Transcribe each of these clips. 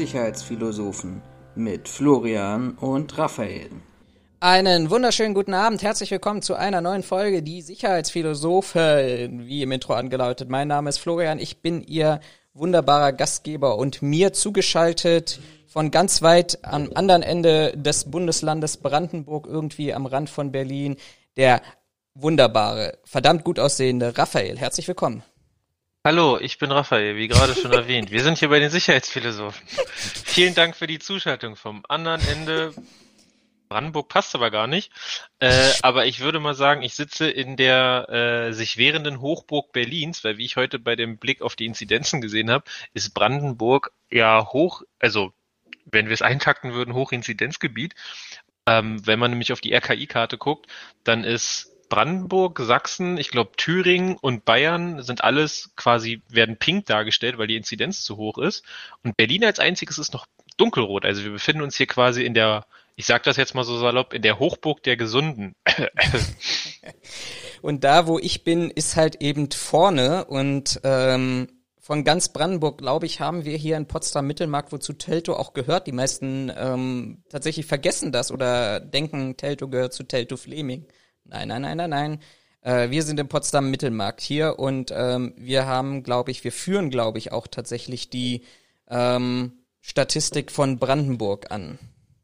Sicherheitsphilosophen mit Florian und Raphael. Einen wunderschönen guten Abend, herzlich willkommen zu einer neuen Folge Die Sicherheitsphilosophen, wie im Intro angelautet. Mein Name ist Florian, ich bin Ihr wunderbarer Gastgeber und mir zugeschaltet von ganz weit am anderen Ende des Bundeslandes Brandenburg, irgendwie am Rand von Berlin, der wunderbare, verdammt gut aussehende Raphael. Herzlich willkommen. Hallo, ich bin Raphael, wie gerade schon erwähnt. Wir sind hier bei den Sicherheitsphilosophen. Vielen Dank für die Zuschaltung vom anderen Ende. Brandenburg passt aber gar nicht. Äh, aber ich würde mal sagen, ich sitze in der äh, sich wehrenden Hochburg Berlins, weil wie ich heute bei dem Blick auf die Inzidenzen gesehen habe, ist Brandenburg ja hoch, also wenn wir es eintakten würden, Hochinzidenzgebiet. Ähm, wenn man nämlich auf die RKI-Karte guckt, dann ist Brandenburg, Sachsen, ich glaube Thüringen und Bayern sind alles quasi, werden pink dargestellt, weil die Inzidenz zu hoch ist. Und Berlin als einziges ist noch dunkelrot. Also wir befinden uns hier quasi in der, ich sag das jetzt mal so salopp, in der Hochburg der Gesunden. und da, wo ich bin, ist halt eben vorne und ähm, von ganz Brandenburg, glaube ich, haben wir hier in Potsdam Mittelmarkt, wozu Telto auch gehört. Die meisten ähm, tatsächlich vergessen das oder denken, Telto gehört zu Telto Fleming. Nein, nein, nein, nein, nein. Äh, wir sind im Potsdam Mittelmarkt hier und ähm, wir haben, glaube ich, wir führen, glaube ich, auch tatsächlich die ähm, Statistik von Brandenburg an.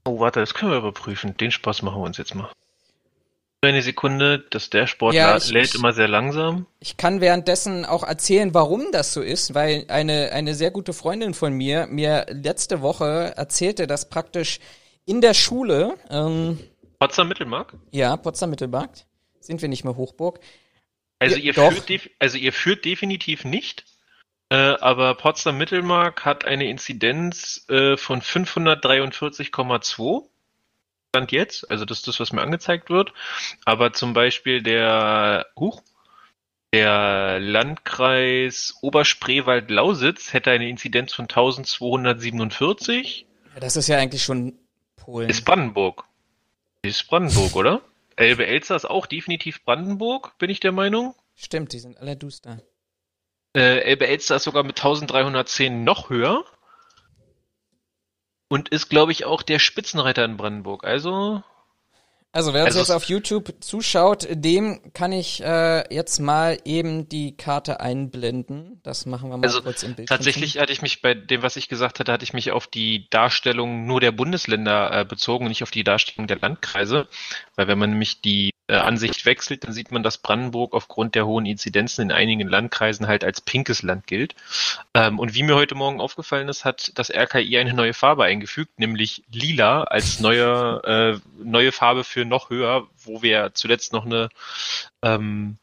Oh, warte, das können wir überprüfen. Den Spaß machen wir uns jetzt mal. Eine Sekunde, dass der Sport ja, ich, lädt immer sehr langsam. Ich kann währenddessen auch erzählen, warum das so ist, weil eine, eine sehr gute Freundin von mir mir letzte Woche erzählte, dass praktisch in der Schule ähm, Potsdam Mittelmarkt? Ja, Potsdam Mittelmarkt. Sind wir nicht mehr Hochburg? Also, ihr, ihr führt, also ihr führt definitiv nicht, äh, aber Potsdam Mittelmark hat eine Inzidenz äh, von 543,2. Stand jetzt, also das ist das, was mir angezeigt wird. Aber zum Beispiel der, huch, der Landkreis Oberspreewald-Lausitz hätte eine Inzidenz von 1247. Ja, das ist ja eigentlich schon Polen. Ist Brandenburg. Ist Brandenburg, oder? Elbe-Elster ist auch definitiv Brandenburg, bin ich der Meinung. Stimmt, die sind alle duster. Äh, Elbe-Elster ist sogar mit 1310 noch höher. Und ist, glaube ich, auch der Spitzenreiter in Brandenburg. Also also wer uns also jetzt auf YouTube zuschaut, dem kann ich äh, jetzt mal eben die Karte einblenden. Das machen wir mal also kurz im Bild. Tatsächlich hatte ich mich bei dem, was ich gesagt hatte, hatte ich mich auf die Darstellung nur der Bundesländer äh, bezogen und nicht auf die Darstellung der Landkreise. Weil wenn man nämlich die Ansicht wechselt, dann sieht man, dass Brandenburg aufgrund der hohen Inzidenzen in einigen Landkreisen halt als pinkes Land gilt. Ähm, und wie mir heute Morgen aufgefallen ist, hat das RKI eine neue Farbe eingefügt, nämlich lila als neue, äh, neue Farbe für noch höher, wo wir zuletzt noch eine ähm,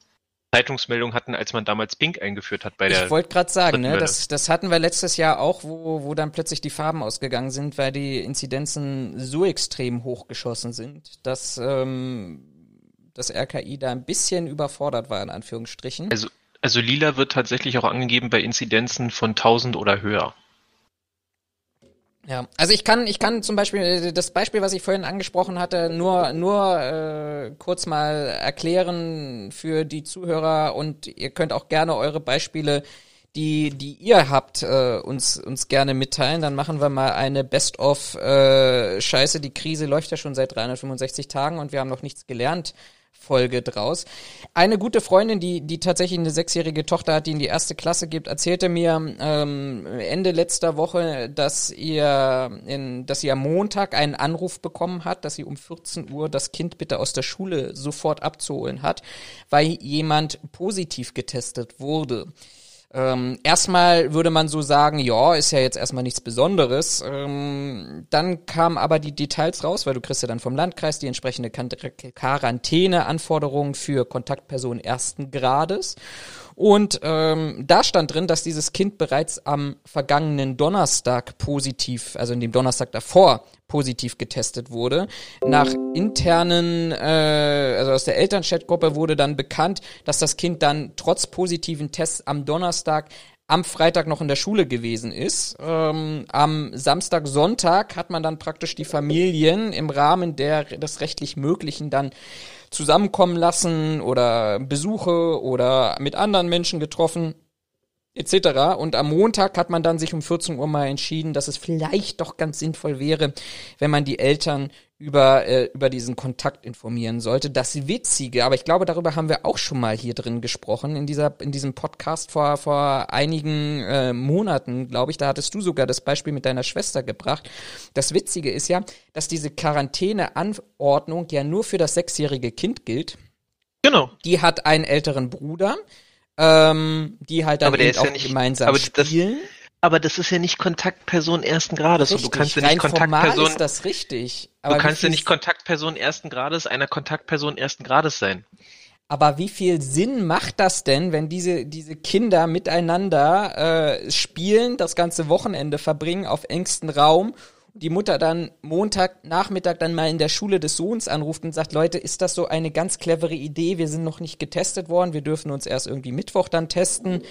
Zeitungsmeldung hatten, als man damals Pink eingeführt hat bei der. Ich wollte gerade sagen, ne, das, das hatten wir letztes Jahr auch, wo, wo dann plötzlich die Farben ausgegangen sind, weil die Inzidenzen so extrem hochgeschossen sind, dass ähm, das RKI da ein bisschen überfordert war, in Anführungsstrichen. Also, also lila wird tatsächlich auch angegeben bei Inzidenzen von 1000 oder höher. Ja, also ich kann, ich kann zum Beispiel äh, das Beispiel, was ich vorhin angesprochen hatte, nur nur äh, kurz mal erklären für die Zuhörer und ihr könnt auch gerne eure Beispiele, die die ihr habt, äh, uns uns gerne mitteilen. Dann machen wir mal eine Best of äh, Scheiße. Die Krise läuft ja schon seit 365 Tagen und wir haben noch nichts gelernt Folge draus. Eine gute Freundin, die, die tatsächlich eine sechsjährige Tochter hat, die in die erste Klasse gibt, erzählte mir ähm, Ende letzter Woche, dass ihr, in, dass sie am Montag einen Anruf bekommen hat, dass sie um 14 Uhr das Kind bitte aus der Schule sofort abzuholen hat, weil jemand positiv getestet wurde. Ähm, erstmal würde man so sagen, ja, ist ja jetzt erstmal nichts Besonderes. Ähm, dann kamen aber die Details raus, weil du kriegst ja dann vom Landkreis die entsprechende Quarantäneanforderungen für Kontaktpersonen ersten Grades. Und ähm, da stand drin, dass dieses Kind bereits am vergangenen Donnerstag positiv, also in dem Donnerstag davor, positiv getestet wurde. Nach internen, äh, also aus der Elternchatgruppe wurde dann bekannt, dass das Kind dann trotz positiven Tests am Donnerstag am Freitag noch in der Schule gewesen ist. Ähm, am Samstag, Sonntag hat man dann praktisch die Familien im Rahmen der, des rechtlich Möglichen dann zusammenkommen lassen oder Besuche oder mit anderen Menschen getroffen etc. Und am Montag hat man dann sich um 14 Uhr mal entschieden, dass es vielleicht doch ganz sinnvoll wäre, wenn man die Eltern über, äh, über diesen Kontakt informieren sollte. Das Witzige, aber ich glaube, darüber haben wir auch schon mal hier drin gesprochen, in, dieser, in diesem Podcast vor, vor einigen äh, Monaten, glaube ich, da hattest du sogar das Beispiel mit deiner Schwester gebracht. Das Witzige ist ja, dass diese Quarantäneanordnung ja nur für das sechsjährige Kind gilt. Genau. Die hat einen älteren Bruder ähm, die halt dann Aber der ist auch ja nicht- gemeinsam aber das- spielen. Aber das ist ja nicht Kontaktperson ersten Grades und du kannst ja nicht Kontaktperson, ist das richtig. du Aber kannst wie ja nicht Kontaktperson ersten Grades einer Kontaktperson ersten Grades sein. Aber wie viel Sinn macht das denn, wenn diese, diese Kinder miteinander äh, spielen, das ganze Wochenende verbringen auf engstem Raum die Mutter dann Montagnachmittag dann mal in der Schule des Sohns anruft und sagt, Leute, ist das so eine ganz clevere Idee? Wir sind noch nicht getestet worden, wir dürfen uns erst irgendwie Mittwoch dann testen.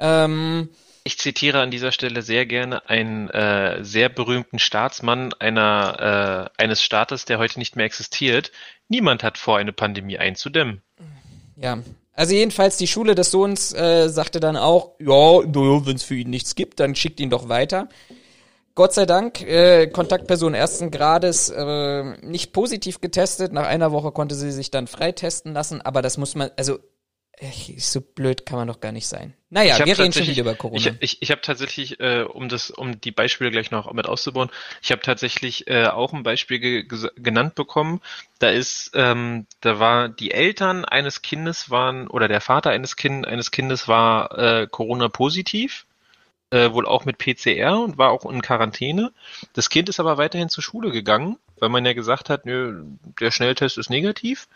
Ähm, Ich zitiere an dieser Stelle sehr gerne einen äh, sehr berühmten Staatsmann einer, äh, eines Staates, der heute nicht mehr existiert. Niemand hat vor, eine Pandemie einzudämmen. Ja. Also jedenfalls die Schule des Sohns äh, sagte dann auch, ja, wenn es für ihn nichts gibt, dann schickt ihn doch weiter. Gott sei Dank, äh, Kontaktperson ersten Grades äh, nicht positiv getestet. Nach einer Woche konnte sie sich dann freitesten lassen, aber das muss man, also so blöd kann man doch gar nicht sein. Naja, wir reden schon wieder über Corona. Ich, ich, ich habe tatsächlich, äh, um das, um die Beispiele gleich noch mit auszubauen, ich habe tatsächlich äh, auch ein Beispiel ge genannt bekommen. Da ist, ähm, da war die Eltern eines Kindes waren oder der Vater eines Kind eines Kindes war äh, Corona positiv, äh, wohl auch mit PCR und war auch in Quarantäne. Das Kind ist aber weiterhin zur Schule gegangen, weil man ja gesagt hat, nö, der Schnelltest ist negativ.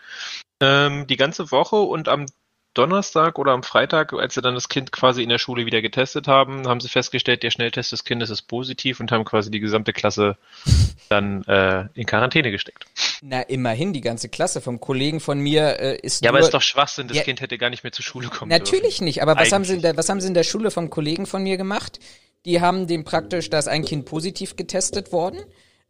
Ähm, die ganze Woche und am Donnerstag oder am Freitag, als sie dann das Kind quasi in der Schule wieder getestet haben, haben sie festgestellt, der Schnelltest des Kindes ist positiv und haben quasi die gesamte Klasse dann äh, in Quarantäne gesteckt. Na, immerhin, die ganze Klasse vom Kollegen von mir äh, ist Ja, nur, aber ist doch Schwachsinn, das Ja. Kind hätte gar nicht mehr zur Schule kommen Natürlich nicht, aber was haben, sie in der, was haben sie in der Schule vom Kollegen von mir gemacht? Die haben dem praktisch, da ist ein Kind positiv getestet worden.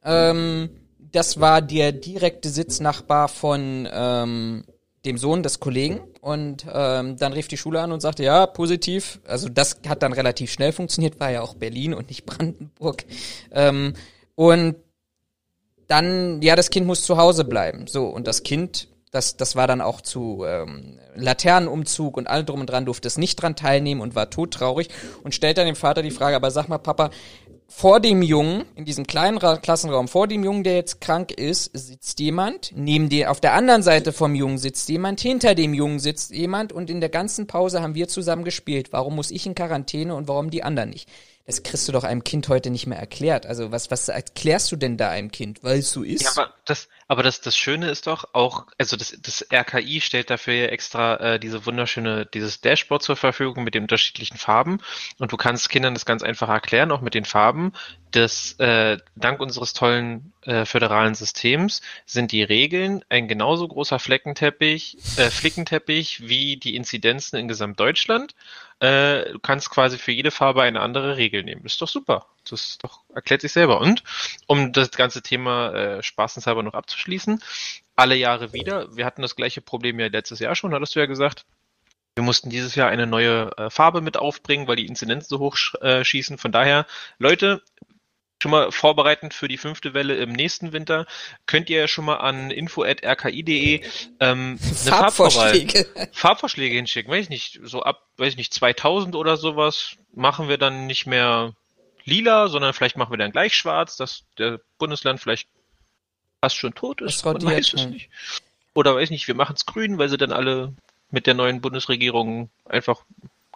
Ähm, das war der direkte Sitznachbar von ähm, dem Sohn des Kollegen. Und ähm, dann rief die Schule an und sagte, ja, positiv. Also das hat dann relativ schnell funktioniert, war ja auch Berlin und nicht Brandenburg. Ähm, und dann, ja, das Kind muss zu Hause bleiben. So, und das Kind, das, das war dann auch zu ähm, Laternenumzug und all drum und dran, durfte es nicht dran teilnehmen und war todtraurig und stellt dann dem Vater die Frage, aber sag mal, Papa, vor dem Jungen, in diesem kleinen Ra Klassenraum, vor dem Jungen, der jetzt krank ist, sitzt jemand, neben dir, auf der anderen Seite vom Jungen sitzt jemand, hinter dem Jungen sitzt jemand und in der ganzen Pause haben wir zusammen gespielt. Warum muss ich in Quarantäne und warum die anderen nicht? Das kriegst du doch einem Kind heute nicht mehr erklärt. Also was, was erklärst du denn da einem Kind? Weil es so ist? Ja, aber das, aber das, das Schöne ist doch auch, also das, das RKI stellt dafür ja extra äh, diese wunderschöne, dieses Dashboard zur Verfügung mit den unterschiedlichen Farben und du kannst Kindern das ganz einfach erklären, auch mit den Farben. Das, äh, dank unseres tollen äh, föderalen Systems sind die Regeln ein genauso großer Fleckenteppich, äh, Flickenteppich wie die Inzidenzen in Gesamtdeutschland. Äh, du kannst quasi für jede Farbe eine andere Regel nehmen. Ist doch super. Das ist doch, erklärt sich selber. Und um das ganze Thema äh, spaßenshalber noch abzuschließen, alle Jahre wieder, wir hatten das gleiche Problem ja letztes Jahr schon, hattest du ja gesagt. Wir mussten dieses Jahr eine neue äh, Farbe mit aufbringen, weil die Inzidenzen so hoch äh, schießen. Von daher, Leute, schon mal vorbereitend für die fünfte Welle im nächsten Winter, könnt ihr ja schon mal an info.rki.de ähm, Farbvorwahl, Farbvorschläge. Farbvorschläge hinschicken. Weiß ich nicht, so ab, weiß ich nicht, 2000 oder sowas machen wir dann nicht mehr lila, sondern vielleicht machen wir dann gleich schwarz, dass der Bundesland vielleicht fast schon tot ist. Man weiß es nicht. Oder weiß ich nicht, wir machen es grün, weil sie dann alle mit der neuen Bundesregierung einfach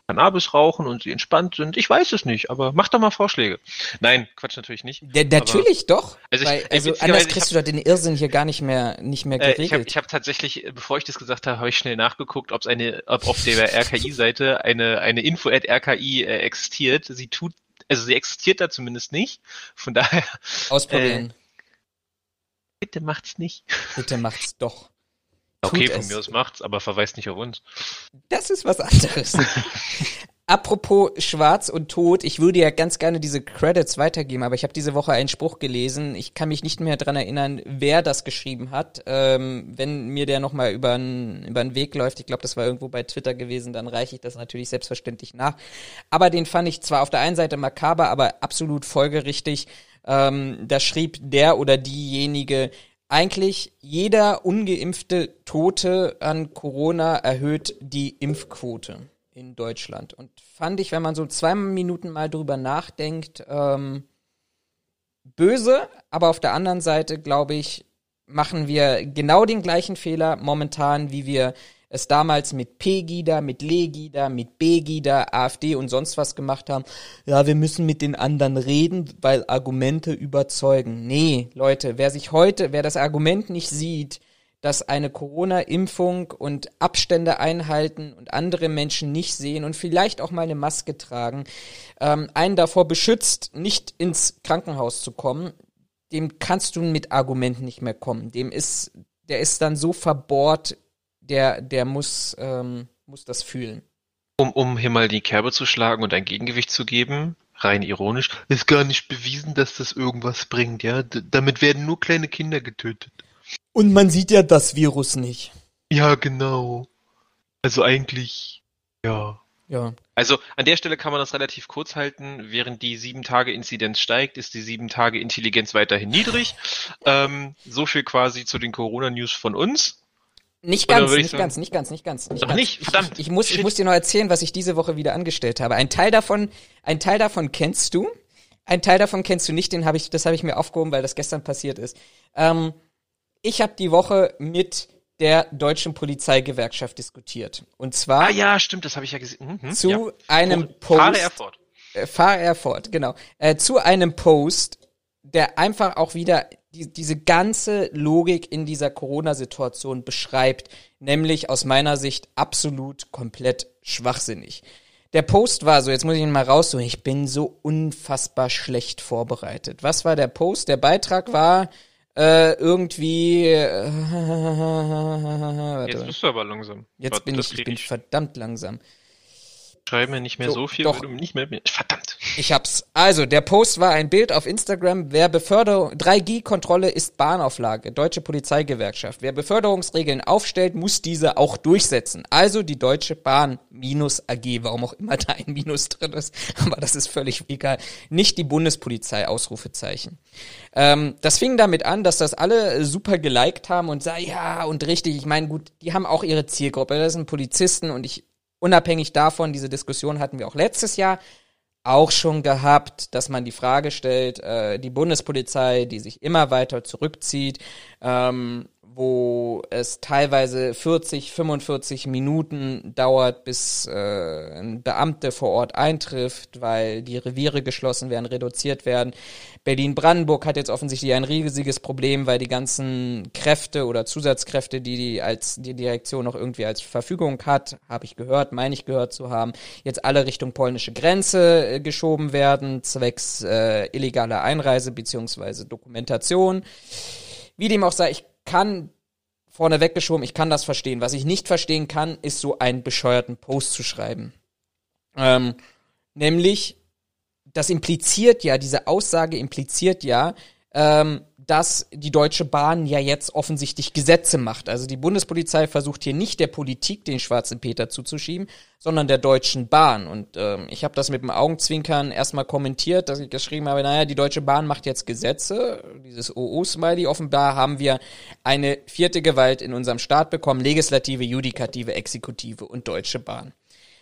Cannabis rauchen und sie entspannt sind. Ich weiß es nicht, aber macht doch mal Vorschläge. Nein, Quatsch natürlich nicht. Der, natürlich doch. Also ich- weil, also anders kriegst du doch den Irrsinn hier gar nicht mehr, nicht mehr Äh, geregelt. ich habe ich hab tatsächlich, äh, bevor ich das gesagt habe, habe ich schnell nachgeguckt, ob es eine, ob auf der RKI-Seite eine eine Info at RKI äh, existiert. Sie tut, also sie existiert da zumindest nicht. Von daher, Ausprobieren. bitte macht's nicht. Bitte macht's doch. Okay, Tut von es. mir aus macht's, aber verweist nicht auf uns. Das ist was anderes. Apropos Schwarz und Tod, ich würde ja ganz gerne diese Credits weitergeben, aber ich habe diese Woche einen Spruch gelesen. Ich kann mich nicht mehr dran erinnern, wer das geschrieben hat. Ähm, wenn mir der nochmal über den Weg läuft, ich glaube, das war irgendwo bei Twitter gewesen, dann reiche ich das natürlich selbstverständlich nach. Aber den fand ich zwar auf der einen Seite makaber, aber absolut folgerichtig. Ähm, da schrieb der oder diejenige, eigentlich jeder ungeimpfte Tote an Corona erhöht die Impfquote in Deutschland. Und fand ich, wenn man so zwei Minuten mal drüber nachdenkt, ähm, böse, aber auf der anderen Seite, glaube ich, machen wir genau den gleichen Fehler momentan, wie wir es damals mit P-Gida, mit Legida, mit B-Gida, AfD und sonst was gemacht haben. Ja, wir müssen mit den anderen reden, weil Argumente überzeugen. Nee, Leute, wer sich heute, wer das Argument nicht sieht, dass eine Corona-Impfung und Abstände einhalten und andere Menschen nicht sehen und vielleicht auch mal eine Maske tragen, ähm, einen davor beschützt, nicht ins Krankenhaus zu kommen, dem kannst du mit Argumenten nicht mehr kommen. Dem ist, der ist dann so verbohrt, der, der muss, ähm, muss das fühlen. Um, um hier mal die Kerbe zu schlagen und ein Gegengewicht zu geben, rein ironisch, ist gar nicht bewiesen, dass das irgendwas bringt, ja. D damit werden nur kleine Kinder getötet. Und man sieht ja das Virus nicht. Ja, genau. Also eigentlich, ja. Ja. Also an der Stelle kann man das relativ kurz halten. Während die sieben Tage Inzidenz steigt, ist die sieben Tage Intelligenz weiterhin niedrig. Ähm, so viel quasi zu den Corona-News von uns. Nicht ganz, nicht ganz, nicht ganz, nicht ganz, nicht Doch ganz. nicht, verdammt. Ich, ich muss, ich muss dir noch erzählen, was ich diese Woche wieder angestellt habe. Ein Teil davon, ein Teil davon kennst du. Ein Teil davon kennst du nicht, den habe ich, das habe ich mir aufgehoben, weil das gestern passiert ist. Ähm, ich habe die Woche mit der deutschen Polizeigewerkschaft diskutiert. Und zwar. Ah ja, stimmt, das habe ich ja gesehen. Mhm, zu ja. einem Post. Fahre Erfurt. Äh, Fahre Erfurt, genau. Äh, zu einem Post, der einfach auch wieder die, diese ganze Logik in dieser Corona-Situation beschreibt, nämlich aus meiner Sicht absolut komplett schwachsinnig. Der Post war so, jetzt muss ich ihn mal raussuchen, ich bin so unfassbar schlecht vorbereitet. Was war der Post? Der Beitrag war, äh, irgendwie. Äh, Jetzt bist du aber langsam. Jetzt bin ich, ich bin verdammt langsam schreibe mir nicht mehr so, so viel, doch. nicht mehr, verdammt. Ich hab's. Also, der Post war ein Bild auf Instagram. Wer Beförderung, 3G-Kontrolle ist Bahnauflage. Deutsche Polizeigewerkschaft. Wer Beförderungsregeln aufstellt, muss diese auch durchsetzen. Also die Deutsche Bahn minus AG. Warum auch immer da ein Minus drin ist. Aber das ist völlig egal. Nicht die Bundespolizei, Ausrufezeichen. Ähm, das fing damit an, dass das alle super geliked haben und sah, ja, und richtig. Ich meine, gut, die haben auch ihre Zielgruppe. Das sind Polizisten und ich unabhängig davon, diese Diskussion hatten wir auch letztes Jahr auch schon gehabt, dass man die Frage stellt, äh, die Bundespolizei, die sich immer weiter zurückzieht, ähm, wo es teilweise 40, 45 Minuten dauert, bis äh, ein Beamte vor Ort eintrifft, weil die Reviere geschlossen werden, reduziert werden. Berlin-Brandenburg hat jetzt offensichtlich ein riesiges Problem, weil die ganzen Kräfte oder Zusatzkräfte, die die als die Direktion noch irgendwie als Verfügung hat, habe ich gehört, meine ich gehört zu haben, jetzt alle Richtung polnische Grenze äh, geschoben werden, zwecks äh, illegaler Einreise beziehungsweise Dokumentation. Wie dem auch sei, ich kann vorne weggeschoben, ich kann das verstehen. Was ich nicht verstehen kann, ist so einen bescheuerten Post zu schreiben. Ähm, nämlich, das impliziert ja, diese Aussage impliziert ja, ähm, dass die Deutsche Bahn ja jetzt offensichtlich Gesetze macht. Also die Bundespolizei versucht hier nicht der Politik den schwarzen Peter zuzuschieben, sondern der Deutschen Bahn. Und ähm, ich habe das mit dem Augenzwinkern erstmal kommentiert, dass ich geschrieben habe, naja, die Deutsche Bahn macht jetzt Gesetze, dieses OO-Smiley. Offenbar haben wir eine vierte Gewalt in unserem Staat bekommen, Legislative, Judikative, Exekutive und Deutsche Bahn.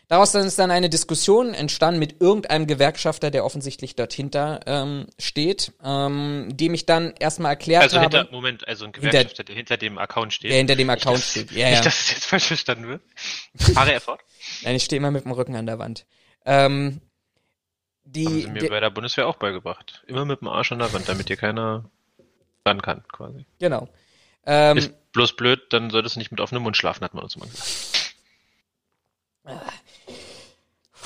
Daraus ist dann eine Diskussion entstanden mit irgendeinem Gewerkschafter, der offensichtlich dort hinter ähm, steht, ähm, dem ich dann erstmal erklärt also habe. Hinter, Moment, also ein Gewerkschafter, hinter, der hinter dem Account steht. Der hinter dem Account nicht, steht, ja, Nicht, ja. dass es jetzt falsch verstanden wird. Fahre er fort? Nein, ich stehe immer mit dem Rücken an der Wand. Ähm, die, Haben sie mir die, bei der Bundeswehr auch beigebracht. Immer mit dem Arsch an der Wand, damit dir keiner ran kann, quasi. Genau. Ähm, Ist bloß blöd, dann solltest du nicht mit offenem Mund schlafen, hat man uns immer gesagt.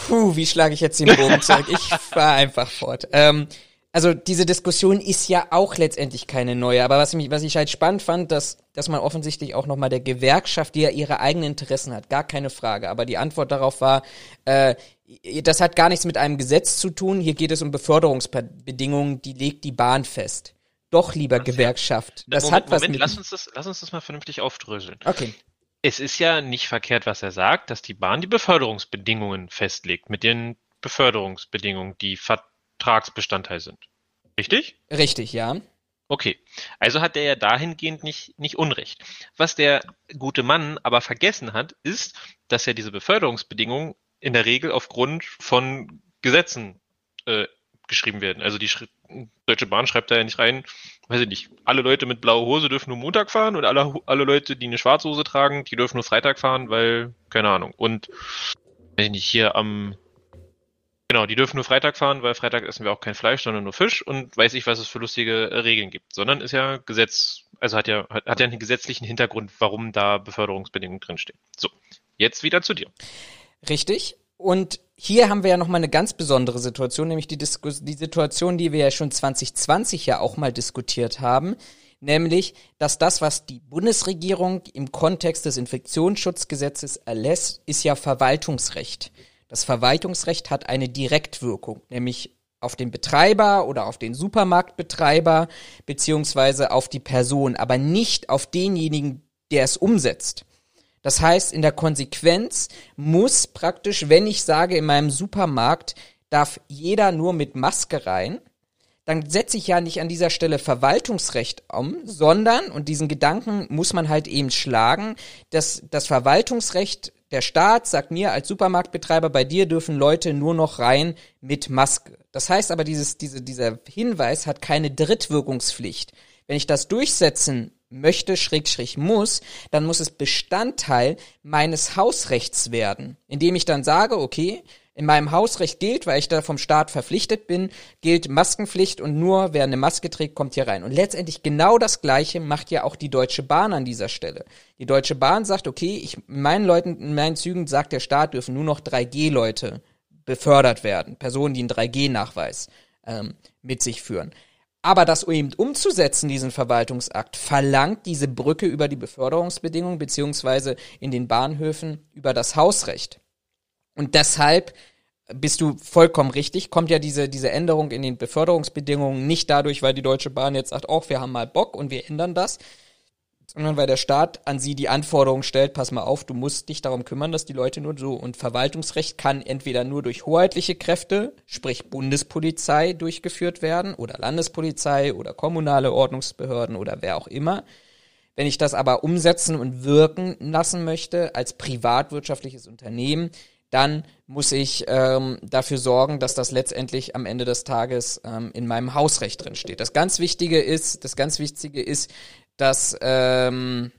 Puh, wie schlage ich jetzt den Bogen zurück? Ich fahr einfach fort. Ähm, also diese Diskussion ist ja auch letztendlich keine neue, aber was, mich, was ich halt spannend fand, dass, dass man offensichtlich auch nochmal der Gewerkschaft, die ja ihre eigenen Interessen hat, gar keine Frage, aber die Antwort darauf war, äh, das hat gar nichts mit einem Gesetz zu tun. Hier geht es um Beförderungsbedingungen, die legt die Bahn fest. Doch, lieber Gewerkschaft, das Moment, hat was Moment, mit. lass uns das, lass uns das mal vernünftig aufdröseln. okay. Es ist ja nicht verkehrt, was er sagt, dass die Bahn die Beförderungsbedingungen festlegt, mit den Beförderungsbedingungen, die Vertragsbestandteil sind. Richtig? Richtig, ja. Okay. Also hat er ja dahingehend nicht, nicht Unrecht. Was der gute Mann aber vergessen hat, ist, dass ja diese Beförderungsbedingungen in der Regel aufgrund von Gesetzen äh, geschrieben werden. Also die Schri Deutsche Bahn schreibt da ja nicht rein, weiß ich nicht, alle Leute mit blauer Hose dürfen nur Montag fahren und alle, alle Leute, die eine schwarze Hose tragen, die dürfen nur Freitag fahren, weil, keine Ahnung. Und, weiß ich nicht, hier am, genau, die dürfen nur Freitag fahren, weil Freitag essen wir auch kein Fleisch, sondern nur Fisch und weiß ich, was es für lustige äh, Regeln gibt. Sondern ist ja Gesetz, also hat ja, hat, hat ja einen gesetzlichen Hintergrund, warum da Beförderungsbedingungen drinstehen. So, jetzt wieder zu dir. Richtig. Und hier haben wir ja nochmal eine ganz besondere Situation, nämlich die, Diskus die Situation, die wir ja schon 2020 ja auch mal diskutiert haben, nämlich, dass das, was die Bundesregierung im Kontext des Infektionsschutzgesetzes erlässt, ist ja Verwaltungsrecht. Das Verwaltungsrecht hat eine Direktwirkung, nämlich auf den Betreiber oder auf den Supermarktbetreiber beziehungsweise auf die Person, aber nicht auf denjenigen, der es umsetzt. Das heißt, in der Konsequenz muss praktisch, wenn ich sage, in meinem Supermarkt darf jeder nur mit Maske rein, dann setze ich ja nicht an dieser Stelle Verwaltungsrecht um, sondern, und diesen Gedanken muss man halt eben schlagen, dass das Verwaltungsrecht, der Staat sagt mir als Supermarktbetreiber, bei dir dürfen Leute nur noch rein mit Maske. Das heißt aber, dieses, diese, dieser Hinweis hat keine Drittwirkungspflicht. Wenn ich das durchsetzen möchte, schräg, schräg muss, dann muss es Bestandteil meines Hausrechts werden, indem ich dann sage, okay, in meinem Hausrecht gilt, weil ich da vom Staat verpflichtet bin, gilt Maskenpflicht und nur wer eine Maske trägt, kommt hier rein. Und letztendlich genau das Gleiche macht ja auch die Deutsche Bahn an dieser Stelle. Die Deutsche Bahn sagt, okay, ich, in meinen Leuten, in meinen Zügen sagt der Staat, dürfen nur noch 3G-Leute befördert werden. Personen, die einen 3G-Nachweis ähm, mit sich führen. Aber das eben umzusetzen, diesen Verwaltungsakt, verlangt diese Brücke über die Beförderungsbedingungen beziehungsweise in den Bahnhöfen über das Hausrecht. Und deshalb bist du vollkommen richtig, kommt ja diese, diese Änderung in den Beförderungsbedingungen nicht dadurch, weil die Deutsche Bahn jetzt sagt, oh, wir haben mal Bock und wir ändern das, sondern weil der Staat an sie die Anforderung stellt, pass mal auf, du musst dich darum kümmern, dass die Leute nur so und Verwaltungsrecht kann entweder nur durch hoheitliche Kräfte, sprich Bundespolizei durchgeführt werden oder Landespolizei oder kommunale Ordnungsbehörden oder wer auch immer. Wenn ich das aber umsetzen und wirken lassen möchte als privatwirtschaftliches Unternehmen, dann muss ich ähm, dafür sorgen, dass das letztendlich am Ende des Tages ähm, in meinem Hausrecht drin steht. Das ganz Wichtige ist, das ganz Wichtige ist, dass ähm,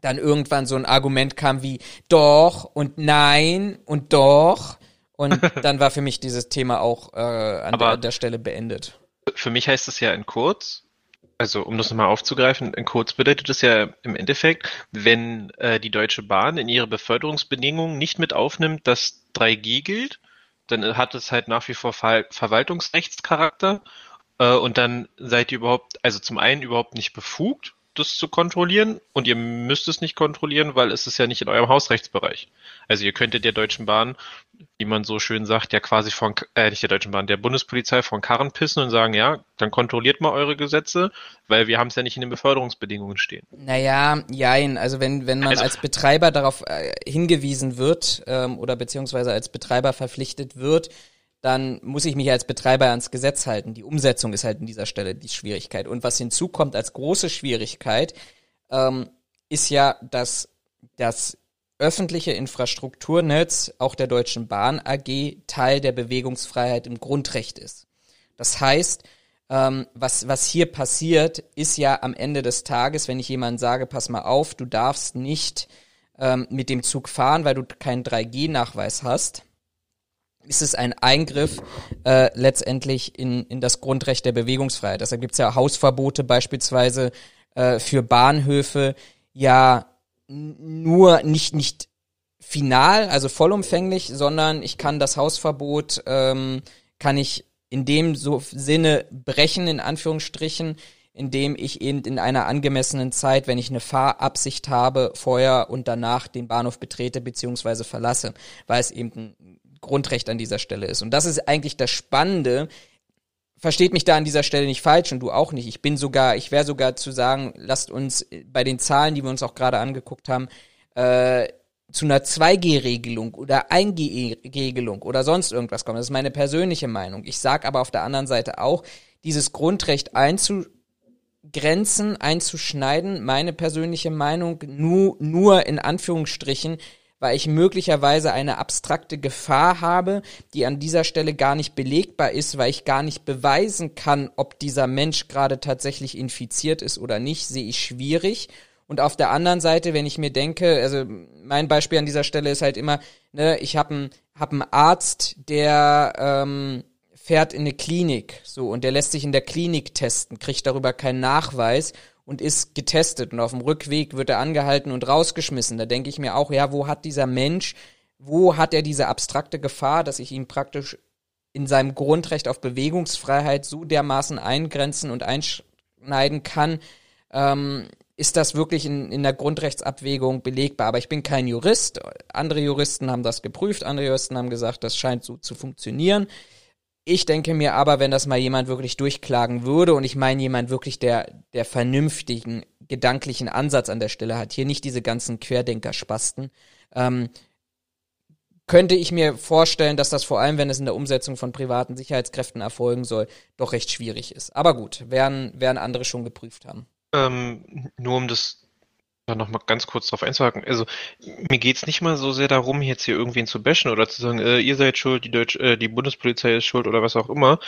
dann irgendwann so ein Argument kam wie doch und nein und doch und dann war für mich dieses Thema auch äh, an der, der Stelle beendet. Für mich heißt es ja in kurz, also um das nochmal aufzugreifen, in kurz bedeutet es ja im Endeffekt, wenn äh, die Deutsche Bahn in ihre Beförderungsbedingungen nicht mit aufnimmt, dass 3G gilt, dann hat es halt nach wie vor Ver Verwaltungsrechtscharakter und dann seid ihr überhaupt, also zum einen überhaupt nicht befugt, das zu kontrollieren und ihr müsst es nicht kontrollieren, weil es ist ja nicht in eurem Hausrechtsbereich. Also ihr könntet der Deutschen Bahn, wie man so schön sagt, ja quasi von, äh, nicht der Deutschen Bahn, der Bundespolizei von Karren pissen und sagen, ja, dann kontrolliert mal eure Gesetze, weil wir haben es ja nicht in den Beförderungsbedingungen stehen. Naja, jein. Also wenn, wenn man Also- als Betreiber darauf äh, hingewiesen wird ähm, oder beziehungsweise als Betreiber verpflichtet wird, dann muss ich mich als Betreiber ans Gesetz halten. Die Umsetzung ist halt an dieser Stelle die Schwierigkeit. Und was hinzukommt als große Schwierigkeit, ähm, ist ja, dass das öffentliche Infrastrukturnetz auch der Deutschen Bahn AG Teil der Bewegungsfreiheit im Grundrecht ist. Das heißt, ähm, was, was hier passiert, ist ja am Ende des Tages, wenn ich jemandem sage, pass mal auf, du darfst nicht ähm, mit dem Zug fahren, weil du keinen 3G-Nachweis hast, ist es ein Eingriff äh, letztendlich in, in das Grundrecht der Bewegungsfreiheit. Deshalb gibt's ja Hausverbote beispielsweise äh, für Bahnhöfe, ja nur nicht, nicht final, also vollumfänglich, sondern ich kann das Hausverbot, ähm, kann ich in dem so Sinne brechen, in Anführungsstrichen, indem ich eben in einer angemessenen Zeit, wenn ich eine Fahrabsicht habe, vorher und danach den Bahnhof betrete bzw. verlasse, weil es eben ein Grundrecht an dieser Stelle ist. Und das ist eigentlich das Spannende. Versteht mich da an dieser Stelle nicht falsch und du auch nicht. Ich bin sogar, ich wäre sogar zu sagen, lasst uns bei den Zahlen, die wir uns auch gerade angeguckt haben, äh, zu einer 2G-Regelung oder 1G-Regelung oder sonst irgendwas kommen. Das ist meine persönliche Meinung. Ich sage aber auf der anderen Seite auch, dieses Grundrecht einzugrenzen, einzuschneiden, meine persönliche Meinung, nur, nur in Anführungsstrichen, weil ich möglicherweise eine abstrakte Gefahr habe, die an dieser Stelle gar nicht belegbar ist, weil ich gar nicht beweisen kann, ob dieser Mensch gerade tatsächlich infiziert ist oder nicht, sehe ich schwierig. Und auf der anderen Seite, wenn ich mir denke, also mein Beispiel an dieser Stelle ist halt immer, ne, ich habe einen hab Arzt, der ähm, fährt in eine Klinik, so und der lässt sich in der Klinik testen, kriegt darüber keinen Nachweis und ist getestet und auf dem Rückweg wird er angehalten und rausgeschmissen. Da denke ich mir auch, ja, wo hat dieser Mensch, wo hat er diese abstrakte Gefahr, dass ich ihn praktisch in seinem Grundrecht auf Bewegungsfreiheit so dermaßen eingrenzen und einschneiden kann, ähm, ist das wirklich in, in der Grundrechtsabwägung belegbar. Aber ich bin kein Jurist. Andere Juristen haben das geprüft, andere Juristen haben gesagt, das scheint so zu funktionieren. Ich denke mir aber, wenn das mal jemand wirklich durchklagen würde, und ich meine jemand wirklich, der, der vernünftigen gedanklichen Ansatz an der Stelle hat, hier nicht diese ganzen Querdenker-Spasten, ähm, könnte ich mir vorstellen, dass das vor allem, wenn es in der Umsetzung von privaten Sicherheitskräften erfolgen soll, doch recht schwierig ist. Aber gut, werden, werden andere schon geprüft haben. Ähm, nur um das da nochmal ganz kurz drauf einzuhaken. Also mir geht's nicht mal so sehr darum, jetzt hier irgendwen zu bashen oder zu sagen, äh, ihr seid schuld, die Deutsch, äh, die Bundespolizei ist schuld oder was auch immer.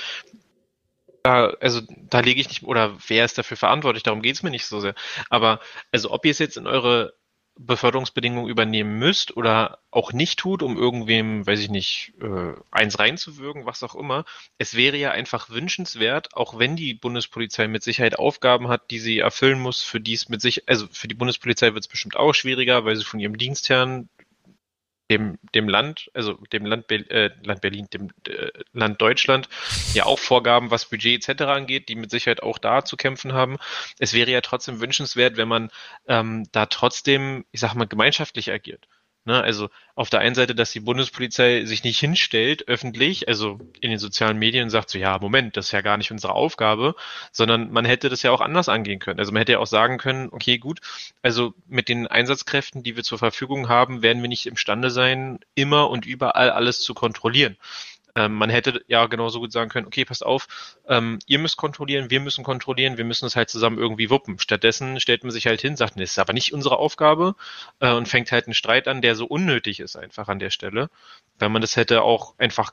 Da, also da lege ich nicht, oder wer ist dafür verantwortlich, darum geht's mir nicht so sehr. Aber also ob ihr es jetzt in eure Beförderungsbedingungen übernehmen müsst oder auch nicht tut, um irgendwem, weiß ich nicht, äh, eins reinzuwürgen, was auch immer. Es wäre ja einfach wünschenswert, auch wenn die Bundespolizei mit Sicherheit Aufgaben hat, die sie erfüllen muss, für dies mit sich, also für die Bundespolizei wird es bestimmt auch schwieriger, weil sie von ihrem Dienstherrn dem, dem Land, also dem Land, äh, Land Berlin, dem äh, Land Deutschland, ja auch Vorgaben, was Budget etc. angeht, die mit Sicherheit auch da zu kämpfen haben. Es wäre ja trotzdem wünschenswert, wenn man ähm, da trotzdem, ich sag mal, gemeinschaftlich agiert. Ne? Also auf der einen Seite, dass die Bundespolizei sich nicht hinstellt öffentlich, also in den sozialen Medien sagt so, ja, Moment, das ist ja gar nicht unsere Aufgabe, sondern man hätte das ja auch anders angehen können. Also man hätte ja auch sagen können, okay, gut, also mit den Einsatzkräften, die wir zur Verfügung haben, werden wir nicht imstande sein, immer und überall alles zu kontrollieren. Ähm, man hätte ja genauso gut sagen können, okay, passt auf, ähm, ihr müsst kontrollieren, wir müssen kontrollieren, wir müssen es halt zusammen irgendwie wuppen. Stattdessen stellt man sich halt hin, sagt, das ist aber nicht unsere Aufgabe äh, und fängt halt einen Streit an, der so unnötig ist einfach an der Stelle, weil man das hätte auch einfach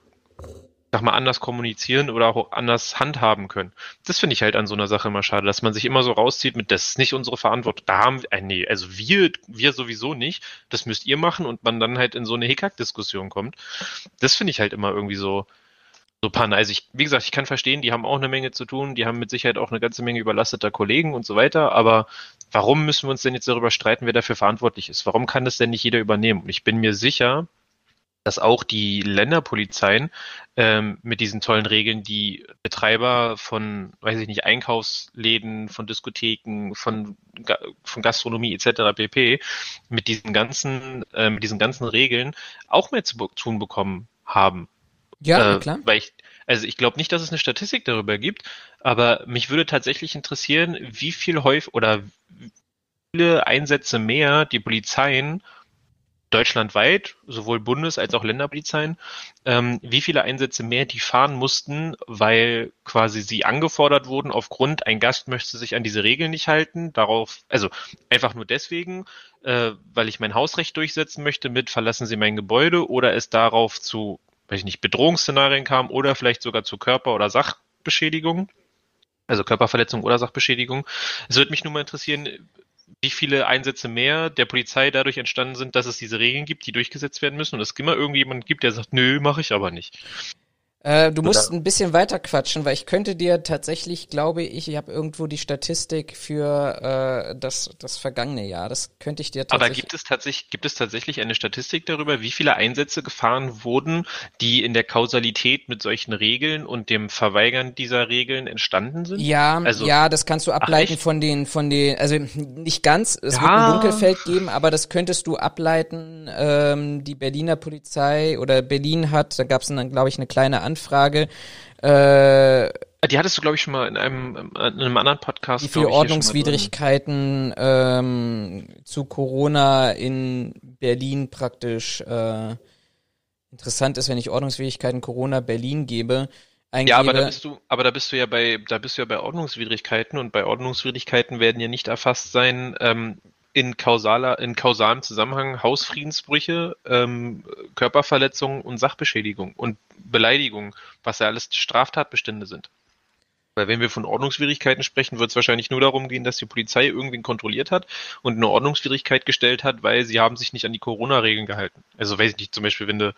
sag mal, anders kommunizieren oder auch anders handhaben können. Das finde ich halt an so einer Sache immer schade, dass man sich immer so rauszieht mit, das ist nicht unsere Verantwortung. Da haben wir, äh, nee, also wir, wir sowieso nicht, das müsst ihr machen und man dann halt in so eine Hickhack-Diskussion kommt. Das finde ich halt immer irgendwie so, so Panne. Also ich, wie gesagt, ich kann verstehen, die haben auch eine Menge zu tun, die haben mit Sicherheit auch eine ganze Menge überlasteter Kollegen und so weiter, aber warum müssen wir uns denn jetzt darüber streiten, wer dafür verantwortlich ist? Warum kann das denn nicht jeder übernehmen? Und ich bin mir sicher, dass auch die Länderpolizeien ähm, mit diesen tollen Regeln die Betreiber von, weiß ich nicht, Einkaufsläden, von Diskotheken, von, von Gastronomie etc. pp. mit diesen ganzen, äh, mit diesen ganzen Regeln auch mehr zu tun bekommen haben. Ja, äh, klar. Weil ich, also ich glaube nicht, dass es eine Statistik darüber gibt, aber mich würde tatsächlich interessieren, wie viel häufig oder wie viele Einsätze mehr die Polizeien deutschlandweit, sowohl Bundes- als auch Länderpolizeien, ähm, wie viele Einsätze mehr die fahren mussten, weil quasi sie angefordert wurden aufgrund, ein Gast möchte sich an diese Regeln nicht halten, darauf, also einfach nur deswegen, äh, weil ich mein Hausrecht durchsetzen möchte mit verlassen Sie mein Gebäude oder es darauf zu, weiß ich nicht, Bedrohungsszenarien kam oder vielleicht sogar zu Körper- oder Sachbeschädigung. Also Körperverletzung oder Sachbeschädigung. Es würde mich nur mal interessieren, wie viele Einsätze mehr der Polizei dadurch entstanden sind, dass es diese Regeln gibt, die durchgesetzt werden müssen und es immer irgendjemand gibt, der sagt, nö, mache ich aber nicht. Äh, du musst ein bisschen weiter quatschen, weil ich könnte dir tatsächlich, glaube ich, ich habe irgendwo die Statistik für äh, das, das vergangene Jahr. Das könnte ich dir tatsächlich. Aber gibt es tatsächlich, gibt es tatsächlich eine Statistik darüber, wie viele Einsätze gefahren wurden, die in der Kausalität mit solchen Regeln und dem Verweigern dieser Regeln entstanden sind? Ja, also, ja, das kannst du ableiten ach, von den, von den, also nicht ganz, es ja. wird ein Dunkelfeld geben, aber das könntest du ableiten. Ähm, die Berliner Polizei oder Berlin hat, da gab es dann, glaube ich, eine kleine Anfrage Anfrage. Äh, die hattest du, glaube ich, schon mal in einem, in einem anderen Podcast. Wie viele Ordnungswidrigkeiten ähm, zu Corona in Berlin praktisch äh, interessant ist, wenn ich Ordnungswidrigkeiten Corona Berlin gebe. Eingebe. Ja, aber da bist du, aber da bist du ja bei, da bist du ja bei Ordnungswidrigkeiten und bei Ordnungswidrigkeiten werden ja nicht erfasst sein, ähm, in kausaler, in kausalem Zusammenhang Hausfriedensbrüche, ähm, Körperverletzungen und Sachbeschädigung und Beleidigung, was ja alles Straftatbestände sind. Weil wenn wir von Ordnungswidrigkeiten sprechen, wird es wahrscheinlich nur darum gehen, dass die Polizei irgendwen kontrolliert hat und eine Ordnungswidrigkeit gestellt hat, weil sie haben sich nicht an die Corona-Regeln gehalten. Also weiß ich nicht, zum Beispiel, wenn du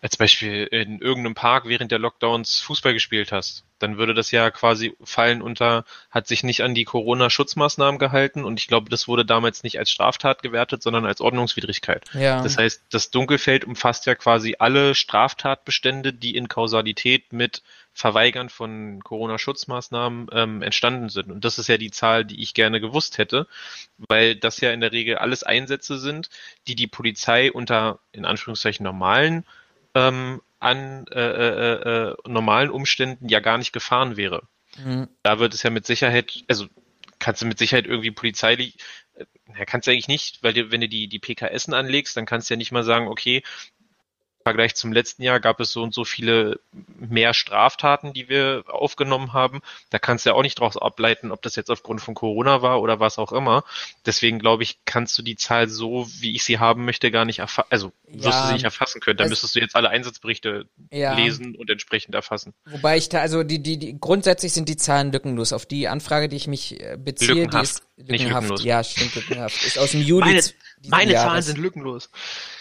als Beispiel in irgendeinem Park während der Lockdowns Fußball gespielt hast, dann würde das ja quasi fallen unter, hat sich nicht an die Corona-Schutzmaßnahmen gehalten und ich glaube, das wurde damals nicht als Straftat gewertet, sondern als Ordnungswidrigkeit. Ja. Das heißt, das Dunkelfeld umfasst ja quasi alle Straftatbestände, die in Kausalität mit Verweigern von Corona-Schutzmaßnahmen ähm, entstanden sind. Und das ist ja die Zahl, die ich gerne gewusst hätte, weil das ja in der Regel alles Einsätze sind, die die Polizei unter in Anführungszeichen normalen ähm, an äh, äh, äh, normalen Umständen ja gar nicht gefahren wäre. Mhm. Da wird es ja mit Sicherheit, also kannst du mit Sicherheit irgendwie polizeilich, äh, kannst du eigentlich nicht, weil du, wenn du die, die PKSen anlegst, dann kannst du ja nicht mal sagen, okay, Vergleich zum letzten Jahr gab es so und so viele mehr Straftaten, die wir aufgenommen haben. Da kannst du ja auch nicht daraus ableiten, ob das jetzt aufgrund von Corona war oder was auch immer. Deswegen glaube ich, kannst du die Zahl so, wie ich sie haben möchte, gar nicht erfassen. Also wirst ja, du sie nicht erfassen können. Da müsstest du jetzt alle Einsatzberichte ja. lesen und entsprechend erfassen. Wobei ich da, also die, die, die, grundsätzlich sind die Zahlen lückenlos. Auf die Anfrage, die ich mich äh, beziehe, lückenhaft, die ist lückenhaft. Nicht lückenlos. Ja, stimmt, lückenhaft. Ist aus dem Juli. Meine, meine Zahlen sind lückenlos.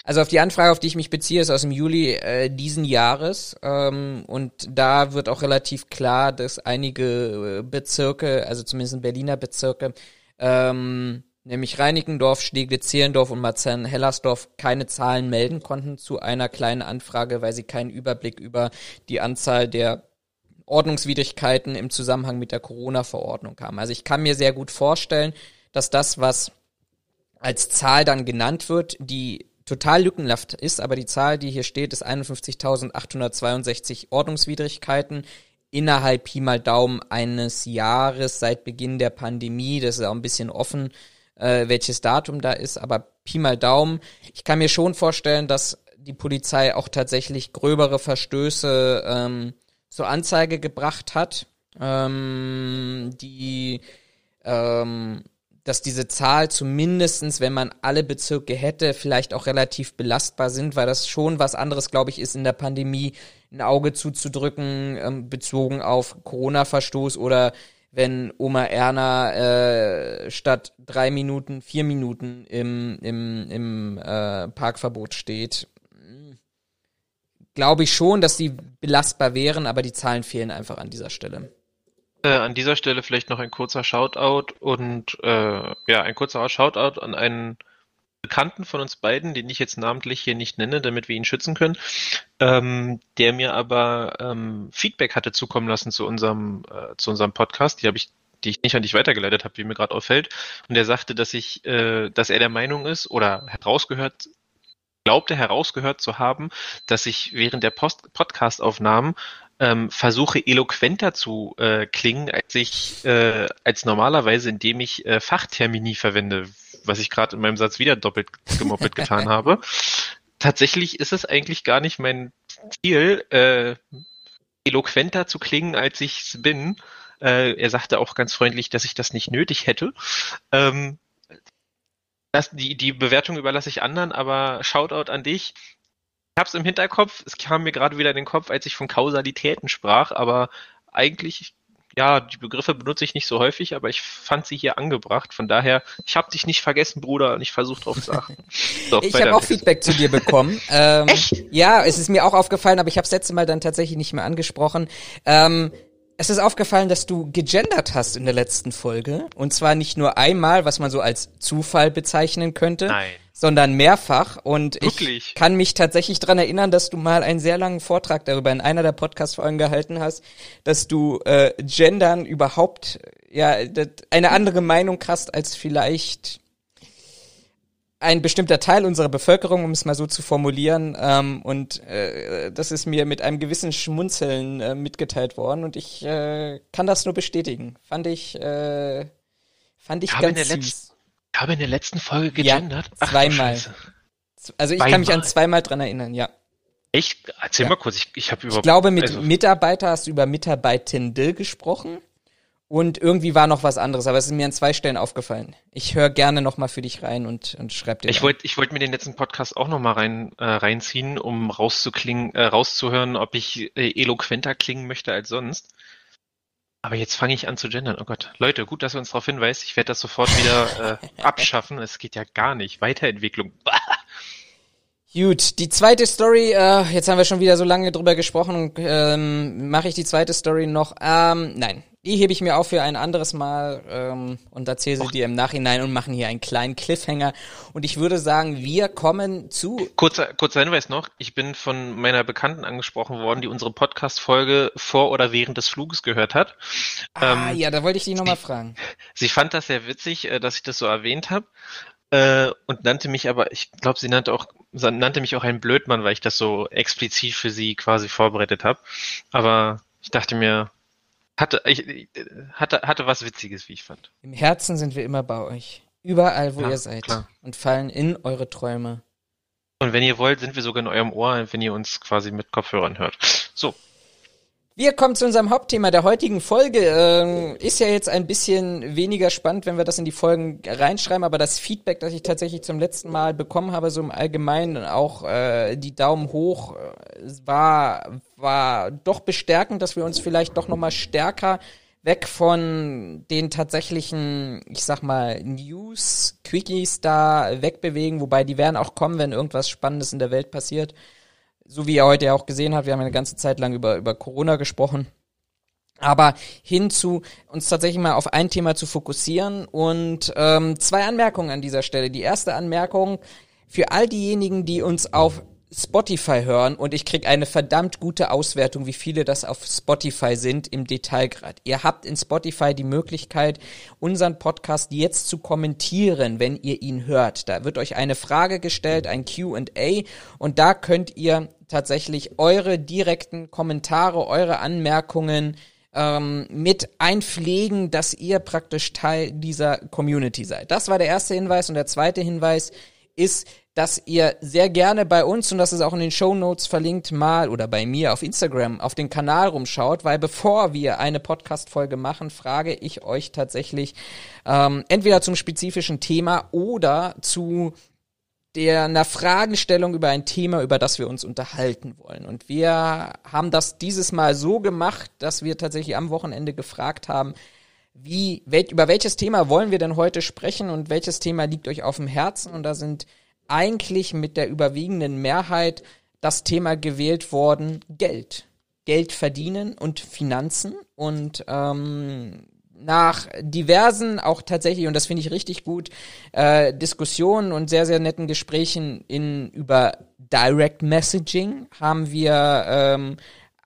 Also auf die Anfrage, auf die ich mich beziehe, ist aus dem Juli äh, diesen Jahres. Ähm, und da wird auch relativ klar, dass einige äh, Bezirke, also zumindest Berliner Bezirke, ähm, nämlich Reinickendorf, Steglitz-Zehlendorf und Marzahn-Hellersdorf keine Zahlen melden konnten zu einer kleinen Anfrage, weil sie keinen Überblick über die Anzahl der Ordnungswidrigkeiten im Zusammenhang mit der Corona-Verordnung haben. Also ich kann mir sehr gut vorstellen, dass das, was als Zahl dann genannt wird, die total lückenhaft ist, aber die Zahl, die hier steht, ist 51.862 Ordnungswidrigkeiten innerhalb Pi mal Daumen eines Jahres seit Beginn der Pandemie. Das ist auch ein bisschen offen, äh, welches Datum da ist, aber Pi mal Daumen. Ich kann mir schon vorstellen, dass die Polizei auch tatsächlich gröbere Verstöße ähm, zur Anzeige gebracht hat, ähm, die ähm, dass diese Zahl zumindestens, wenn man alle Bezirke hätte, vielleicht auch relativ belastbar sind, weil das schon was anderes, glaube ich, ist in der Pandemie ein Auge zuzudrücken, ähm, bezogen auf Corona-Verstoß oder wenn Oma Erna äh, statt drei Minuten vier Minuten im, im, im äh, Parkverbot steht. Glaube ich schon, dass die belastbar wären, aber die Zahlen fehlen einfach an dieser Stelle. Äh, an dieser Stelle vielleicht noch ein kurzer Shoutout und äh, ja, ein kurzer Shoutout an einen Bekannten von uns beiden, den ich jetzt namentlich hier nicht nenne, damit wir ihn schützen können, ähm, der mir aber ähm, Feedback hatte zukommen lassen zu unserem äh, zu unserem Podcast. Die habe ich die ich nicht an dich weitergeleitet habe, wie mir gerade auffällt. Und er sagte, dass ich, äh, dass er der Meinung ist oder herausgehört, glaubte herausgehört zu haben, dass ich während der Podcast-Aufnahmen ähm, versuche eloquenter zu äh, klingen, als ich äh, als normalerweise, indem ich äh, Fachtermini verwende, was ich gerade in meinem Satz wieder doppelt gemoppelt getan habe. Tatsächlich ist es eigentlich gar nicht mein Ziel, äh, eloquenter zu klingen, als ich bin. Äh, er sagte auch ganz freundlich, dass ich das nicht nötig hätte. Ähm, das, die, die Bewertung überlasse ich anderen, aber Shoutout an dich habe es im Hinterkopf, es kam mir gerade wieder in den Kopf, als ich von Kausalitäten sprach, aber eigentlich ja, die Begriffe benutze ich nicht so häufig, aber ich fand sie hier angebracht. Von daher, ich habe dich nicht vergessen, Bruder, und ich versuche drauf zu achten. So, ich habe auch Feedback zu dir bekommen. ähm, Echt? Ja, es ist mir auch aufgefallen, aber ich habe das letzte Mal dann tatsächlich nicht mehr angesprochen. Ähm, es ist aufgefallen, dass du gegendert hast in der letzten Folge. Und zwar nicht nur einmal, was man so als Zufall bezeichnen könnte. Nein sondern mehrfach. Und Wirklich? ich kann mich tatsächlich dran erinnern, dass du mal einen sehr langen Vortrag darüber in einer der Podcast-Folgen gehalten hast, dass du äh, Gendern überhaupt ja eine andere Meinung hast als vielleicht ein bestimmter Teil unserer Bevölkerung, um es mal so zu formulieren. Ähm, und äh, das ist mir mit einem gewissen Schmunzeln äh, mitgeteilt worden. Und ich äh, kann das nur bestätigen. Fand ich, äh, fand ich, ich ganz süß. Ich habe in der letzten Folge gegendert. Ja, zweimal. also ich zweimal. kann mich an zweimal dran erinnern, ja. Echt? Erzähl ja. mal kurz, ich, ich habe über. Ich glaube, mit also, Mitarbeiter hast du über Mitarbeitende gesprochen. Und irgendwie war noch was anderes, aber es ist mir an zwei Stellen aufgefallen. Ich höre gerne noch mal für dich rein und, und schreib dir. Ich wollte ich wollte mir den letzten Podcast auch noch mal rein, äh, reinziehen, um rauszuklingen, äh, rauszuhören, ob ich äh, eloquenter klingen möchte als sonst. Aber jetzt fange ich an zu gendern. Oh Gott. Leute, gut, dass ihr uns darauf hinweist. Ich werde das sofort wieder äh, abschaffen. Es geht ja gar nicht. Weiterentwicklung. Gut, die zweite Story, äh, jetzt haben wir schon wieder so lange drüber gesprochen, ähm, mache ich die zweite Story noch. Ähm, nein, die hebe ich mir auf für ein anderes Mal ähm, und erzähle sie Och. dir im Nachhinein und machen hier einen kleinen Cliffhanger. Und ich würde sagen, wir kommen zu. Kurzer, kurzer Hinweis noch, ich bin von meiner Bekannten angesprochen worden, die unsere Podcast-Folge vor oder während des Fluges gehört hat. Ah, ähm, ja, da wollte ich dich nochmal fragen. Sie fand das sehr witzig, äh, dass ich das so erwähnt habe. Äh, und nannte mich aber, ich glaube, sie nannte auch, nannte mich auch ein Blödmann, weil ich das so explizit für sie quasi vorbereitet habe. Aber ich dachte mir, hatte, ich, hatte, hatte was Witziges, wie ich fand. Im Herzen sind wir immer bei euch. Überall, wo ja, ihr seid. Klar. Und fallen in eure Träume. Und wenn ihr wollt, sind wir sogar in eurem Ohr, wenn ihr uns quasi mit Kopfhörern hört. So, wir kommen zu unserem Hauptthema der heutigen Folge. Ähm, ist ja jetzt ein bisschen weniger spannend, wenn wir das in die Folgen reinschreiben, aber das Feedback, das ich tatsächlich zum letzten Mal bekommen habe, so im Allgemeinen, auch äh, die Daumen hoch, äh, war, war doch bestärkend, dass wir uns vielleicht doch nochmal stärker weg von den tatsächlichen, ich sag mal, News, Quickies da wegbewegen, wobei die werden auch kommen, wenn irgendwas Spannendes in der Welt passiert so wie ihr heute ja auch gesehen habt, wir haben eine ganze Zeit lang über, über Corona gesprochen. Aber hin zu uns tatsächlich mal auf ein Thema zu fokussieren und ähm, zwei Anmerkungen an dieser Stelle. Die erste Anmerkung für all diejenigen, die uns auf Spotify hören und ich krieg eine verdammt gute Auswertung, wie viele das auf Spotify sind im Detailgrad. Ihr habt in Spotify die Möglichkeit, unseren Podcast jetzt zu kommentieren, wenn ihr ihn hört. Da wird euch eine Frage gestellt, ein Q&A und da könnt ihr tatsächlich eure direkten Kommentare, eure Anmerkungen ähm, mit einpflegen, dass ihr praktisch Teil dieser Community seid. Das war der erste Hinweis und der zweite Hinweis ist, dass ihr sehr gerne bei uns, und das ist auch in den Show Notes verlinkt, mal oder bei mir auf Instagram auf den Kanal rumschaut, weil bevor wir eine Podcast-Folge machen, frage ich euch tatsächlich ähm, entweder zum spezifischen Thema oder zu der einer Fragestellung über ein Thema, über das wir uns unterhalten wollen. Und wir haben das dieses Mal so gemacht, dass wir tatsächlich am Wochenende gefragt haben, wie, wel, über welches Thema wollen wir denn heute sprechen und welches Thema liegt euch auf dem Herzen? Und da sind eigentlich mit der überwiegenden Mehrheit das Thema gewählt worden, Geld. Geld verdienen und Finanzen. Und ähm, nach diversen, auch tatsächlich, und das finde ich richtig gut, äh, Diskussionen und sehr, sehr netten Gesprächen in über Direct Messaging haben wir ähm,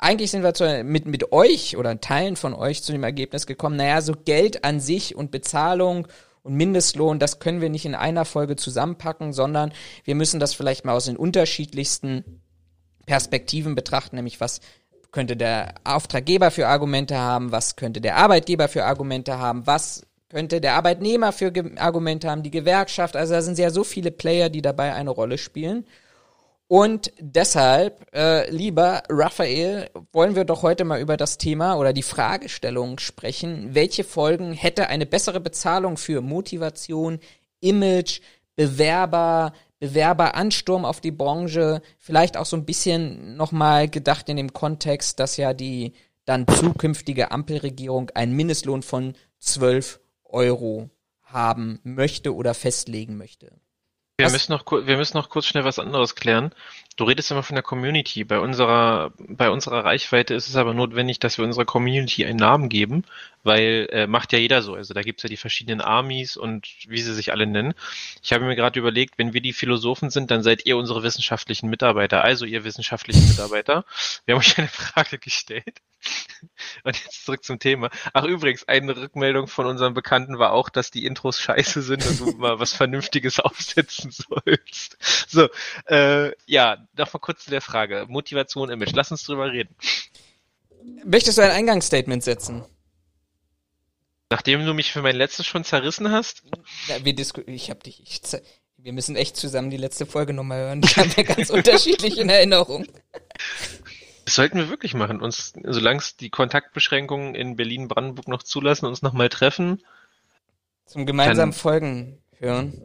eigentlich sind wir zu, mit, mit euch oder Teilen von euch zu dem Ergebnis gekommen, naja, so Geld an sich und Bezahlung und Mindestlohn, das können wir nicht in einer Folge zusammenpacken, sondern wir müssen das vielleicht mal aus den unterschiedlichsten Perspektiven betrachten, nämlich was könnte der Auftraggeber für Argumente haben, was könnte der Arbeitgeber für Argumente haben, was könnte der Arbeitnehmer für Ge Argumente haben, die Gewerkschaft, also da sind ja so viele Player, die dabei eine Rolle spielen. Und deshalb, äh, lieber Raphael, wollen wir doch heute mal über das Thema oder die Fragestellung sprechen. Welche Folgen hätte eine bessere Bezahlung für Motivation, Image, Bewerber, Bewerberansturm auf die Branche, vielleicht auch so ein bisschen nochmal gedacht in dem Kontext, dass ja die dann zukünftige Ampelregierung einen Mindestlohn von 12 Euro haben möchte oder festlegen möchte. Wir müssen, noch, wir müssen noch kurz schnell was anderes klären. Du redest immer von der Community. Bei unserer, bei unserer Reichweite ist es aber notwendig, dass wir unserer Community einen Namen geben, weil äh, macht ja jeder so. Also da gibt's ja die verschiedenen Armies und wie sie sich alle nennen. Ich habe mir gerade überlegt, wenn wir die Philosophen sind, dann seid ihr unsere wissenschaftlichen Mitarbeiter, also ihr wissenschaftlichen Mitarbeiter. Wir haben euch eine Frage gestellt. Und jetzt zurück zum Thema. Ach übrigens, eine Rückmeldung von unserem Bekannten war auch, dass die Intros scheiße sind und du mal was Vernünftiges aufsetzen sollst. So, äh, ja, noch mal kurz zu der Frage. Motivation, Image. Lass uns drüber reden. Möchtest du ein Eingangsstatement setzen? Nachdem du mich für mein letztes schon zerrissen hast? Ja, wir ich hab dich, ich, wir müssen echt zusammen die letzte Folge nochmal hören. Ich habe ja ganz unterschiedlich in Erinnerung. Das sollten wir wirklich machen. Uns, solange es die Kontaktbeschränkungen in Berlin-Brandenburg noch zulassen, uns nochmal treffen. Zum gemeinsamen Folgen hören.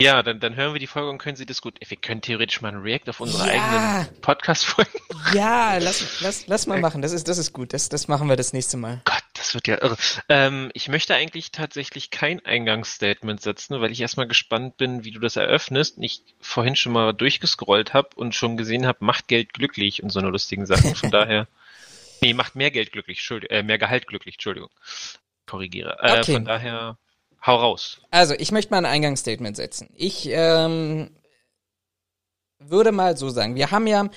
Ja, dann, dann hören wir die Folge und können sie diskutieren. Wir können theoretisch mal ein React auf unsere ja. eigenen Podcast-Folgen Ja, lass, lass, lass mal machen. Das ist, das ist gut. Das, das machen wir das nächste Mal. Gott, das wird ja irre. Ähm, ich möchte eigentlich tatsächlich kein Eingangsstatement setzen, weil ich erstmal gespannt bin, wie du das eröffnest. Ich vorhin schon mal durchgescrollt habe und schon gesehen habe, macht Geld glücklich und so eine lustigen Sachen. Von daher. Nee, macht mehr Geld glücklich, Entschuldigung, äh, mehr Gehalt glücklich, Entschuldigung. Korrigiere. Äh, okay. Von daher Hau raus. Also, ich möchte mal ein Eingangsstatement setzen. Ich ähm, würde mal so sagen, wir haben ja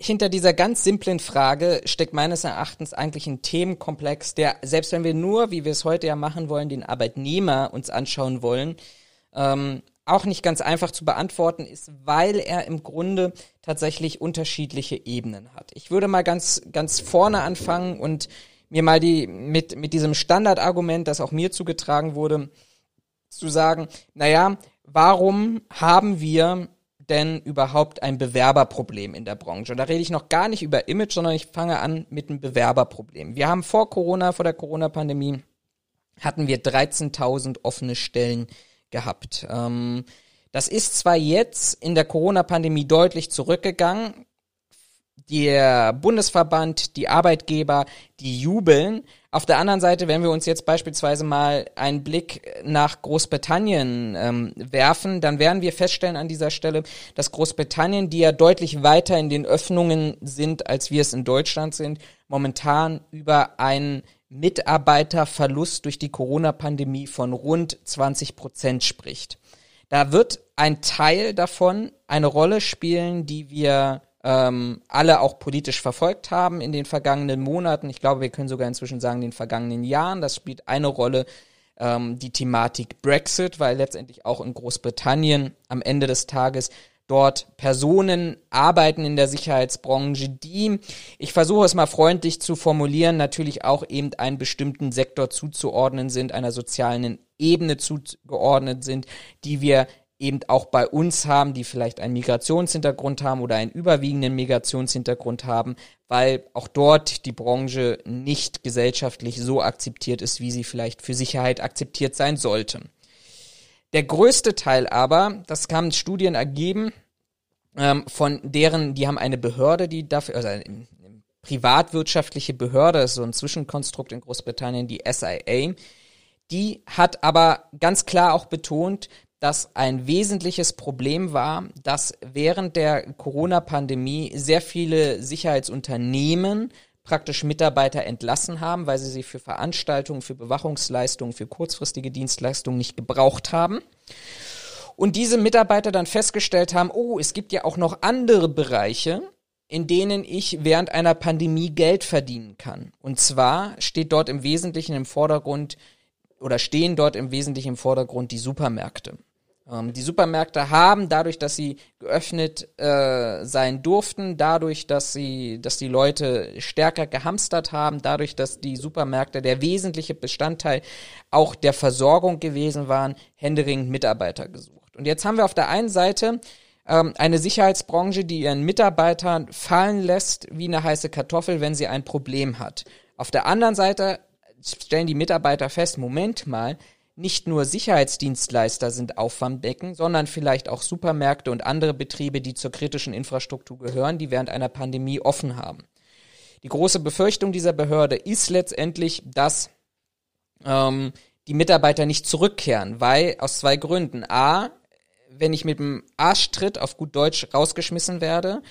hinter dieser ganz simplen Frage steckt meines Erachtens eigentlich ein Themenkomplex, der, selbst wenn wir nur, wie wir es heute ja machen wollen, den Arbeitnehmer uns anschauen wollen, ähm, auch nicht ganz einfach zu beantworten ist, weil er im Grunde tatsächlich unterschiedliche Ebenen hat. Ich würde mal ganz, ganz vorne anfangen und mir mal die, mit, mit diesem Standardargument, das auch mir zugetragen wurde, zu sagen, naja, warum haben wir denn überhaupt ein Bewerberproblem in der Branche? Und da rede ich noch gar nicht über Image, sondern ich fange an mit einem Bewerberproblem. Wir haben vor Corona, vor der Corona-Pandemie, hatten wir 13.000 offene Stellen gehabt. Ähm, das ist zwar jetzt in der Corona-Pandemie deutlich zurückgegangen, der Bundesverband, die Arbeitgeber, die jubeln. Auf der anderen Seite, wenn wir uns jetzt beispielsweise mal einen Blick nach Großbritannien ähm, werfen, dann werden wir feststellen an dieser Stelle, dass Großbritannien, die ja deutlich weiter in den Öffnungen sind, als wir es in Deutschland sind, momentan über einen Mitarbeiterverlust durch die Corona-Pandemie von rund 20 Prozent spricht. Da wird ein Teil davon eine Rolle spielen, die wir ähm, alle auch politisch verfolgt haben in den vergangenen Monaten. Ich glaube, wir können sogar inzwischen sagen, in den vergangenen Jahren. Das spielt eine Rolle, ähm, die Thematik Brexit, weil letztendlich auch in Großbritannien am Ende des Tages dort Personen arbeiten in der Sicherheitsbranche, die, ich versuche es mal freundlich zu formulieren, natürlich auch eben einen bestimmten Sektor zuzuordnen sind, einer sozialen Ebene zugeordnet sind, die wir eben auch bei uns haben, die vielleicht einen Migrationshintergrund haben oder einen überwiegenden Migrationshintergrund haben, weil auch dort die Branche nicht gesellschaftlich so akzeptiert ist, wie sie vielleicht für Sicherheit akzeptiert sein sollte. Der größte Teil aber, das haben Studien ergeben, ähm, von deren, die haben eine Behörde, die dafür, also eine privatwirtschaftliche Behörde, so ein Zwischenkonstrukt in Großbritannien, die SIA, die hat aber ganz klar auch betont, dass ein wesentliches Problem war, dass während der Corona-Pandemie sehr viele Sicherheitsunternehmen praktisch Mitarbeiter entlassen haben, weil sie sie für Veranstaltungen, für Bewachungsleistungen, für kurzfristige Dienstleistungen nicht gebraucht haben. Und diese Mitarbeiter dann festgestellt haben, oh, es gibt ja auch noch andere Bereiche, in denen ich während einer Pandemie Geld verdienen kann. Und zwar steht dort im Wesentlichen im Vordergrund oder stehen dort im Wesentlichen im Vordergrund die Supermärkte. Ähm, die Supermärkte haben dadurch, dass sie geöffnet äh, sein durften, dadurch, dass sie, dass die Leute stärker gehamstert haben, dadurch, dass die Supermärkte der wesentliche Bestandteil auch der Versorgung gewesen waren, händeringend Mitarbeiter gesucht. Und jetzt haben wir auf der einen Seite ähm, eine Sicherheitsbranche, die ihren Mitarbeitern fallen lässt wie eine heiße Kartoffel, wenn sie ein Problem hat. Auf der anderen Seite stellen die Mitarbeiter fest, Moment mal, nicht nur Sicherheitsdienstleister sind Auffangbecken, sondern vielleicht auch Supermärkte und andere Betriebe, die zur kritischen Infrastruktur gehören, die während einer Pandemie offen haben. Die große Befürchtung dieser Behörde ist letztendlich, dass ähm, die Mitarbeiter nicht zurückkehren, weil aus zwei Gründen. A, wenn ich mit dem Arschtritt auf gut Deutsch rausgeschmissen werde,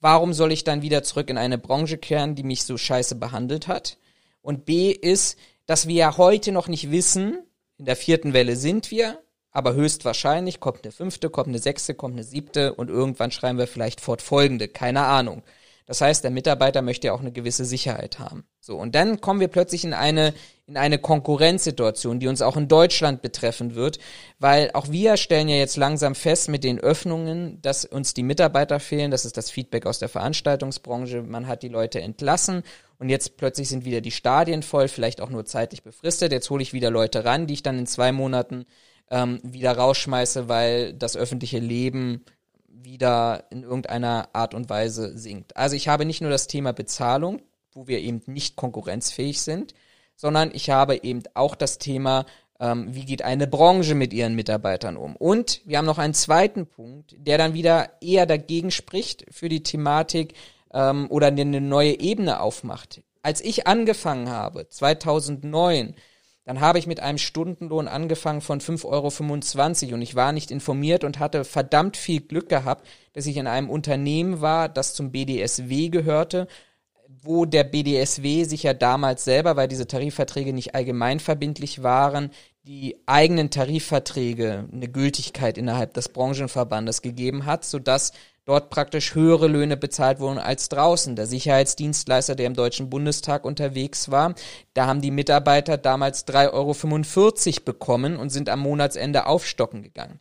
warum soll ich dann wieder zurück in eine Branche kehren, die mich so scheiße behandelt hat? Und B ist, dass wir ja heute noch nicht wissen, in der vierten Welle sind wir, aber höchstwahrscheinlich kommt eine fünfte, kommt eine sechste, kommt eine siebte und irgendwann schreiben wir vielleicht fortfolgende, keine Ahnung. Das heißt, der Mitarbeiter möchte ja auch eine gewisse Sicherheit haben. So, und dann kommen wir plötzlich in eine, in eine Konkurrenzsituation, die uns auch in Deutschland betreffen wird, weil auch wir stellen ja jetzt langsam fest mit den Öffnungen, dass uns die Mitarbeiter fehlen. Das ist das Feedback aus der Veranstaltungsbranche. Man hat die Leute entlassen und jetzt plötzlich sind wieder die Stadien voll, vielleicht auch nur zeitlich befristet. Jetzt hole ich wieder Leute ran, die ich dann in zwei Monaten ähm, wieder rausschmeiße, weil das öffentliche Leben wieder in irgendeiner Art und Weise sinkt. Also ich habe nicht nur das Thema Bezahlung, wo wir eben nicht konkurrenzfähig sind, sondern ich habe eben auch das Thema, ähm, wie geht eine Branche mit ihren Mitarbeitern um. Und wir haben noch einen zweiten Punkt, der dann wieder eher dagegen spricht für die Thematik ähm, oder eine neue Ebene aufmacht. Als ich angefangen habe, 2009, dann habe ich mit einem Stundenlohn angefangen von 5,25 Euro und ich war nicht informiert und hatte verdammt viel Glück gehabt, dass ich in einem Unternehmen war, das zum BDSW gehörte, wo der BDSW sich ja damals selber, weil diese Tarifverträge nicht allgemeinverbindlich waren, die eigenen Tarifverträge eine Gültigkeit innerhalb des Branchenverbandes gegeben hat, sodass dort praktisch höhere Löhne bezahlt wurden als draußen. Der Sicherheitsdienstleister, der im Deutschen Bundestag unterwegs war, da haben die Mitarbeiter damals 3,45 Euro bekommen und sind am Monatsende aufstocken gegangen.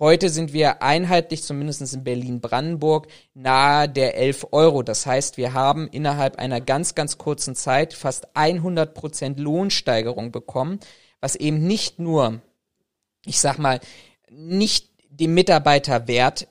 Heute sind wir einheitlich, zumindest in Berlin-Brandenburg, nahe der 11 Euro. Das heißt, wir haben innerhalb einer ganz, ganz kurzen Zeit fast 100 Prozent Lohnsteigerung bekommen, was eben nicht nur, ich sag mal, nicht dem Mitarbeiter wert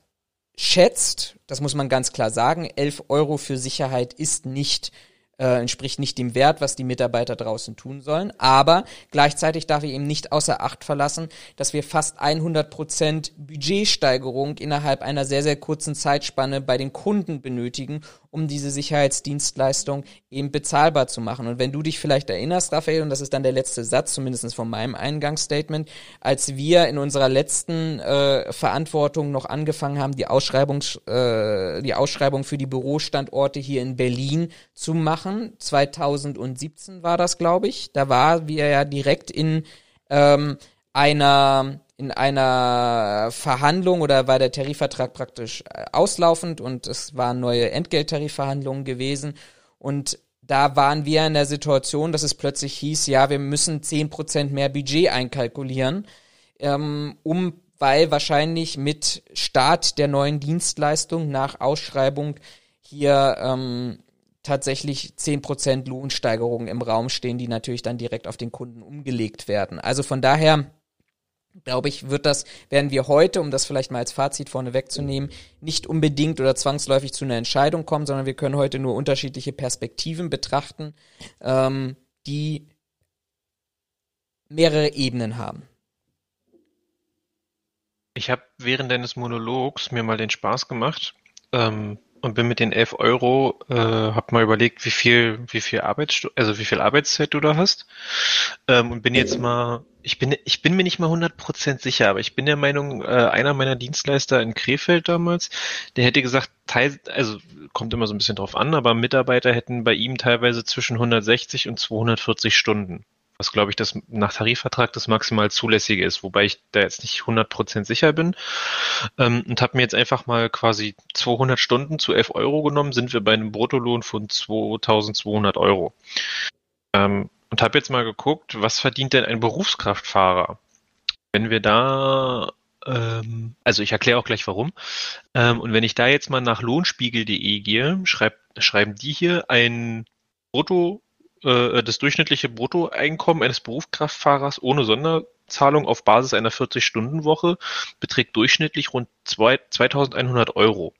schätzt, das muss man ganz klar sagen, 11 Euro für Sicherheit ist nicht äh, entspricht nicht dem Wert, was die Mitarbeiter draußen tun sollen. Aber gleichzeitig darf ich eben nicht außer Acht verlassen, dass wir fast 100 Prozent Budgetsteigerung innerhalb einer sehr, sehr kurzen Zeitspanne bei den Kunden benötigen, um diese Sicherheitsdienstleistung eben bezahlbar zu machen. Und wenn du dich vielleicht erinnerst, Raphael, und das ist dann der letzte Satz, zumindest von meinem Eingangsstatement, als wir in unserer letzten äh, Verantwortung noch angefangen haben, die Ausschreibung, äh, die Ausschreibung für die Bürostandorte hier in Berlin zu machen, 2017 war das, glaube ich, da war wir ja direkt in ähm, einer in einer Verhandlung oder war der Tarifvertrag praktisch äh, auslaufend und es waren neue Entgelttarifverhandlungen gewesen und da waren wir in der Situation, dass es plötzlich hieß, ja, wir müssen zehn Prozent mehr Budget einkalkulieren, ähm, um, weil wahrscheinlich mit Start der neuen Dienstleistung nach Ausschreibung hier ähm, tatsächlich zehn Prozent Lohnsteigerungen im Raum stehen, die natürlich dann direkt auf den Kunden umgelegt werden. Also von daher glaube ich, wird das, werden wir heute, um das vielleicht mal als Fazit vorne wegzunehmen, nicht unbedingt oder zwangsläufig zu einer Entscheidung kommen, sondern wir können heute nur unterschiedliche Perspektiven betrachten, ähm, die mehrere Ebenen haben. Ich habe während deines Monologs mir mal den Spaß gemacht, ähm, und bin mit den 11 Euro, äh, hab mal überlegt, wie viel, wie viel Arbeitsstu also wie viel Arbeitszeit du da hast. Ähm, und bin jetzt mal, ich bin, ich bin mir nicht mal 100% sicher, aber ich bin der Meinung, äh, einer meiner Dienstleister in Krefeld damals, der hätte gesagt, teil, also kommt immer so ein bisschen drauf an, aber Mitarbeiter hätten bei ihm teilweise zwischen 160 und 240 Stunden was glaube ich das nach Tarifvertrag das maximal zulässige ist, wobei ich da jetzt nicht 100% sicher bin ähm, und habe mir jetzt einfach mal quasi 200 Stunden zu 11 Euro genommen, sind wir bei einem Bruttolohn von 2200 Euro. Ähm, und habe jetzt mal geguckt, was verdient denn ein Berufskraftfahrer? Wenn wir da ähm, also ich erkläre auch gleich warum. Ähm, und wenn ich da jetzt mal nach lohnspiegel.de gehe, schreib, schreiben die hier ein Brutto äh, das durchschnittliche Bruttoeinkommen eines Berufskraftfahrers ohne Sonderzahlung auf Basis einer 40-Stunden-Woche beträgt durchschnittlich rund 2100 Euro.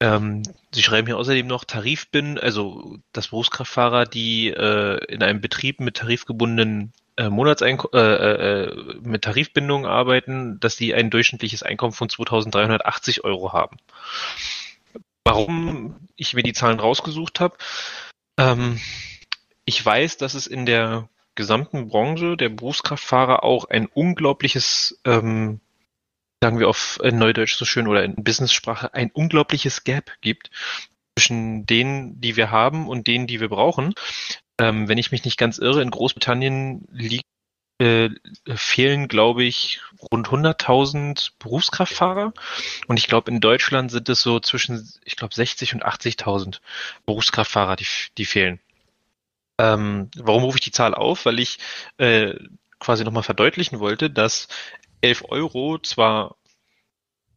Ähm, Sie schreiben hier außerdem noch Tarifbin, also dass Berufskraftfahrer, die äh, in einem Betrieb mit tarifgebundenen äh, Monatseinkommen, äh, äh, mit Tarifbindungen arbeiten, dass die ein durchschnittliches Einkommen von 2380 Euro haben. warum ich mir die Zahlen rausgesucht habe. Ähm, ich weiß, dass es in der gesamten Branche der Berufskraftfahrer auch ein unglaubliches, ähm, sagen wir auf Neudeutsch so schön oder in Business-Sprache, ein unglaubliches Gap gibt zwischen denen, die wir haben und denen, die wir brauchen. Ähm, wenn ich mich nicht ganz irre, in Großbritannien liegt äh, fehlen, glaube ich, rund 100.000 Berufskraftfahrer. Und ich glaube, in Deutschland sind es so zwischen, ich glaube, 60 und 80.000 Berufskraftfahrer, die, die fehlen. Ähm, warum rufe ich die Zahl auf? Weil ich äh, quasi nochmal verdeutlichen wollte, dass 11 Euro zwar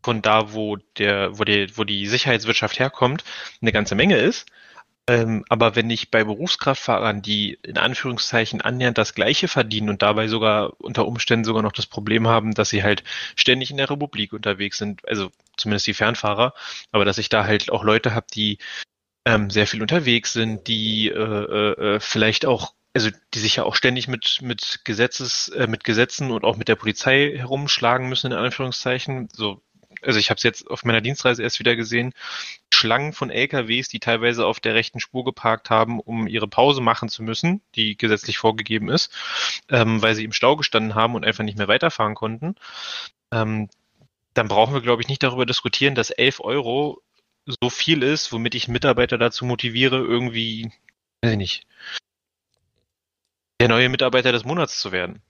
von da, wo der, wo die, wo die Sicherheitswirtschaft herkommt, eine ganze Menge ist, ähm, aber wenn ich bei Berufskraftfahrern, die in Anführungszeichen annähernd das Gleiche verdienen und dabei sogar unter Umständen sogar noch das Problem haben, dass sie halt ständig in der Republik unterwegs sind, also zumindest die Fernfahrer, aber dass ich da halt auch Leute habe, die ähm, sehr viel unterwegs sind, die äh, äh, äh, vielleicht auch also die sich ja auch ständig mit mit Gesetzes äh, mit Gesetzen und auch mit der Polizei herumschlagen müssen in Anführungszeichen so also ich habe es jetzt auf meiner Dienstreise erst wieder gesehen, Schlangen von LKWs, die teilweise auf der rechten Spur geparkt haben, um ihre Pause machen zu müssen, die gesetzlich vorgegeben ist, ähm, weil sie im Stau gestanden haben und einfach nicht mehr weiterfahren konnten. Ähm, dann brauchen wir, glaube ich, nicht darüber diskutieren, dass 11 Euro so viel ist, womit ich Mitarbeiter dazu motiviere, irgendwie, weiß ich nicht, der neue Mitarbeiter des Monats zu werden.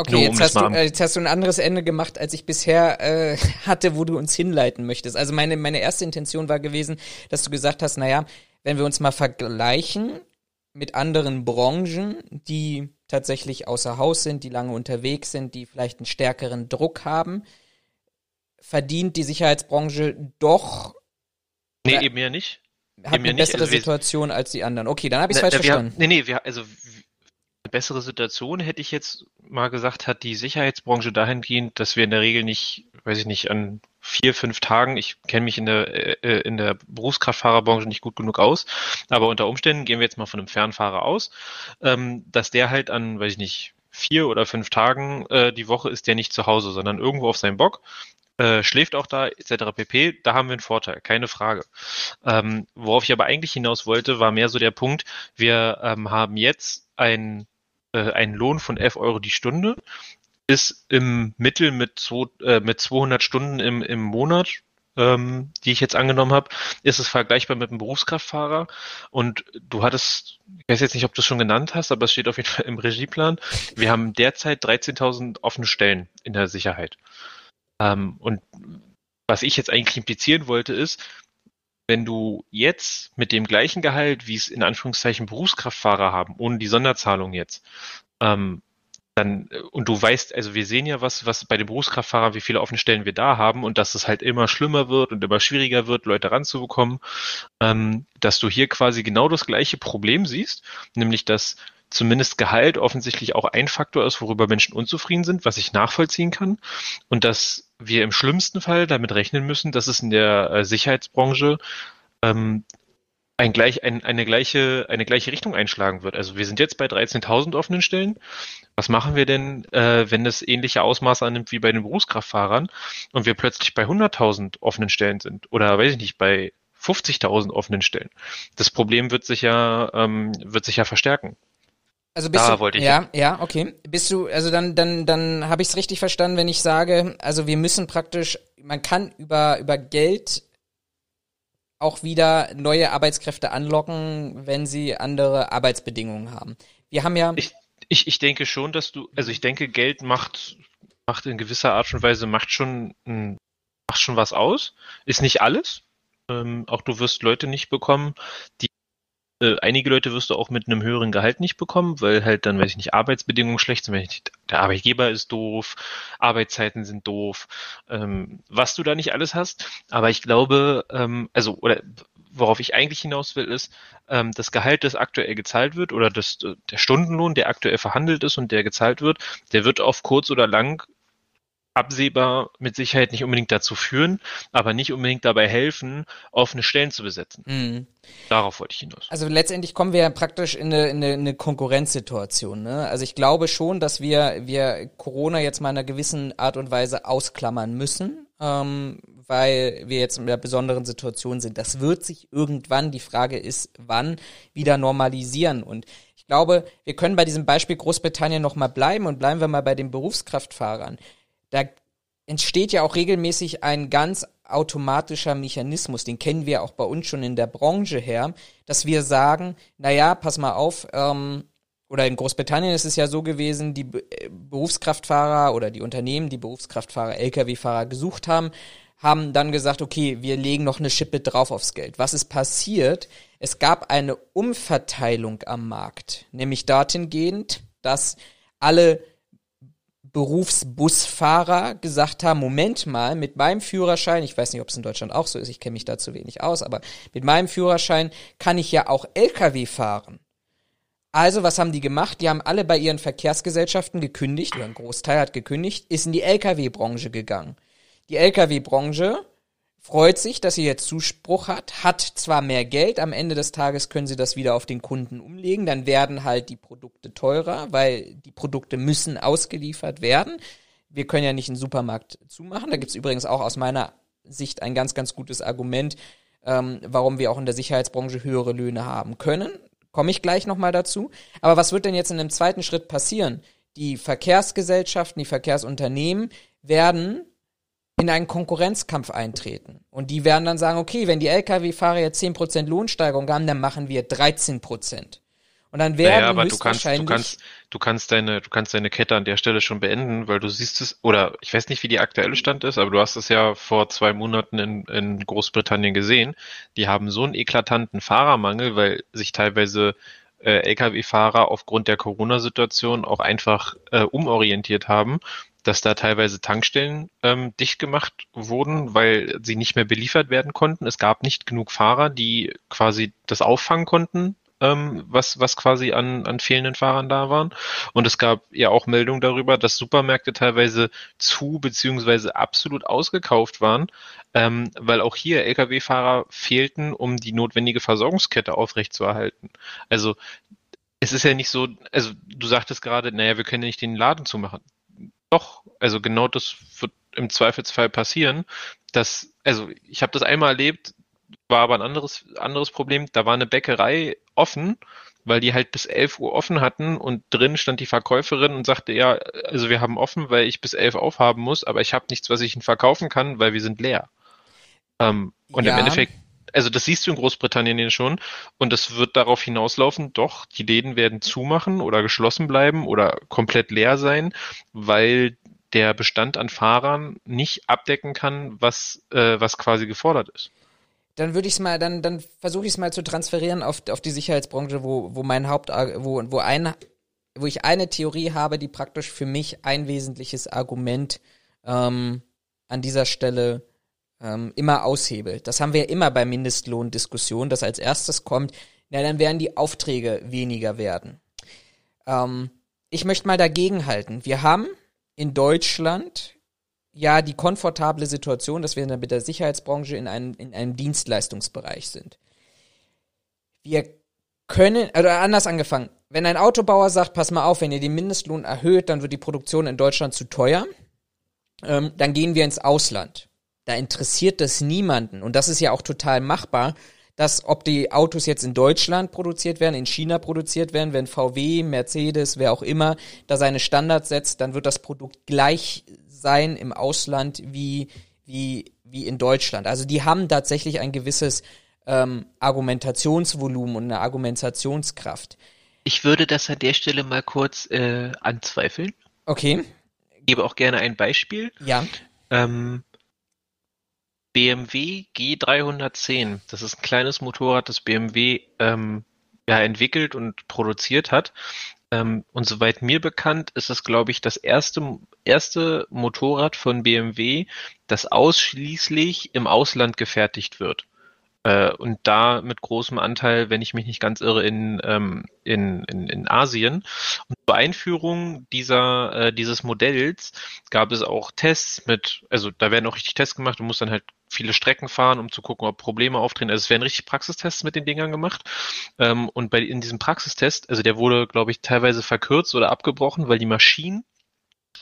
Okay, Nur, jetzt, um hast du, äh, jetzt hast du ein anderes Ende gemacht, als ich bisher äh, hatte, wo du uns hinleiten möchtest. Also meine, meine erste Intention war gewesen, dass du gesagt hast, naja, wenn wir uns mal vergleichen mit anderen Branchen, die tatsächlich außer Haus sind, die lange unterwegs sind, die vielleicht einen stärkeren Druck haben, verdient die Sicherheitsbranche doch. Nee, eben ja nicht. Hat eben eine bessere also Situation als die anderen. Okay, dann habe ich es falsch verstanden. nee, nee, wir, also bessere Situation, hätte ich jetzt mal gesagt, hat die Sicherheitsbranche dahingehend, dass wir in der Regel nicht, weiß ich nicht, an vier, fünf Tagen, ich kenne mich in der, äh, in der Berufskraftfahrerbranche nicht gut genug aus, aber unter Umständen gehen wir jetzt mal von einem Fernfahrer aus, ähm, dass der halt an, weiß ich nicht, vier oder fünf Tagen äh, die Woche ist der nicht zu Hause, sondern irgendwo auf seinem Bock, äh, schläft auch da, etc. pp. Da haben wir einen Vorteil, keine Frage. Ähm, worauf ich aber eigentlich hinaus wollte, war mehr so der Punkt, wir ähm, haben jetzt ein äh, einen Lohn von 11 Euro die Stunde, ist im Mittel mit, zwei, äh, mit 200 Stunden im, im Monat, ähm, die ich jetzt angenommen habe, ist es vergleichbar mit einem Berufskraftfahrer. Und du hattest, ich weiß jetzt nicht, ob du es schon genannt hast, aber es steht auf jeden Fall im Regieplan. Wir haben derzeit 13.000 offene Stellen in der Sicherheit. Ähm, und was ich jetzt eigentlich implizieren wollte, ist, wenn du jetzt mit dem gleichen Gehalt, wie es in Anführungszeichen Berufskraftfahrer haben, ohne die Sonderzahlung jetzt, ähm, dann, und du weißt, also wir sehen ja was, was bei den Berufskraftfahrern, wie viele offene Stellen wir da haben und dass es halt immer schlimmer wird und immer schwieriger wird, Leute ranzubekommen, ähm, dass du hier quasi genau das gleiche Problem siehst, nämlich dass zumindest Gehalt offensichtlich auch ein Faktor ist, worüber Menschen unzufrieden sind, was ich nachvollziehen kann. Und dass wir im schlimmsten Fall damit rechnen müssen, dass es in der äh, Sicherheitsbranche ähm, ein gleich, ein, eine, gleiche, eine gleiche Richtung einschlagen wird. Also wir sind jetzt bei 13.000 offenen Stellen. Was machen wir denn, äh, wenn es ähnliche Ausmaße annimmt wie bei den Berufskraftfahrern und wir plötzlich bei 100.000 offenen Stellen sind oder weiß ich nicht, bei 50.000 offenen Stellen? Das Problem wird sich ja, ähm, wird sich ja verstärken. Also bist da du, wollte ich ja, ja, okay. Bist du, also dann, dann, dann habe ich es richtig verstanden, wenn ich sage, also wir müssen praktisch, man kann über über Geld auch wieder neue Arbeitskräfte anlocken, wenn sie andere Arbeitsbedingungen haben. Wir haben ja. Ich, ich, ich denke schon, dass du, also ich denke, Geld macht macht in gewisser Art und Weise macht schon macht schon was aus. Ist nicht alles. Ähm, auch du wirst Leute nicht bekommen, die äh, einige Leute wirst du auch mit einem höheren Gehalt nicht bekommen, weil halt dann, weiß ich nicht, Arbeitsbedingungen schlecht sind. Der Arbeitgeber ist doof, Arbeitszeiten sind doof, ähm, was du da nicht alles hast. Aber ich glaube, ähm, also, oder worauf ich eigentlich hinaus will, ist, ähm, das Gehalt, das aktuell gezahlt wird, oder das, der Stundenlohn, der aktuell verhandelt ist und der gezahlt wird, der wird auf kurz oder lang absehbar mit Sicherheit nicht unbedingt dazu führen, aber nicht unbedingt dabei helfen, offene Stellen zu besetzen. Mhm. Darauf wollte ich hinaus. Also letztendlich kommen wir ja praktisch in eine, in eine, eine Konkurrenzsituation. Ne? Also ich glaube schon, dass wir, wir Corona jetzt mal in einer gewissen Art und Weise ausklammern müssen, ähm, weil wir jetzt in einer besonderen Situation sind. Das wird sich irgendwann, die Frage ist, wann, wieder normalisieren. Und ich glaube, wir können bei diesem Beispiel Großbritannien nochmal bleiben und bleiben wir mal bei den Berufskraftfahrern. Da entsteht ja auch regelmäßig ein ganz automatischer Mechanismus, den kennen wir auch bei uns schon in der Branche her, dass wir sagen, naja, pass mal auf, ähm, oder in Großbritannien ist es ja so gewesen, die äh, Berufskraftfahrer oder die Unternehmen, die Berufskraftfahrer, Lkw-Fahrer gesucht haben, haben dann gesagt, okay, wir legen noch eine Schippe drauf aufs Geld. Was ist passiert? Es gab eine Umverteilung am Markt, nämlich dorthin gehend, dass alle Berufsbusfahrer gesagt haben, Moment mal, mit meinem Führerschein, ich weiß nicht, ob es in Deutschland auch so ist, ich kenne mich da zu wenig aus, aber mit meinem Führerschein kann ich ja auch Lkw fahren. Also, was haben die gemacht? Die haben alle bei ihren Verkehrsgesellschaften gekündigt, oder ein Großteil hat gekündigt, ist in die Lkw-Branche gegangen. Die Lkw-Branche freut sich, dass sie jetzt Zuspruch hat, hat zwar mehr Geld, am Ende des Tages können sie das wieder auf den Kunden umlegen, dann werden halt die Produkte teurer, weil die Produkte müssen ausgeliefert werden. Wir können ja nicht einen Supermarkt zumachen. Da gibt's übrigens auch aus meiner Sicht ein ganz, ganz gutes Argument, ähm, warum wir auch in der Sicherheitsbranche höhere Löhne haben können. Komme ich gleich nochmal dazu. Aber was wird denn jetzt in einem zweiten Schritt passieren? Die Verkehrsgesellschaften, die Verkehrsunternehmen werden in einen Konkurrenzkampf eintreten. Und die werden dann sagen, okay, wenn die Lkw-Fahrer jetzt 10% Lohnsteigerung haben, dann machen wir 13%. Und dann werden naja, aber du kannst, du kannst, du kannst deine, du kannst deine Kette an der Stelle schon beenden, weil du siehst es, oder ich weiß nicht, wie die aktuelle Stand ist, aber du hast es ja vor zwei Monaten in, in Großbritannien gesehen. Die haben so einen eklatanten Fahrermangel, weil sich teilweise äh, Lkw-Fahrer aufgrund der Corona-Situation auch einfach äh, umorientiert haben dass da teilweise Tankstellen ähm, dicht gemacht wurden, weil sie nicht mehr beliefert werden konnten. Es gab nicht genug Fahrer, die quasi das auffangen konnten, ähm, was, was quasi an, an fehlenden Fahrern da waren. Und es gab ja auch Meldungen darüber, dass Supermärkte teilweise zu beziehungsweise absolut ausgekauft waren, ähm, weil auch hier Lkw-Fahrer fehlten, um die notwendige Versorgungskette aufrechtzuerhalten. Also es ist ja nicht so, also du sagtest gerade, naja, wir können ja nicht den Laden zumachen doch, also genau das wird im Zweifelsfall passieren. Dass, also ich habe das einmal erlebt, war aber ein anderes, anderes Problem. Da war eine Bäckerei offen, weil die halt bis 11 Uhr offen hatten und drin stand die Verkäuferin und sagte, ja, also wir haben offen, weil ich bis 11 aufhaben muss, aber ich habe nichts, was ich ihnen verkaufen kann, weil wir sind leer. Ähm, und ja. im Endeffekt also das siehst du in Großbritannien schon und das wird darauf hinauslaufen, doch, die Läden werden zumachen oder geschlossen bleiben oder komplett leer sein, weil der Bestand an Fahrern nicht abdecken kann, was, äh, was quasi gefordert ist. Dann würde ich es mal, dann, dann versuche ich es mal zu transferieren auf, auf die Sicherheitsbranche, wo, wo mein Haupt, wo, wo ein, wo ich eine Theorie habe, die praktisch für mich ein wesentliches Argument ähm, an dieser Stelle ähm, immer aushebelt. Das haben wir immer bei Mindestlohndiskussionen, dass als erstes kommt, na dann werden die Aufträge weniger werden. Ähm, ich möchte mal dagegen halten. Wir haben in Deutschland ja die komfortable Situation, dass wir mit der Sicherheitsbranche in einem, in einem Dienstleistungsbereich sind. Wir können, oder anders angefangen, wenn ein Autobauer sagt, pass mal auf, wenn ihr den Mindestlohn erhöht, dann wird die Produktion in Deutschland zu teuer, ähm, dann gehen wir ins Ausland. Da interessiert das niemanden. Und das ist ja auch total machbar, dass ob die Autos jetzt in Deutschland produziert werden, in China produziert werden, wenn VW, Mercedes, wer auch immer da seine Standards setzt, dann wird das Produkt gleich sein im Ausland wie, wie, wie in Deutschland. Also die haben tatsächlich ein gewisses ähm, Argumentationsvolumen und eine Argumentationskraft. Ich würde das an der Stelle mal kurz äh, anzweifeln. Okay. Ich gebe auch gerne ein Beispiel. Ja. Ähm, BMW G310. Das ist ein kleines Motorrad, das BMW ähm, ja, entwickelt und produziert hat. Ähm, und soweit mir bekannt, ist es, glaube ich, das erste, erste Motorrad von BMW, das ausschließlich im Ausland gefertigt wird. Äh, und da mit großem Anteil, wenn ich mich nicht ganz irre, in, ähm, in, in, in Asien. Und zur Einführung dieser, äh, dieses Modells gab es auch Tests mit, also da werden auch richtig Tests gemacht, du musst dann halt viele Strecken fahren, um zu gucken, ob Probleme auftreten. Also es werden richtig Praxistests mit den Dingern gemacht. Ähm, und bei in diesem Praxistest, also der wurde, glaube ich, teilweise verkürzt oder abgebrochen, weil die Maschinen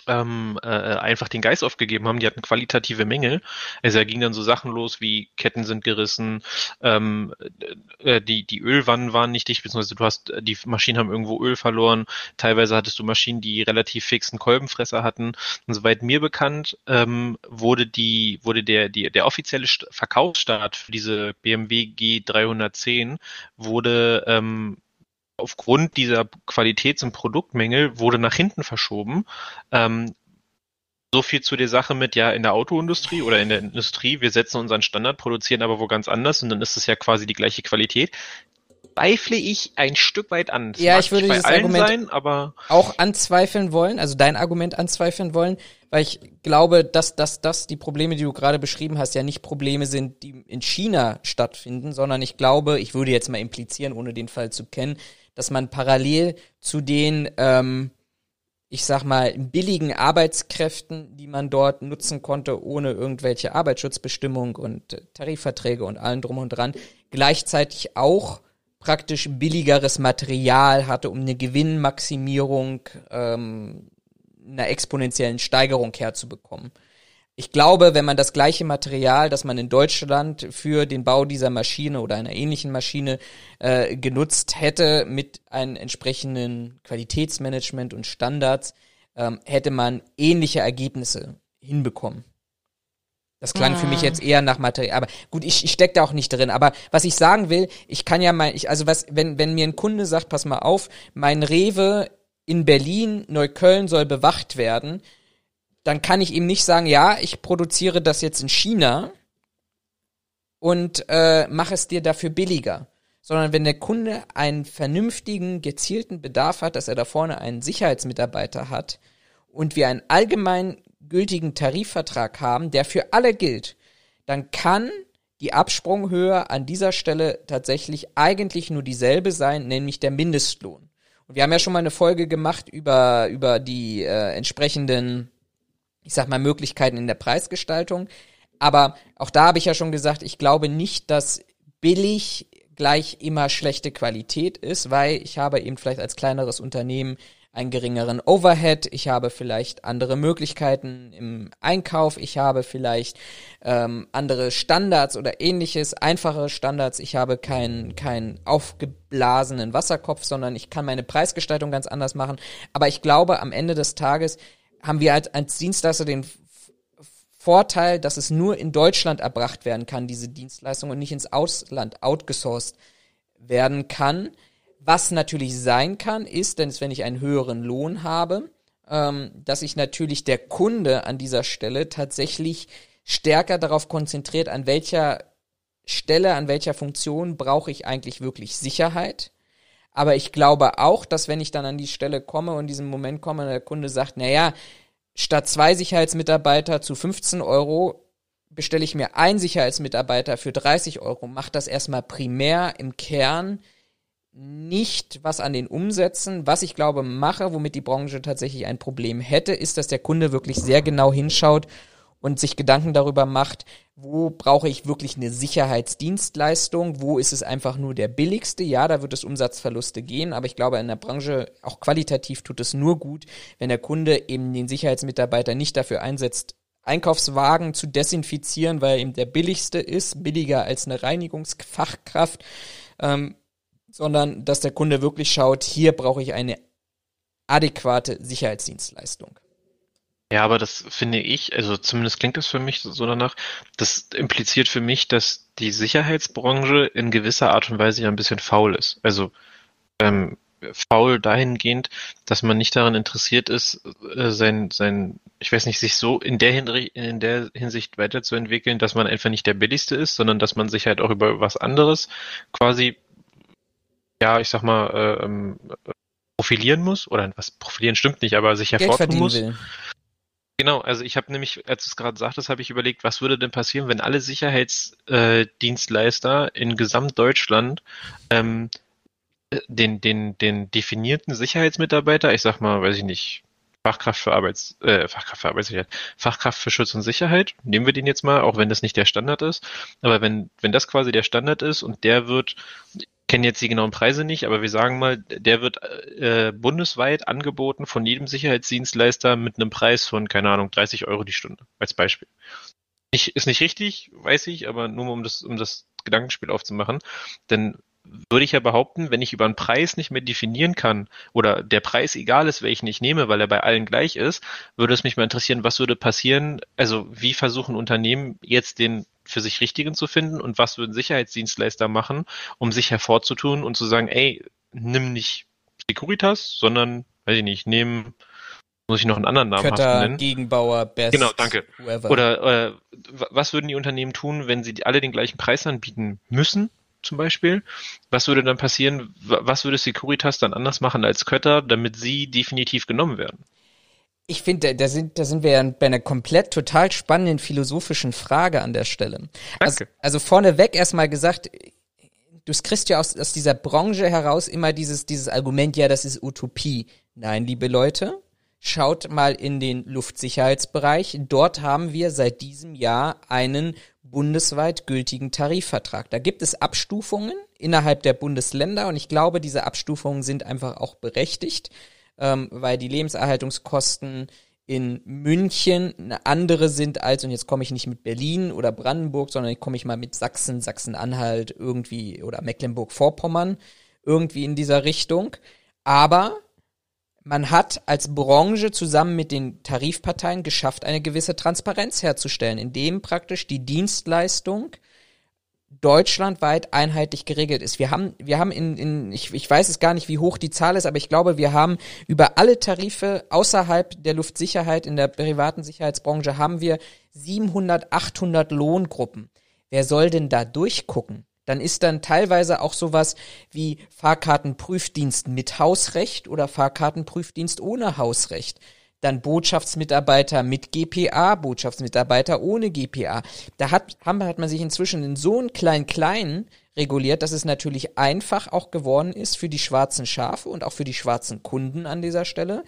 ähm, äh, einfach den Geist aufgegeben haben. Die hatten qualitative Mängel. Also da ging dann so Sachen los wie Ketten sind gerissen, ähm, äh, die, die Ölwannen waren nicht dicht, beziehungsweise du hast, die Maschinen haben irgendwo Öl verloren. Teilweise hattest du Maschinen, die relativ fixen Kolbenfresser hatten. Und soweit mir bekannt, ähm, wurde die, wurde der, die, der offizielle Verkaufsstart für diese BMW G310 wurde ähm, aufgrund dieser Qualitäts- und Produktmängel wurde nach hinten verschoben. Ähm, so viel zu der Sache mit, ja, in der Autoindustrie oder in der Industrie, wir setzen unseren Standard, produzieren aber wo ganz anders und dann ist es ja quasi die gleiche Qualität. Zweifle ich ein Stück weit an. Das ja, ich würde dieses Argument sein, aber auch anzweifeln wollen, also dein Argument anzweifeln wollen, weil ich glaube, dass, dass, dass die Probleme, die du gerade beschrieben hast, ja nicht Probleme sind, die in China stattfinden, sondern ich glaube, ich würde jetzt mal implizieren, ohne den Fall zu kennen, dass man parallel zu den, ähm, ich sag mal, billigen Arbeitskräften, die man dort nutzen konnte, ohne irgendwelche Arbeitsschutzbestimmung und Tarifverträge und allen drum und dran, gleichzeitig auch praktisch billigeres Material hatte, um eine Gewinnmaximierung ähm, einer exponentiellen Steigerung herzubekommen. Ich glaube, wenn man das gleiche Material, das man in Deutschland für den Bau dieser Maschine oder einer ähnlichen Maschine äh, genutzt hätte, mit einem entsprechenden Qualitätsmanagement und Standards, ähm, hätte man ähnliche Ergebnisse hinbekommen. Das klang für mich ah. jetzt eher nach Material. Aber gut, ich, ich steck da auch nicht drin. Aber was ich sagen will, ich kann ja mal, ich, also was, wenn, wenn mir ein Kunde sagt, pass mal auf, mein Rewe in Berlin, Neukölln soll bewacht werden, dann kann ich ihm nicht sagen, ja, ich produziere das jetzt in China und äh, mache es dir dafür billiger. Sondern wenn der Kunde einen vernünftigen, gezielten Bedarf hat, dass er da vorne einen Sicherheitsmitarbeiter hat und wir einen allgemein gültigen Tarifvertrag haben, der für alle gilt, dann kann die Absprunghöhe an dieser Stelle tatsächlich eigentlich nur dieselbe sein, nämlich der Mindestlohn. Und wir haben ja schon mal eine Folge gemacht über, über die äh, entsprechenden ich sag mal, Möglichkeiten in der Preisgestaltung. Aber auch da habe ich ja schon gesagt, ich glaube nicht, dass billig gleich immer schlechte Qualität ist, weil ich habe eben vielleicht als kleineres Unternehmen einen geringeren Overhead, ich habe vielleicht andere Möglichkeiten im Einkauf, ich habe vielleicht ähm, andere Standards oder ähnliches, einfachere Standards, ich habe keinen keinen aufgeblasenen Wasserkopf, sondern ich kann meine Preisgestaltung ganz anders machen. Aber ich glaube, am Ende des Tages haben wir als, als Dienstleister den Vorteil, dass es nur in Deutschland erbracht werden kann, diese Dienstleistung und nicht ins Ausland outgesourced werden kann. Was natürlich sein kann, ist, denn wenn ich einen höheren Lohn habe, ähm, dass sich natürlich der Kunde an dieser Stelle tatsächlich stärker darauf konzentriert, an welcher Stelle, an welcher Funktion brauche ich eigentlich wirklich Sicherheit. Aber ich glaube auch, dass wenn ich dann an die Stelle komme und diesen Moment komme der Kunde sagt, naja, statt zwei Sicherheitsmitarbeiter zu 15 Euro bestelle ich mir einen Sicherheitsmitarbeiter für 30 Euro, macht das erstmal primär im Kern nicht was an den Umsätzen. Was ich glaube mache, womit die Branche tatsächlich ein Problem hätte, ist, dass der Kunde wirklich sehr genau hinschaut und sich Gedanken darüber macht, wo brauche ich wirklich eine Sicherheitsdienstleistung, wo ist es einfach nur der billigste. Ja, da wird es Umsatzverluste gehen, aber ich glaube, in der Branche auch qualitativ tut es nur gut, wenn der Kunde eben den Sicherheitsmitarbeiter nicht dafür einsetzt, Einkaufswagen zu desinfizieren, weil er eben der billigste ist, billiger als eine Reinigungsfachkraft, ähm, sondern dass der Kunde wirklich schaut, hier brauche ich eine adäquate Sicherheitsdienstleistung. Ja, aber das finde ich, also zumindest klingt das für mich so danach, das impliziert für mich, dass die Sicherheitsbranche in gewisser Art und Weise ja ein bisschen faul ist. Also ähm, faul dahingehend, dass man nicht daran interessiert ist, äh, sein, sein, ich weiß nicht, sich so in der, in der Hinsicht weiterzuentwickeln, dass man einfach nicht der billigste ist, sondern dass man sich halt auch über was anderes quasi, ja, ich sag mal, äh, ähm, profilieren muss, oder was profilieren stimmt nicht, aber sich hervortun muss. Will. Genau, also ich habe nämlich, als du es gerade sagtest, habe ich überlegt, was würde denn passieren, wenn alle Sicherheitsdienstleister äh, in Gesamtdeutschland ähm, den, den, den definierten Sicherheitsmitarbeiter, ich sag mal, weiß ich nicht, Fachkraft für Arbeits, äh, Fachkraft für Arbeitssicherheit, Fachkraft für Schutz und Sicherheit, nehmen wir den jetzt mal, auch wenn das nicht der Standard ist, aber wenn, wenn das quasi der Standard ist und der wird kenne jetzt die genauen Preise nicht, aber wir sagen mal, der wird äh, bundesweit angeboten von jedem Sicherheitsdienstleister mit einem Preis von, keine Ahnung, 30 Euro die Stunde, als Beispiel. Ich, ist nicht richtig, weiß ich, aber nur um das, um das Gedankenspiel aufzumachen. Denn würde ich ja behaupten, wenn ich über einen Preis nicht mehr definieren kann oder der Preis egal ist, welchen ich nehme, weil er bei allen gleich ist, würde es mich mal interessieren, was würde passieren, also wie versuchen Unternehmen jetzt den für sich richtigen zu finden und was würden Sicherheitsdienstleister machen, um sich hervorzutun und zu sagen, ey, nimm nicht Securitas, sondern, weiß ich nicht, nehmen muss ich noch einen anderen Namen Kötter, nennen? Gegenbauer, Best. Genau, danke. Whoever. Oder, oder was würden die Unternehmen tun, wenn sie alle den gleichen Preis anbieten müssen? zum Beispiel. Was würde dann passieren? Was würde Securitas dann anders machen als Kötter, damit sie definitiv genommen werden? Ich finde, da sind, da sind wir ja bei einer komplett total spannenden philosophischen Frage an der Stelle. Also, also vorneweg erstmal gesagt, du kriegst ja aus, aus dieser Branche heraus immer dieses, dieses Argument, ja, das ist Utopie. Nein, liebe Leute, Schaut mal in den Luftsicherheitsbereich. Dort haben wir seit diesem Jahr einen bundesweit gültigen Tarifvertrag. Da gibt es Abstufungen innerhalb der Bundesländer und ich glaube, diese Abstufungen sind einfach auch berechtigt, ähm, weil die Lebenserhaltungskosten in München eine andere sind als, und jetzt komme ich nicht mit Berlin oder Brandenburg, sondern ich komme ich mal mit Sachsen, Sachsen-Anhalt irgendwie oder Mecklenburg-Vorpommern irgendwie in dieser Richtung. Aber man hat als Branche zusammen mit den Tarifparteien geschafft, eine gewisse Transparenz herzustellen, indem praktisch die Dienstleistung deutschlandweit einheitlich geregelt ist. Wir haben, wir haben in, in ich, ich weiß es gar nicht, wie hoch die Zahl ist, aber ich glaube, wir haben über alle Tarife außerhalb der Luftsicherheit in der privaten Sicherheitsbranche haben wir 700, 800 Lohngruppen. Wer soll denn da durchgucken? dann ist dann teilweise auch sowas wie Fahrkartenprüfdienst mit Hausrecht oder Fahrkartenprüfdienst ohne Hausrecht. Dann Botschaftsmitarbeiter mit GPA, Botschaftsmitarbeiter ohne GPA. Da hat, haben, hat man sich inzwischen in so einen kleinen kleinen reguliert, dass es natürlich einfach auch geworden ist für die schwarzen Schafe und auch für die schwarzen Kunden an dieser Stelle,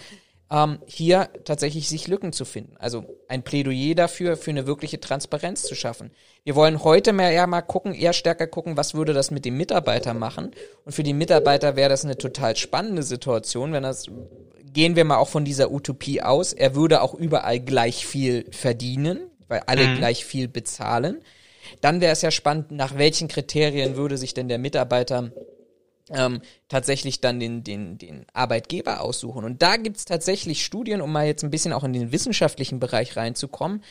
ähm, hier tatsächlich sich Lücken zu finden. Also ein Plädoyer dafür, für eine wirkliche Transparenz zu schaffen. Wir wollen heute mehr eher mal gucken, eher stärker gucken, was würde das mit dem Mitarbeiter machen. Und für die Mitarbeiter wäre das eine total spannende Situation, wenn das, gehen wir mal auch von dieser Utopie aus, er würde auch überall gleich viel verdienen, weil alle mhm. gleich viel bezahlen. Dann wäre es ja spannend, nach welchen Kriterien würde sich denn der Mitarbeiter ähm, tatsächlich dann den, den, den Arbeitgeber aussuchen. Und da gibt's tatsächlich Studien, um mal jetzt ein bisschen auch in den wissenschaftlichen Bereich reinzukommen,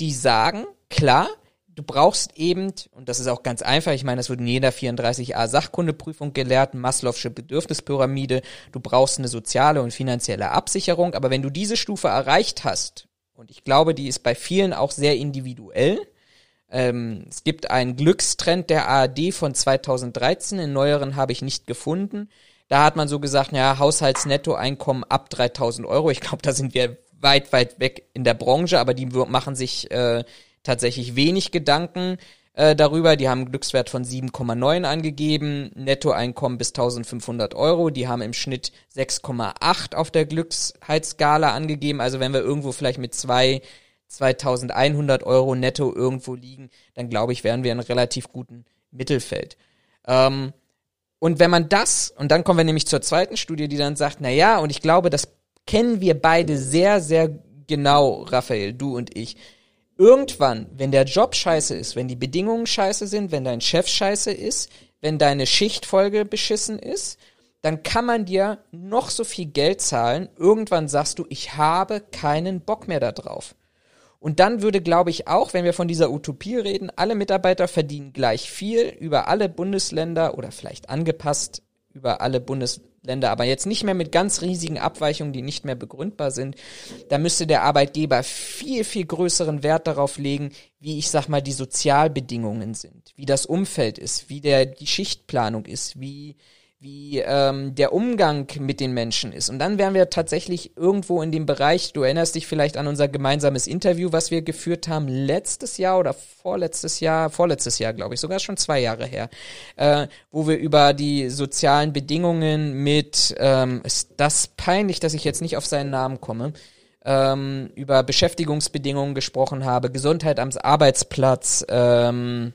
die sagen, klar, du brauchst eben, und das ist auch ganz einfach, ich meine, das wird in jeder 34a Sachkundeprüfung gelehrt, Maslow'sche Bedürfnispyramide, du brauchst eine soziale und finanzielle Absicherung, aber wenn du diese Stufe erreicht hast, und ich glaube, die ist bei vielen auch sehr individuell, ähm, es gibt einen Glückstrend der ARD von 2013, in neueren habe ich nicht gefunden. Da hat man so gesagt, ja, Haushaltsnettoeinkommen ab 3000 Euro. Ich glaube, da sind wir weit, weit weg in der Branche, aber die machen sich äh, tatsächlich wenig Gedanken äh, darüber. Die haben einen Glückswert von 7,9 angegeben, Nettoeinkommen bis 1500 Euro. Die haben im Schnitt 6,8 auf der Glücksheitsskala angegeben. Also wenn wir irgendwo vielleicht mit zwei 2100 Euro netto irgendwo liegen, dann glaube ich, wären wir in relativ guten Mittelfeld. Ähm, und wenn man das, und dann kommen wir nämlich zur zweiten Studie, die dann sagt, na ja, und ich glaube, das kennen wir beide sehr, sehr genau, Raphael, du und ich. Irgendwann, wenn der Job scheiße ist, wenn die Bedingungen scheiße sind, wenn dein Chef scheiße ist, wenn deine Schichtfolge beschissen ist, dann kann man dir noch so viel Geld zahlen. Irgendwann sagst du, ich habe keinen Bock mehr darauf. Und dann würde, glaube ich, auch, wenn wir von dieser Utopie reden, alle Mitarbeiter verdienen gleich viel über alle Bundesländer oder vielleicht angepasst über alle Bundesländer, aber jetzt nicht mehr mit ganz riesigen Abweichungen, die nicht mehr begründbar sind. Da müsste der Arbeitgeber viel, viel größeren Wert darauf legen, wie ich sag mal die Sozialbedingungen sind, wie das Umfeld ist, wie der die Schichtplanung ist, wie wie ähm, der Umgang mit den Menschen ist. Und dann wären wir tatsächlich irgendwo in dem Bereich, du erinnerst dich vielleicht an unser gemeinsames Interview, was wir geführt haben letztes Jahr oder vorletztes Jahr, vorletztes Jahr, glaube ich, sogar schon zwei Jahre her, äh, wo wir über die sozialen Bedingungen mit, ähm, ist das peinlich, dass ich jetzt nicht auf seinen Namen komme, ähm, über Beschäftigungsbedingungen gesprochen habe, Gesundheit am Arbeitsplatz, ähm,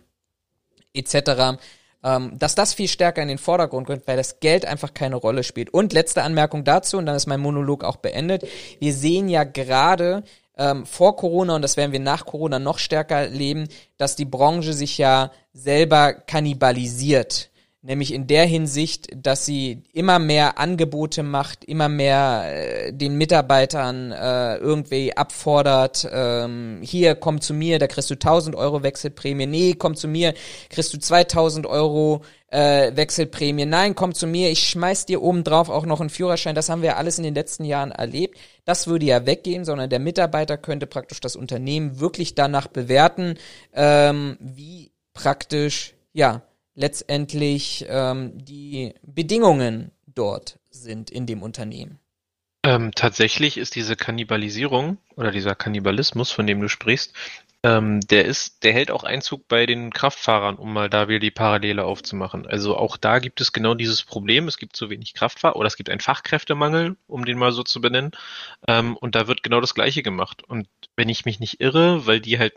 etc., ähm, dass das viel stärker in den Vordergrund kommt, weil das Geld einfach keine Rolle spielt. Und letzte Anmerkung dazu, und dann ist mein Monolog auch beendet. Wir sehen ja gerade ähm, vor Corona, und das werden wir nach Corona noch stärker leben, dass die Branche sich ja selber kannibalisiert. Nämlich in der Hinsicht, dass sie immer mehr Angebote macht, immer mehr äh, den Mitarbeitern äh, irgendwie abfordert, ähm, hier komm zu mir, da kriegst du 1000 Euro Wechselprämie, nee, komm zu mir, kriegst du 2000 Euro äh, Wechselprämie, nein, komm zu mir, ich schmeiß dir oben drauf auch noch einen Führerschein, das haben wir alles in den letzten Jahren erlebt. Das würde ja weggehen, sondern der Mitarbeiter könnte praktisch das Unternehmen wirklich danach bewerten, ähm, wie praktisch, ja, letztendlich ähm, die Bedingungen dort sind in dem Unternehmen. Ähm, tatsächlich ist diese Kannibalisierung oder dieser Kannibalismus, von dem du sprichst, ähm, der ist, der hält auch Einzug bei den Kraftfahrern, um mal da wieder die Parallele aufzumachen. Also auch da gibt es genau dieses Problem. Es gibt zu wenig Kraftfahrer oder es gibt einen Fachkräftemangel, um den mal so zu benennen. Ähm, und da wird genau das Gleiche gemacht. Und wenn ich mich nicht irre, weil die halt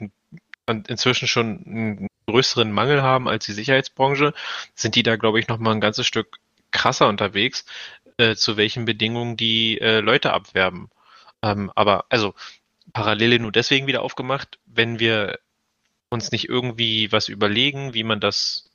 inzwischen schon einen größeren Mangel haben als die Sicherheitsbranche, sind die da, glaube ich, noch mal ein ganzes Stück krasser unterwegs, äh, zu welchen Bedingungen die äh, Leute abwerben. Ähm, aber also Parallele nur deswegen wieder aufgemacht, wenn wir uns nicht irgendwie was überlegen, wie man das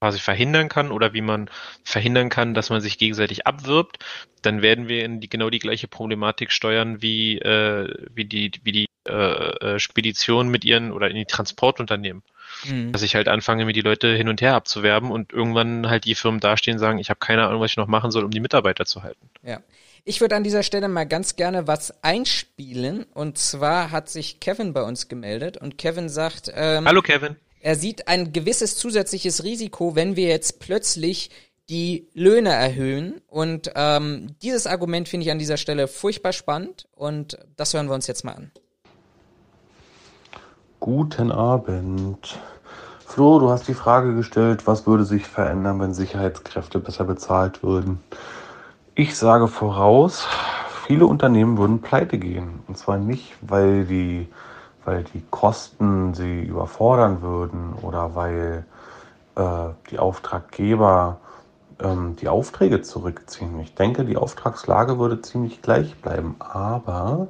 quasi verhindern kann oder wie man verhindern kann, dass man sich gegenseitig abwirbt, dann werden wir in die, genau die gleiche Problematik steuern wie, äh, wie die, wie die äh, äh, Spedition mit ihren oder in die Transportunternehmen. Mhm. Dass ich halt anfange, mir die Leute hin und her abzuwerben und irgendwann halt die Firmen dastehen und sagen, ich habe keine Ahnung, was ich noch machen soll, um die Mitarbeiter zu halten. Ja. Ich würde an dieser Stelle mal ganz gerne was einspielen. Und zwar hat sich Kevin bei uns gemeldet und Kevin sagt, ähm, Hallo Kevin. Er sieht ein gewisses zusätzliches Risiko, wenn wir jetzt plötzlich die Löhne erhöhen. Und ähm, dieses Argument finde ich an dieser Stelle furchtbar spannend und das hören wir uns jetzt mal an. Guten Abend. Flo, du hast die Frage gestellt, was würde sich verändern, wenn Sicherheitskräfte besser bezahlt würden? Ich sage voraus, viele Unternehmen würden pleite gehen. Und zwar nicht, weil die, weil die Kosten sie überfordern würden oder weil äh, die Auftraggeber ähm, die Aufträge zurückziehen. Ich denke, die Auftragslage würde ziemlich gleich bleiben. Aber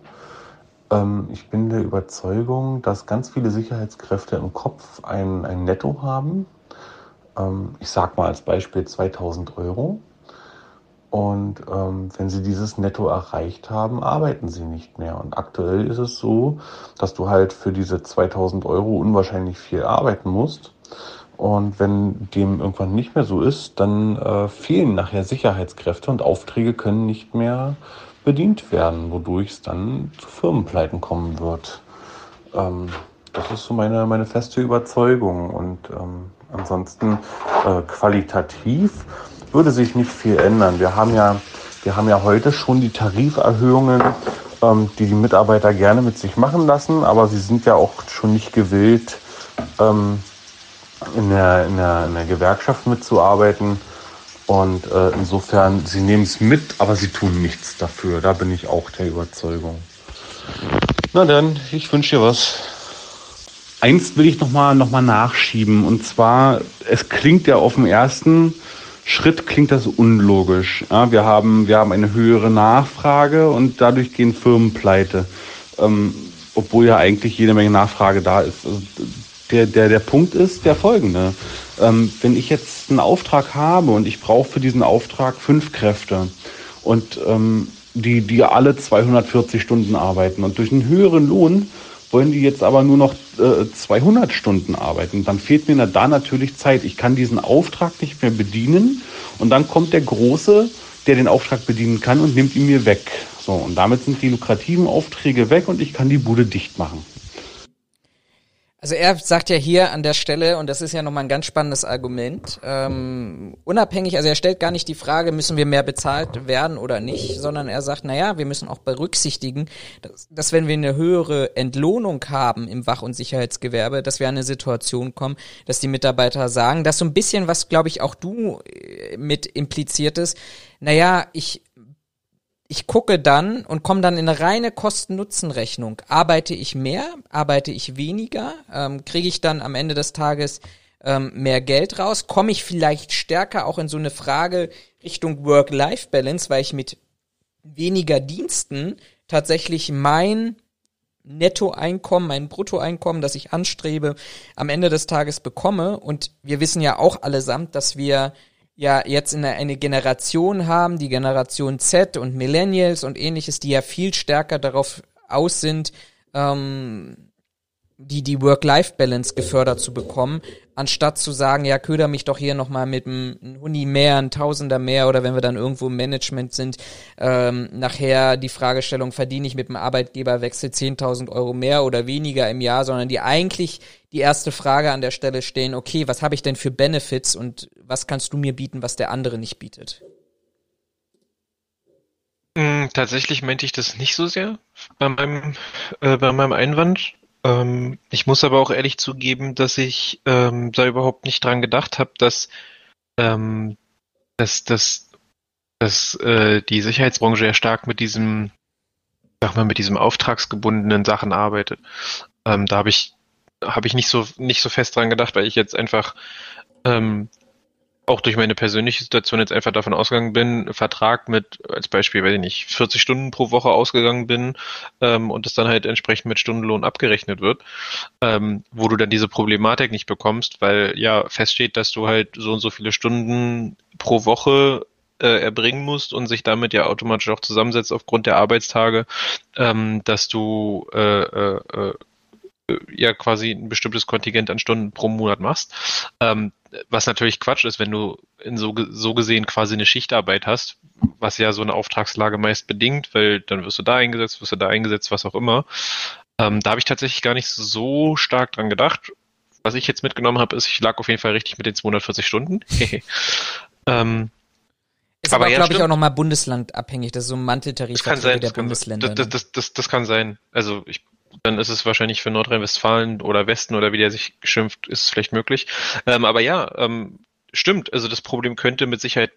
ähm, ich bin der Überzeugung, dass ganz viele Sicherheitskräfte im Kopf ein, ein Netto haben. Ähm, ich sage mal als Beispiel 2000 Euro und ähm, wenn sie dieses Netto erreicht haben, arbeiten sie nicht mehr. Und aktuell ist es so, dass du halt für diese 2000 Euro unwahrscheinlich viel arbeiten musst. Und wenn dem irgendwann nicht mehr so ist, dann äh, fehlen nachher Sicherheitskräfte und Aufträge können nicht mehr bedient werden, wodurch es dann zu Firmenpleiten kommen wird. Ähm, das ist so meine, meine feste Überzeugung. Und ähm, ansonsten äh, qualitativ würde sich nicht viel ändern. Wir haben ja, wir haben ja heute schon die Tariferhöhungen, ähm, die die Mitarbeiter gerne mit sich machen lassen, aber sie sind ja auch schon nicht gewillt, ähm, in, der, in, der, in der Gewerkschaft mitzuarbeiten. Und äh, insofern, sie nehmen es mit, aber sie tun nichts dafür. Da bin ich auch der Überzeugung. Na dann, ich wünsche dir was. Eins will ich nochmal noch mal nachschieben. Und zwar, es klingt ja auf dem ersten Schritt klingt das unlogisch. Ja, wir, haben, wir haben eine höhere Nachfrage und dadurch gehen Firmen pleite. Ähm, obwohl ja eigentlich jede Menge Nachfrage da ist. Also der, der, der Punkt ist der folgende. Ähm, wenn ich jetzt einen Auftrag habe und ich brauche für diesen Auftrag fünf Kräfte und ähm, die, die alle 240 Stunden arbeiten und durch einen höheren Lohn wollen die jetzt aber nur noch äh, 200 Stunden arbeiten. Dann fehlt mir da natürlich Zeit. Ich kann diesen Auftrag nicht mehr bedienen und dann kommt der Große, der den Auftrag bedienen kann und nimmt ihn mir weg. So, und damit sind die lukrativen Aufträge weg und ich kann die Bude dicht machen. Also er sagt ja hier an der Stelle, und das ist ja nochmal ein ganz spannendes Argument, ähm, unabhängig, also er stellt gar nicht die Frage, müssen wir mehr bezahlt werden oder nicht, sondern er sagt, naja, wir müssen auch berücksichtigen, dass, dass wenn wir eine höhere Entlohnung haben im Wach- und Sicherheitsgewerbe, dass wir an eine Situation kommen, dass die Mitarbeiter sagen, dass so ein bisschen, was glaube ich auch du äh, mit impliziert ist, naja, ich ich gucke dann und komme dann in eine reine Kosten-Nutzen-Rechnung. Arbeite ich mehr, arbeite ich weniger, ähm, kriege ich dann am Ende des Tages ähm, mehr Geld raus? Komme ich vielleicht stärker auch in so eine Frage Richtung Work-Life-Balance, weil ich mit weniger Diensten tatsächlich mein Nettoeinkommen, mein Bruttoeinkommen, das ich anstrebe, am Ende des Tages bekomme. Und wir wissen ja auch allesamt, dass wir ja jetzt in eine Generation haben, die Generation Z und Millennials und ähnliches, die ja viel stärker darauf aus sind, ähm, die die Work-Life-Balance gefördert zu bekommen, anstatt zu sagen, ja, köder mich doch hier nochmal mit einem Huni mehr, ein Tausender mehr oder wenn wir dann irgendwo im Management sind, ähm, nachher die Fragestellung, verdiene ich mit dem Arbeitgeberwechsel 10.000 Euro mehr oder weniger im Jahr, sondern die eigentlich die erste Frage an der Stelle stehen, okay, was habe ich denn für Benefits und was kannst du mir bieten, was der andere nicht bietet? Hm, tatsächlich meinte ich das nicht so sehr bei meinem, äh, bei meinem Einwand. Ähm, ich muss aber auch ehrlich zugeben, dass ich ähm, da überhaupt nicht dran gedacht habe, dass, ähm, dass, dass, dass äh, die Sicherheitsbranche ja stark mit diesem, sag mal, mit diesem auftragsgebundenen Sachen arbeitet. Ähm, da habe ich habe ich nicht so nicht so fest dran gedacht, weil ich jetzt einfach ähm, auch durch meine persönliche Situation jetzt einfach davon ausgegangen bin, Vertrag mit, als Beispiel, weiß ich nicht, 40 Stunden pro Woche ausgegangen bin ähm, und es dann halt entsprechend mit Stundenlohn abgerechnet wird, ähm, wo du dann diese Problematik nicht bekommst, weil ja feststeht, dass du halt so und so viele Stunden pro Woche äh, erbringen musst und sich damit ja automatisch auch zusammensetzt aufgrund der Arbeitstage, ähm, dass du äh, äh, äh ja quasi ein bestimmtes Kontingent an Stunden pro Monat machst. Ähm, was natürlich Quatsch ist, wenn du in so, so gesehen quasi eine Schichtarbeit hast, was ja so eine Auftragslage meist bedingt, weil dann wirst du da eingesetzt, wirst du da eingesetzt, was auch immer. Ähm, da habe ich tatsächlich gar nicht so stark dran gedacht. Was ich jetzt mitgenommen habe, ist, ich lag auf jeden Fall richtig mit den 240 Stunden. ähm, ist aber, aber ja, glaube ich, auch nochmal bundeslandabhängig. Das ist so ein Manteltarif das kann sein, der das Bundesländer. Kann, das, das, das, das kann sein. Also ich dann ist es wahrscheinlich für Nordrhein-Westfalen oder Westen oder wie der sich schimpft, ist es vielleicht möglich. Ähm, aber ja, ähm, stimmt. Also das Problem könnte mit Sicherheit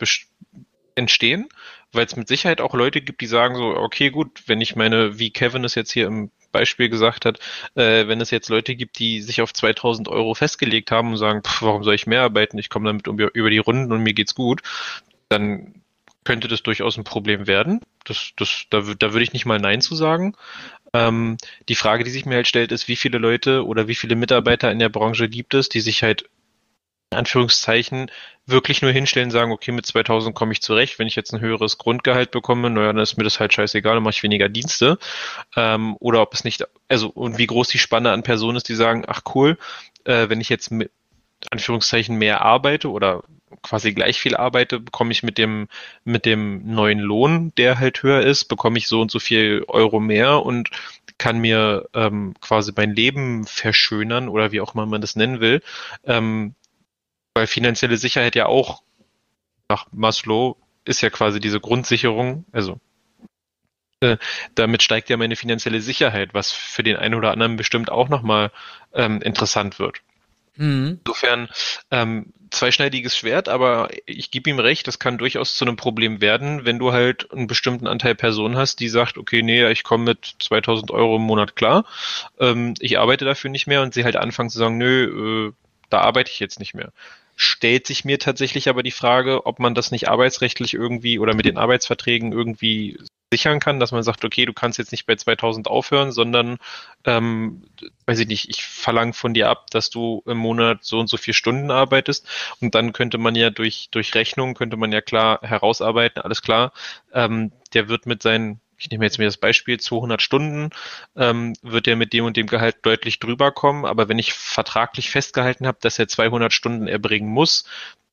entstehen, weil es mit Sicherheit auch Leute gibt, die sagen so, okay, gut, wenn ich meine, wie Kevin es jetzt hier im Beispiel gesagt hat, äh, wenn es jetzt Leute gibt, die sich auf 2000 Euro festgelegt haben und sagen, pff, warum soll ich mehr arbeiten? Ich komme damit um, über die Runden und mir geht's gut, dann könnte das durchaus ein Problem werden. Das, das, da, da würde ich nicht mal Nein zu sagen. Ähm, die Frage, die sich mir halt stellt, ist, wie viele Leute oder wie viele Mitarbeiter in der Branche gibt es, die sich halt in Anführungszeichen wirklich nur hinstellen und sagen, okay, mit 2000 komme ich zurecht. Wenn ich jetzt ein höheres Grundgehalt bekomme, naja, dann ist mir das halt scheißegal, dann mache ich weniger Dienste. Ähm, oder ob es nicht, also und wie groß die Spanne an Personen ist, die sagen, ach cool, äh, wenn ich jetzt mit Anführungszeichen mehr arbeite oder quasi gleich viel arbeite, bekomme ich mit dem, mit dem neuen Lohn, der halt höher ist, bekomme ich so und so viel Euro mehr und kann mir ähm, quasi mein Leben verschönern oder wie auch immer man das nennen will. Ähm, weil finanzielle Sicherheit ja auch nach Maslow ist ja quasi diese Grundsicherung, also äh, damit steigt ja meine finanzielle Sicherheit, was für den einen oder anderen bestimmt auch nochmal ähm, interessant wird. Mhm. Insofern ähm, zweischneidiges Schwert, aber ich gebe ihm recht, das kann durchaus zu einem Problem werden, wenn du halt einen bestimmten Anteil Personen hast, die sagt, okay, nee, ich komme mit 2000 Euro im Monat klar, ähm, ich arbeite dafür nicht mehr und sie halt anfangen zu sagen, nö, äh, da arbeite ich jetzt nicht mehr. Stellt sich mir tatsächlich aber die Frage, ob man das nicht arbeitsrechtlich irgendwie oder mit den Arbeitsverträgen irgendwie sichern kann, dass man sagt, okay, du kannst jetzt nicht bei 2000 aufhören, sondern, ähm, weiß ich nicht, ich verlange von dir ab, dass du im Monat so und so vier Stunden arbeitest und dann könnte man ja durch, durch Rechnung, könnte man ja klar herausarbeiten, alles klar, ähm, der wird mit seinen ich nehme jetzt mir das Beispiel, 200 Stunden, ähm, wird er mit dem und dem Gehalt deutlich drüber kommen. Aber wenn ich vertraglich festgehalten habe, dass er 200 Stunden erbringen muss,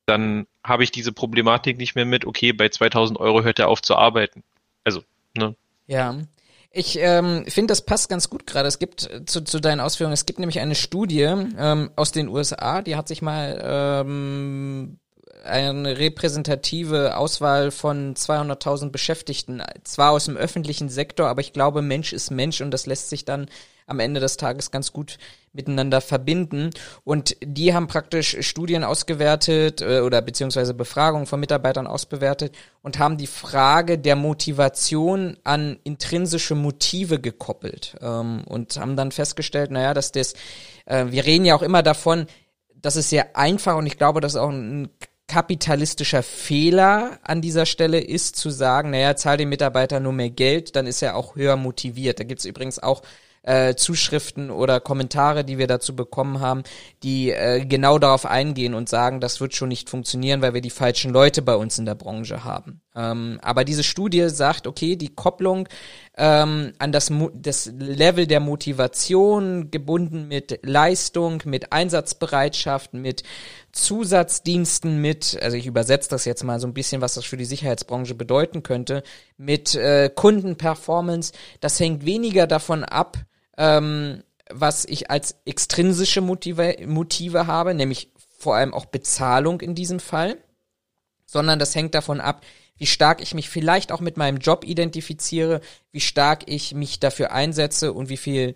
dann habe ich diese Problematik nicht mehr mit, okay, bei 2000 Euro hört er auf zu arbeiten. Also, ne? Ja. Ich ähm, finde, das passt ganz gut gerade. Es gibt äh, zu, zu deinen Ausführungen, es gibt nämlich eine Studie ähm, aus den USA, die hat sich mal ähm, eine repräsentative Auswahl von 200.000 Beschäftigten, zwar aus dem öffentlichen Sektor, aber ich glaube, Mensch ist Mensch und das lässt sich dann am Ende des Tages ganz gut miteinander verbinden. Und die haben praktisch Studien ausgewertet äh, oder beziehungsweise Befragungen von Mitarbeitern ausbewertet und haben die Frage der Motivation an intrinsische Motive gekoppelt ähm, und haben dann festgestellt, naja, dass das, äh, wir reden ja auch immer davon, das ist sehr einfach und ich glaube, das ist auch ein kapitalistischer Fehler an dieser Stelle ist zu sagen, naja, zahl dem Mitarbeiter nur mehr Geld, dann ist er auch höher motiviert. Da gibt's übrigens auch äh, Zuschriften oder Kommentare, die wir dazu bekommen haben, die äh, genau darauf eingehen und sagen, das wird schon nicht funktionieren, weil wir die falschen Leute bei uns in der Branche haben. Ähm, aber diese Studie sagt, okay, die Kopplung ähm, an das, das Level der Motivation gebunden mit Leistung, mit Einsatzbereitschaft, mit Zusatzdiensten, mit, also ich übersetze das jetzt mal so ein bisschen, was das für die Sicherheitsbranche bedeuten könnte, mit äh, Kundenperformance, das hängt weniger davon ab, ähm, was ich als extrinsische Motive, Motive habe, nämlich vor allem auch Bezahlung in diesem Fall, sondern das hängt davon ab, wie stark ich mich vielleicht auch mit meinem Job identifiziere, wie stark ich mich dafür einsetze und wie viel,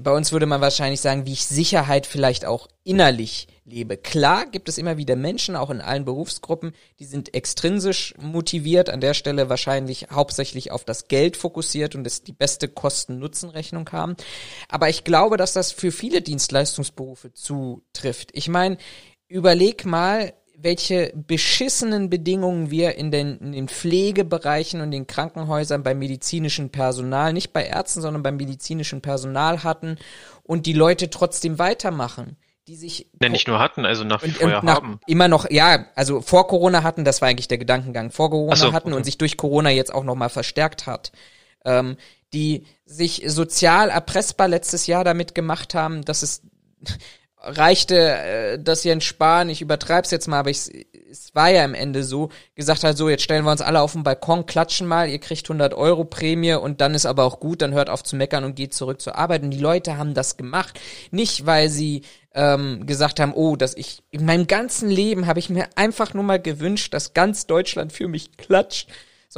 bei uns würde man wahrscheinlich sagen, wie ich Sicherheit vielleicht auch innerlich lebe. Klar gibt es immer wieder Menschen, auch in allen Berufsgruppen, die sind extrinsisch motiviert, an der Stelle wahrscheinlich hauptsächlich auf das Geld fokussiert und es die beste Kosten-Nutzen-Rechnung haben. Aber ich glaube, dass das für viele Dienstleistungsberufe zutrifft. Ich meine, überleg mal, welche beschissenen Bedingungen wir in den, in den Pflegebereichen und den Krankenhäusern beim medizinischen Personal, nicht bei Ärzten, sondern beim medizinischen Personal hatten und die Leute trotzdem weitermachen die sich ja, nicht nur hatten, also nach wie vor ja haben. Immer noch, ja, also vor Corona hatten, das war eigentlich der Gedankengang, vor Corona so, hatten okay. und sich durch Corona jetzt auch nochmal verstärkt hat. Ähm, die sich sozial erpressbar letztes Jahr damit gemacht haben, dass es reichte, äh, dass Jens Spahn, ich übertreib's jetzt mal, aber ich, es war ja am Ende so, gesagt hat, so, jetzt stellen wir uns alle auf den Balkon, klatschen mal, ihr kriegt 100 Euro Prämie und dann ist aber auch gut, dann hört auf zu meckern und geht zurück zur Arbeit. Und die Leute haben das gemacht, nicht weil sie ähm, gesagt haben, oh, dass ich in meinem ganzen Leben habe ich mir einfach nur mal gewünscht, dass ganz Deutschland für mich klatscht,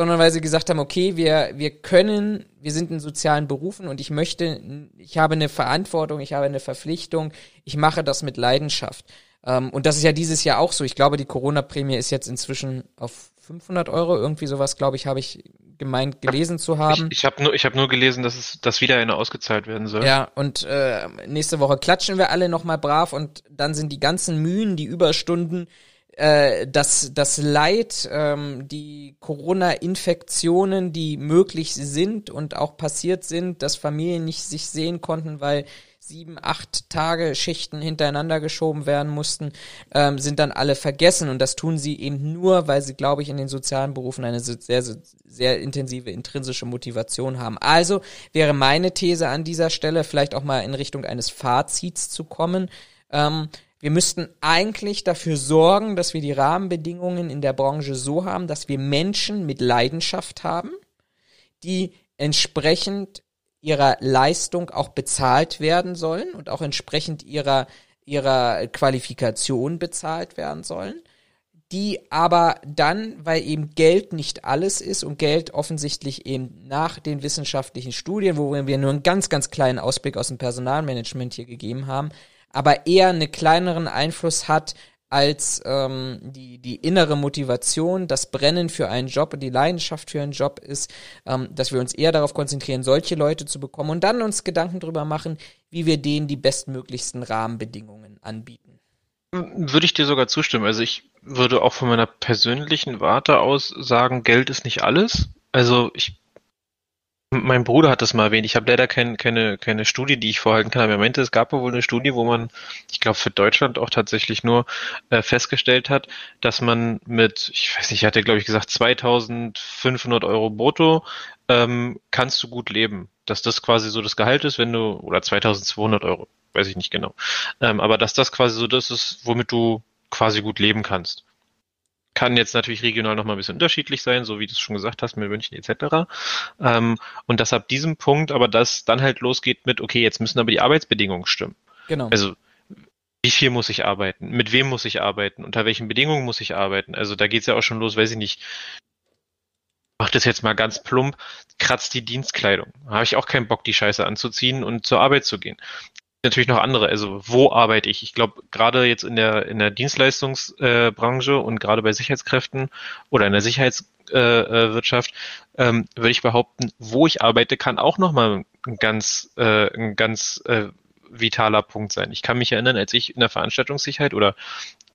sondern weil sie gesagt haben, okay, wir, wir können, wir sind in sozialen Berufen und ich möchte, ich habe eine Verantwortung, ich habe eine Verpflichtung, ich mache das mit Leidenschaft. Ähm, und das ist ja dieses Jahr auch so. Ich glaube, die Corona-Prämie ist jetzt inzwischen auf 500 Euro, irgendwie sowas, glaube ich, habe ich gemeint gelesen zu haben. Ich, ich habe nur, ich habe nur gelesen, dass es, dass wieder eine ausgezahlt werden soll. Ja, und äh, nächste Woche klatschen wir alle nochmal brav und dann sind die ganzen Mühen, die Überstunden, äh, das, das Leid, ähm, die Corona-Infektionen, die möglich sind und auch passiert sind, dass Familien nicht sich sehen konnten, weil sieben, acht Tage Schichten hintereinander geschoben werden mussten, ähm, sind dann alle vergessen. Und das tun sie eben nur, weil sie, glaube ich, in den sozialen Berufen eine sehr, sehr, intensive intrinsische Motivation haben. Also wäre meine These an dieser Stelle, vielleicht auch mal in Richtung eines Fazits zu kommen. Ähm, wir müssten eigentlich dafür sorgen, dass wir die Rahmenbedingungen in der Branche so haben, dass wir Menschen mit Leidenschaft haben, die entsprechend ihrer Leistung auch bezahlt werden sollen und auch entsprechend ihrer, ihrer Qualifikation bezahlt werden sollen, die aber dann, weil eben Geld nicht alles ist und Geld offensichtlich eben nach den wissenschaftlichen Studien, wo wir nur einen ganz, ganz kleinen Ausblick aus dem Personalmanagement hier gegeben haben, aber eher einen kleineren Einfluss hat als ähm, die, die innere Motivation, das Brennen für einen Job und die Leidenschaft für einen Job ist, ähm, dass wir uns eher darauf konzentrieren, solche Leute zu bekommen und dann uns Gedanken darüber machen, wie wir denen die bestmöglichsten Rahmenbedingungen anbieten. Würde ich dir sogar zustimmen. Also ich würde auch von meiner persönlichen Warte aus sagen, Geld ist nicht alles. Also ich mein Bruder hat das mal erwähnt. Ich habe leider kein, keine, keine Studie, die ich vorhalten kann, aber er meinte, es gab wohl eine Studie, wo man, ich glaube für Deutschland auch tatsächlich nur äh, festgestellt hat, dass man mit, ich weiß nicht, er hatte glaube ich gesagt 2500 Euro brutto ähm, kannst du gut leben. Dass das quasi so das Gehalt ist, wenn du, oder 2200 Euro, weiß ich nicht genau. Ähm, aber dass das quasi so das ist, womit du quasi gut leben kannst. Kann jetzt natürlich regional noch mal ein bisschen unterschiedlich sein, so wie du es schon gesagt hast, mit München etc. Ähm, und dass ab diesem Punkt aber das dann halt losgeht mit, okay, jetzt müssen aber die Arbeitsbedingungen stimmen. Genau. Also wie viel muss ich arbeiten? Mit wem muss ich arbeiten? Unter welchen Bedingungen muss ich arbeiten? Also da geht's ja auch schon los, weiß ich nicht. Mach das jetzt mal ganz plump, kratzt die Dienstkleidung. Habe ich auch keinen Bock, die Scheiße anzuziehen und zur Arbeit zu gehen natürlich noch andere. Also wo arbeite ich? Ich glaube, gerade jetzt in der in der Dienstleistungsbranche äh, und gerade bei Sicherheitskräften oder in der Sicherheitswirtschaft äh, ähm, würde ich behaupten, wo ich arbeite, kann auch nochmal ein ganz äh, ein ganz äh, vitaler Punkt sein. Ich kann mich erinnern, als ich in der Veranstaltungssicherheit oder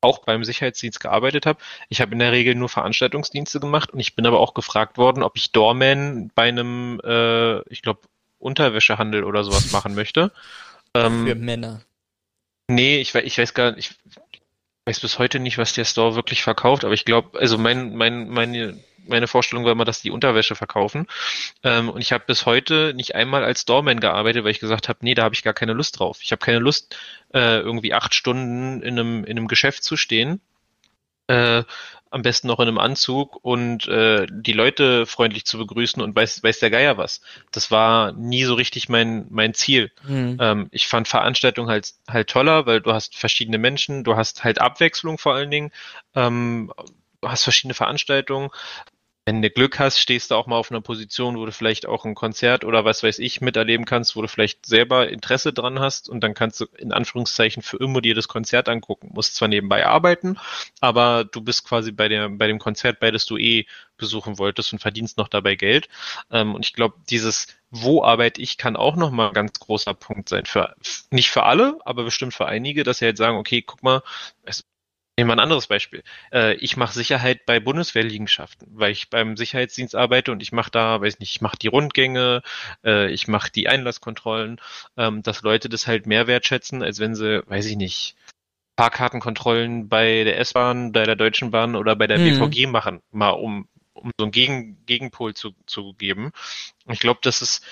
auch beim Sicherheitsdienst gearbeitet habe. Ich habe in der Regel nur Veranstaltungsdienste gemacht und ich bin aber auch gefragt worden, ob ich Doorman bei einem, äh, ich glaube, Unterwäschehandel oder sowas machen möchte. Ähm, Für Männer. Nee, ich, ich weiß gar nicht, ich weiß bis heute nicht, was der Store wirklich verkauft, aber ich glaube, also mein, mein, meine, meine Vorstellung war immer, dass die Unterwäsche verkaufen. Ähm, und ich habe bis heute nicht einmal als Doorman gearbeitet, weil ich gesagt habe, nee, da habe ich gar keine Lust drauf. Ich habe keine Lust, äh, irgendwie acht Stunden in einem, in einem Geschäft zu stehen. Äh, am besten noch in einem Anzug und äh, die Leute freundlich zu begrüßen und weiß, weiß der Geier was. Das war nie so richtig mein, mein Ziel. Mhm. Ähm, ich fand Veranstaltungen halt, halt toller, weil du hast verschiedene Menschen, du hast halt Abwechslung vor allen Dingen, ähm, du hast verschiedene Veranstaltungen wenn du Glück hast, stehst du auch mal auf einer Position, wo du vielleicht auch ein Konzert oder was weiß ich miterleben kannst, wo du vielleicht selber Interesse dran hast und dann kannst du in Anführungszeichen für immer dir das Konzert angucken. Musst zwar nebenbei arbeiten, aber du bist quasi bei der, bei dem Konzert, bei das du eh besuchen wolltest und verdienst noch dabei Geld. Ähm, und ich glaube, dieses wo arbeite ich, kann auch nochmal ein ganz großer Punkt sein. Für, nicht für alle, aber bestimmt für einige, dass sie halt sagen, okay, guck mal, es Nehmen wir ein anderes Beispiel. Äh, ich mache Sicherheit bei Bundeswehrliegenschaften, weil ich beim Sicherheitsdienst arbeite und ich mache da, weiß nicht, ich mache die Rundgänge, äh, ich mache die Einlasskontrollen, ähm, dass Leute das halt mehr wertschätzen, als wenn sie, weiß ich nicht, Fahrkartenkontrollen bei der S-Bahn, bei der Deutschen Bahn oder bei der mhm. BVG machen, mal um, um so einen Gegen, Gegenpol zu, zu geben. Ich glaube, das ist,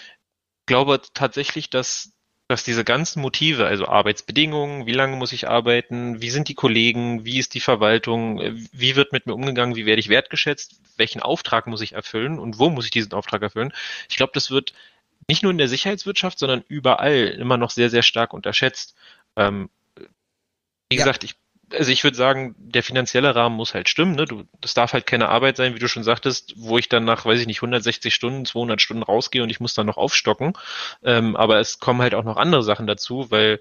ich glaube tatsächlich, dass dass diese ganzen Motive, also Arbeitsbedingungen, wie lange muss ich arbeiten, wie sind die Kollegen, wie ist die Verwaltung, wie wird mit mir umgegangen, wie werde ich wertgeschätzt, welchen Auftrag muss ich erfüllen und wo muss ich diesen Auftrag erfüllen. Ich glaube, das wird nicht nur in der Sicherheitswirtschaft, sondern überall immer noch sehr, sehr stark unterschätzt. Ähm, wie ja. gesagt, ich also ich würde sagen, der finanzielle Rahmen muss halt stimmen. Ne? Du, das darf halt keine Arbeit sein, wie du schon sagtest, wo ich dann nach, weiß ich nicht, 160 Stunden, 200 Stunden rausgehe und ich muss dann noch aufstocken. Ähm, aber es kommen halt auch noch andere Sachen dazu, weil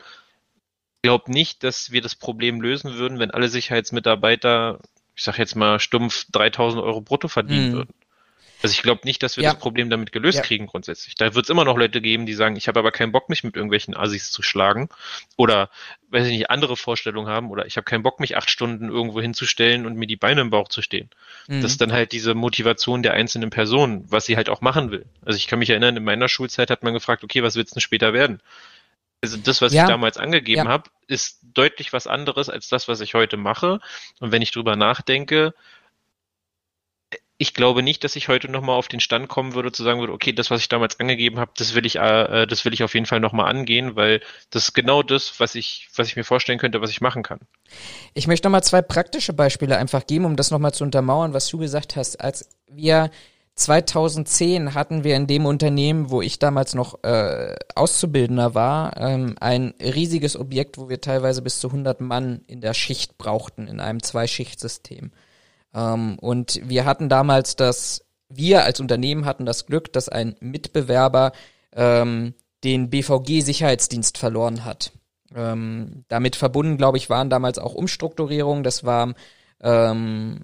ich glaube nicht, dass wir das Problem lösen würden, wenn alle Sicherheitsmitarbeiter, ich sag jetzt mal stumpf, 3000 Euro brutto verdienen mhm. würden. Also ich glaube nicht, dass wir ja. das Problem damit gelöst ja. kriegen grundsätzlich. Da wird es immer noch Leute geben, die sagen, ich habe aber keinen Bock, mich mit irgendwelchen Assis zu schlagen oder, weiß ich nicht, andere Vorstellungen haben oder ich habe keinen Bock, mich acht Stunden irgendwo hinzustellen und mir die Beine im Bauch zu stehen. Mhm. Das ist dann halt diese Motivation der einzelnen Person, was sie halt auch machen will. Also ich kann mich erinnern, in meiner Schulzeit hat man gefragt, okay, was willst du denn später werden? Also das, was ja. ich damals angegeben habe, ist deutlich was anderes als das, was ich heute mache. Und wenn ich drüber nachdenke, ich glaube nicht, dass ich heute nochmal auf den Stand kommen würde, zu sagen würde, okay, das, was ich damals angegeben habe, das will ich, äh, das will ich auf jeden Fall nochmal angehen, weil das ist genau das, was ich, was ich mir vorstellen könnte, was ich machen kann. Ich möchte nochmal zwei praktische Beispiele einfach geben, um das nochmal zu untermauern, was du gesagt hast. Als wir 2010 hatten wir in dem Unternehmen, wo ich damals noch äh, Auszubildender war, ähm, ein riesiges Objekt, wo wir teilweise bis zu 100 Mann in der Schicht brauchten, in einem Zwei-Schicht-System. Ähm, und wir hatten damals das, wir als Unternehmen hatten das Glück, dass ein Mitbewerber ähm, den BVG-Sicherheitsdienst verloren hat. Ähm, damit verbunden, glaube ich, waren damals auch Umstrukturierungen. Das war, ähm,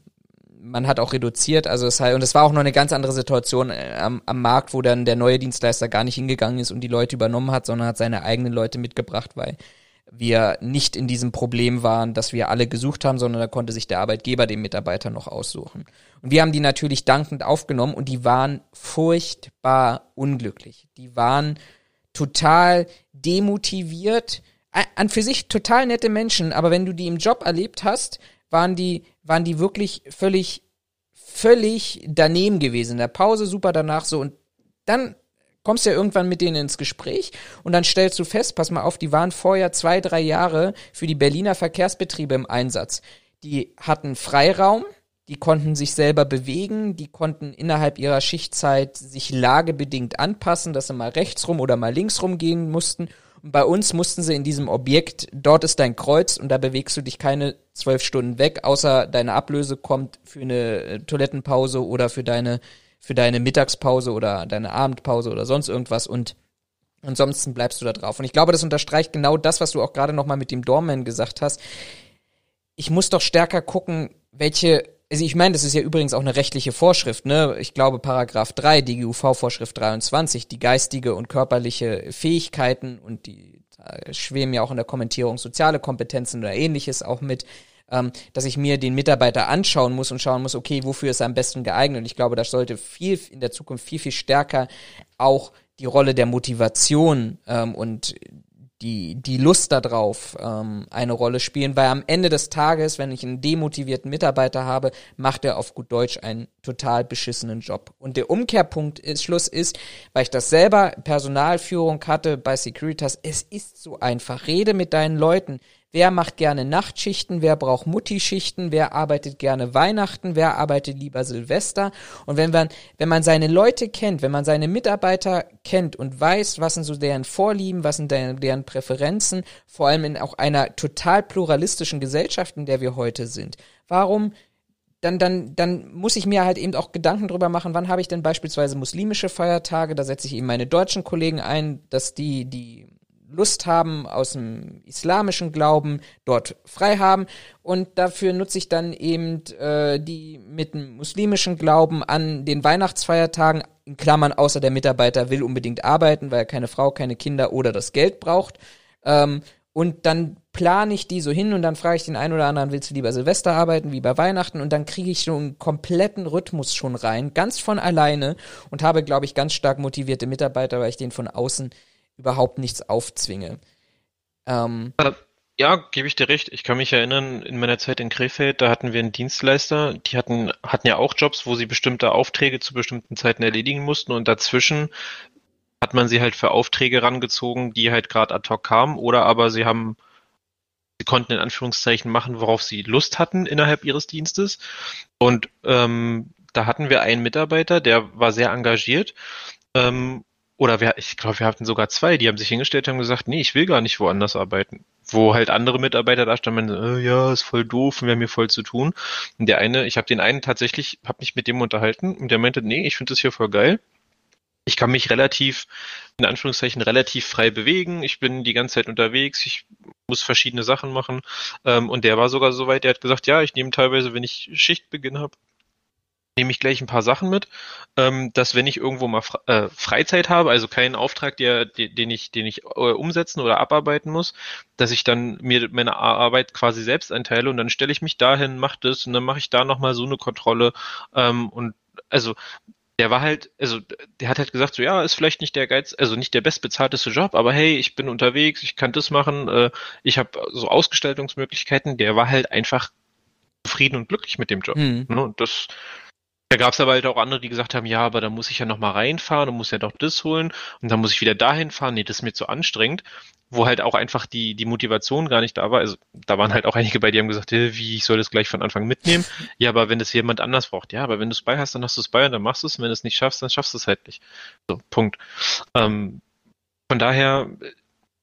man hat auch reduziert, also es halt, und es war auch noch eine ganz andere Situation äh, am, am Markt, wo dann der neue Dienstleister gar nicht hingegangen ist und die Leute übernommen hat, sondern hat seine eigenen Leute mitgebracht, weil wir nicht in diesem Problem waren, dass wir alle gesucht haben, sondern da konnte sich der Arbeitgeber den Mitarbeiter noch aussuchen. Und wir haben die natürlich dankend aufgenommen und die waren furchtbar unglücklich. Die waren total demotiviert, an für sich total nette Menschen, aber wenn du die im Job erlebt hast, waren die, waren die wirklich völlig, völlig daneben gewesen. In der Pause super danach so und dann kommst ja irgendwann mit denen ins Gespräch und dann stellst du fest, pass mal auf, die waren vorher zwei, drei Jahre für die Berliner Verkehrsbetriebe im Einsatz. Die hatten Freiraum, die konnten sich selber bewegen, die konnten innerhalb ihrer Schichtzeit sich lagebedingt anpassen, dass sie mal rechts rum oder mal links rum gehen mussten. Und bei uns mussten sie in diesem Objekt, dort ist dein Kreuz und da bewegst du dich keine zwölf Stunden weg, außer deine Ablöse kommt für eine äh, Toilettenpause oder für deine für deine Mittagspause oder deine Abendpause oder sonst irgendwas und ansonsten bleibst du da drauf. Und ich glaube, das unterstreicht genau das, was du auch gerade nochmal mit dem Doorman gesagt hast. Ich muss doch stärker gucken, welche also ich meine, das ist ja übrigens auch eine rechtliche Vorschrift, ne? Ich glaube, Paragraph 3, DGUV-Vorschrift 23, die geistige und körperliche Fähigkeiten und die schweben ja auch in der Kommentierung soziale Kompetenzen oder ähnliches auch mit, ähm, dass ich mir den Mitarbeiter anschauen muss und schauen muss, okay, wofür ist er am besten geeignet? Und ich glaube, das sollte viel in der Zukunft viel, viel stärker auch die Rolle der Motivation ähm, und die, die Lust darauf ähm, eine Rolle spielen, weil am Ende des Tages, wenn ich einen demotivierten Mitarbeiter habe, macht er auf gut Deutsch einen total beschissenen Job. Und der Umkehrpunkt ist, Schluss ist, weil ich das selber Personalführung hatte bei Securitas, es ist so einfach. Rede mit deinen Leuten. Wer macht gerne Nachtschichten? Wer braucht Mutti-Schichten? Wer arbeitet gerne Weihnachten? Wer arbeitet lieber Silvester? Und wenn man, wenn man seine Leute kennt, wenn man seine Mitarbeiter kennt und weiß, was sind so deren Vorlieben, was sind deren, deren Präferenzen, vor allem in auch einer total pluralistischen Gesellschaft, in der wir heute sind, warum dann, dann, dann muss ich mir halt eben auch Gedanken drüber machen, wann habe ich denn beispielsweise muslimische Feiertage, da setze ich eben meine deutschen Kollegen ein, dass die, die Lust haben aus dem islamischen Glauben dort frei haben. Und dafür nutze ich dann eben äh, die mit dem muslimischen Glauben an den Weihnachtsfeiertagen in Klammern außer der Mitarbeiter will unbedingt arbeiten, weil er keine Frau, keine Kinder oder das Geld braucht. Ähm, und dann plane ich die so hin und dann frage ich den einen oder anderen, willst du lieber Silvester arbeiten, wie bei Weihnachten? Und dann kriege ich so einen kompletten Rhythmus schon rein, ganz von alleine und habe, glaube ich, ganz stark motivierte Mitarbeiter, weil ich den von außen überhaupt nichts aufzwinge. Ähm, ja, gebe ich dir recht. Ich kann mich erinnern, in meiner Zeit in Krefeld, da hatten wir einen Dienstleister, die hatten, hatten ja auch Jobs, wo sie bestimmte Aufträge zu bestimmten Zeiten erledigen mussten und dazwischen hat man sie halt für Aufträge rangezogen, die halt gerade ad hoc kamen oder aber sie haben sie konnten in Anführungszeichen machen, worauf sie Lust hatten innerhalb ihres Dienstes. Und ähm, da hatten wir einen Mitarbeiter, der war sehr engagiert ähm, oder wir, ich glaube, wir hatten sogar zwei, die haben sich hingestellt und haben gesagt, nee, ich will gar nicht woanders arbeiten. Wo halt andere Mitarbeiter da standen, äh, ja, ist voll doof wir haben hier voll zu tun. Und der eine, ich habe den einen tatsächlich, habe mich mit dem unterhalten und der meinte, nee, ich finde das hier voll geil. Ich kann mich relativ, in Anführungszeichen, relativ frei bewegen. Ich bin die ganze Zeit unterwegs. Ich muss verschiedene Sachen machen. Ähm, und der war sogar so weit, der hat gesagt, ja, ich nehme teilweise, wenn ich Schichtbeginn habe, nehme ich gleich ein paar Sachen mit, ähm, dass wenn ich irgendwo mal äh, Freizeit habe, also keinen Auftrag, der, den ich, den ich äh, umsetzen oder abarbeiten muss, dass ich dann mir meine Arbeit quasi selbst einteile und dann stelle ich mich dahin, mache das und dann mache ich da nochmal so eine Kontrolle ähm, und also der war halt, also der hat halt gesagt, so ja, ist vielleicht nicht der Geiz, also nicht der bestbezahlteste Job, aber hey, ich bin unterwegs, ich kann das machen, äh, ich habe so Ausgestaltungsmöglichkeiten. Der war halt einfach zufrieden und glücklich mit dem Job. Mhm. Ne? Und das da gab es aber halt auch andere, die gesagt haben, ja, aber da muss ich ja noch mal reinfahren und muss ja doch das holen und dann muss ich wieder dahin fahren. Nee, das ist mir zu anstrengend. Wo halt auch einfach die, die Motivation gar nicht da war. Also da waren halt auch einige bei, die haben gesagt, wie, ich soll das gleich von Anfang mitnehmen. Ja, aber wenn das jemand anders braucht, ja, aber wenn du es bei hast, dann hast du es bei und dann machst du es. Und wenn du es nicht schaffst, dann schaffst du es halt nicht. So, Punkt. Ähm, von daher,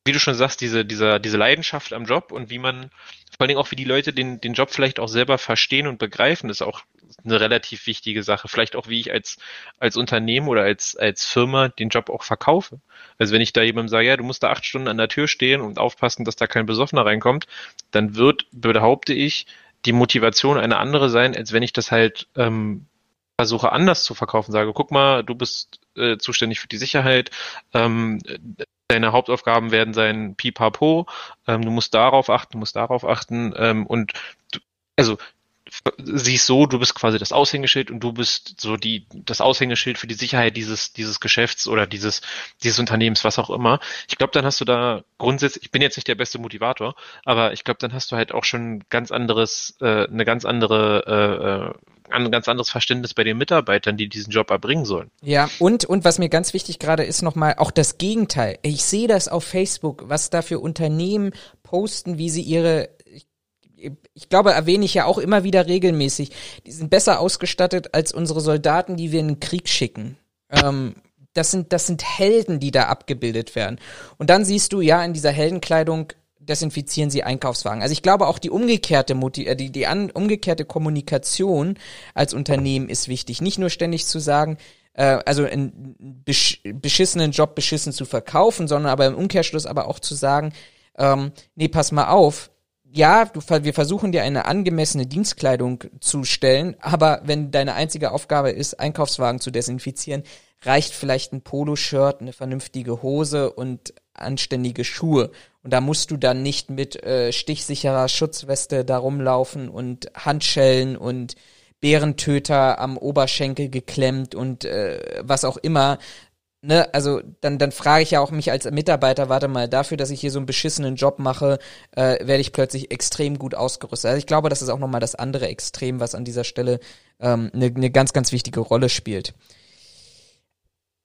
wie du schon sagst, diese, dieser, diese Leidenschaft am Job und wie man, vor allen Dingen auch wie die Leute den, den Job vielleicht auch selber verstehen und begreifen, ist auch eine relativ wichtige Sache. Vielleicht auch, wie ich als, als Unternehmen oder als, als Firma den Job auch verkaufe. Also wenn ich da jemandem sage, ja, du musst da acht Stunden an der Tür stehen und aufpassen, dass da kein Besoffener reinkommt, dann wird, behaupte ich, die Motivation eine andere sein, als wenn ich das halt ähm, versuche anders zu verkaufen, sage, guck mal, du bist äh, zuständig für die Sicherheit, ähm, deine Hauptaufgaben werden sein Pipapo, ähm, du musst darauf achten, du musst darauf achten ähm, und du, also siehst so, du bist quasi das Aushängeschild und du bist so die das Aushängeschild für die Sicherheit dieses dieses Geschäfts oder dieses dieses Unternehmens, was auch immer. Ich glaube, dann hast du da grundsätzlich, ich bin jetzt nicht der beste Motivator, aber ich glaube, dann hast du halt auch schon ganz anderes, äh, eine ganz andere äh, äh ein ganz anderes Verständnis bei den Mitarbeitern, die diesen Job erbringen sollen. Ja, und, und was mir ganz wichtig gerade ist nochmal, auch das Gegenteil. Ich sehe das auf Facebook, was da für Unternehmen posten, wie sie ihre, ich, glaube, erwähne ich ja auch immer wieder regelmäßig, die sind besser ausgestattet als unsere Soldaten, die wir in den Krieg schicken. Ähm, das sind, das sind Helden, die da abgebildet werden. Und dann siehst du, ja, in dieser Heldenkleidung desinfizieren sie Einkaufswagen. Also ich glaube auch die umgekehrte Moti äh, die, die an, umgekehrte Kommunikation als Unternehmen ist wichtig. Nicht nur ständig zu sagen, äh, also einen besch beschissenen Job beschissen zu verkaufen, sondern aber im Umkehrschluss aber auch zu sagen, ähm, nee, pass mal auf, ja, du, wir versuchen dir eine angemessene Dienstkleidung zu stellen, aber wenn deine einzige Aufgabe ist, Einkaufswagen zu desinfizieren, reicht vielleicht ein Poloshirt, eine vernünftige Hose und anständige Schuhe. Und da musst du dann nicht mit äh, stichsicherer Schutzweste da rumlaufen und Handschellen und Bärentöter am Oberschenkel geklemmt und äh, was auch immer, ne, also dann, dann frage ich ja auch mich als Mitarbeiter, warte mal, dafür, dass ich hier so einen beschissenen Job mache, äh, werde ich plötzlich extrem gut ausgerüstet. Also ich glaube, das ist auch nochmal das andere Extrem, was an dieser Stelle ähm, eine ne ganz, ganz wichtige Rolle spielt.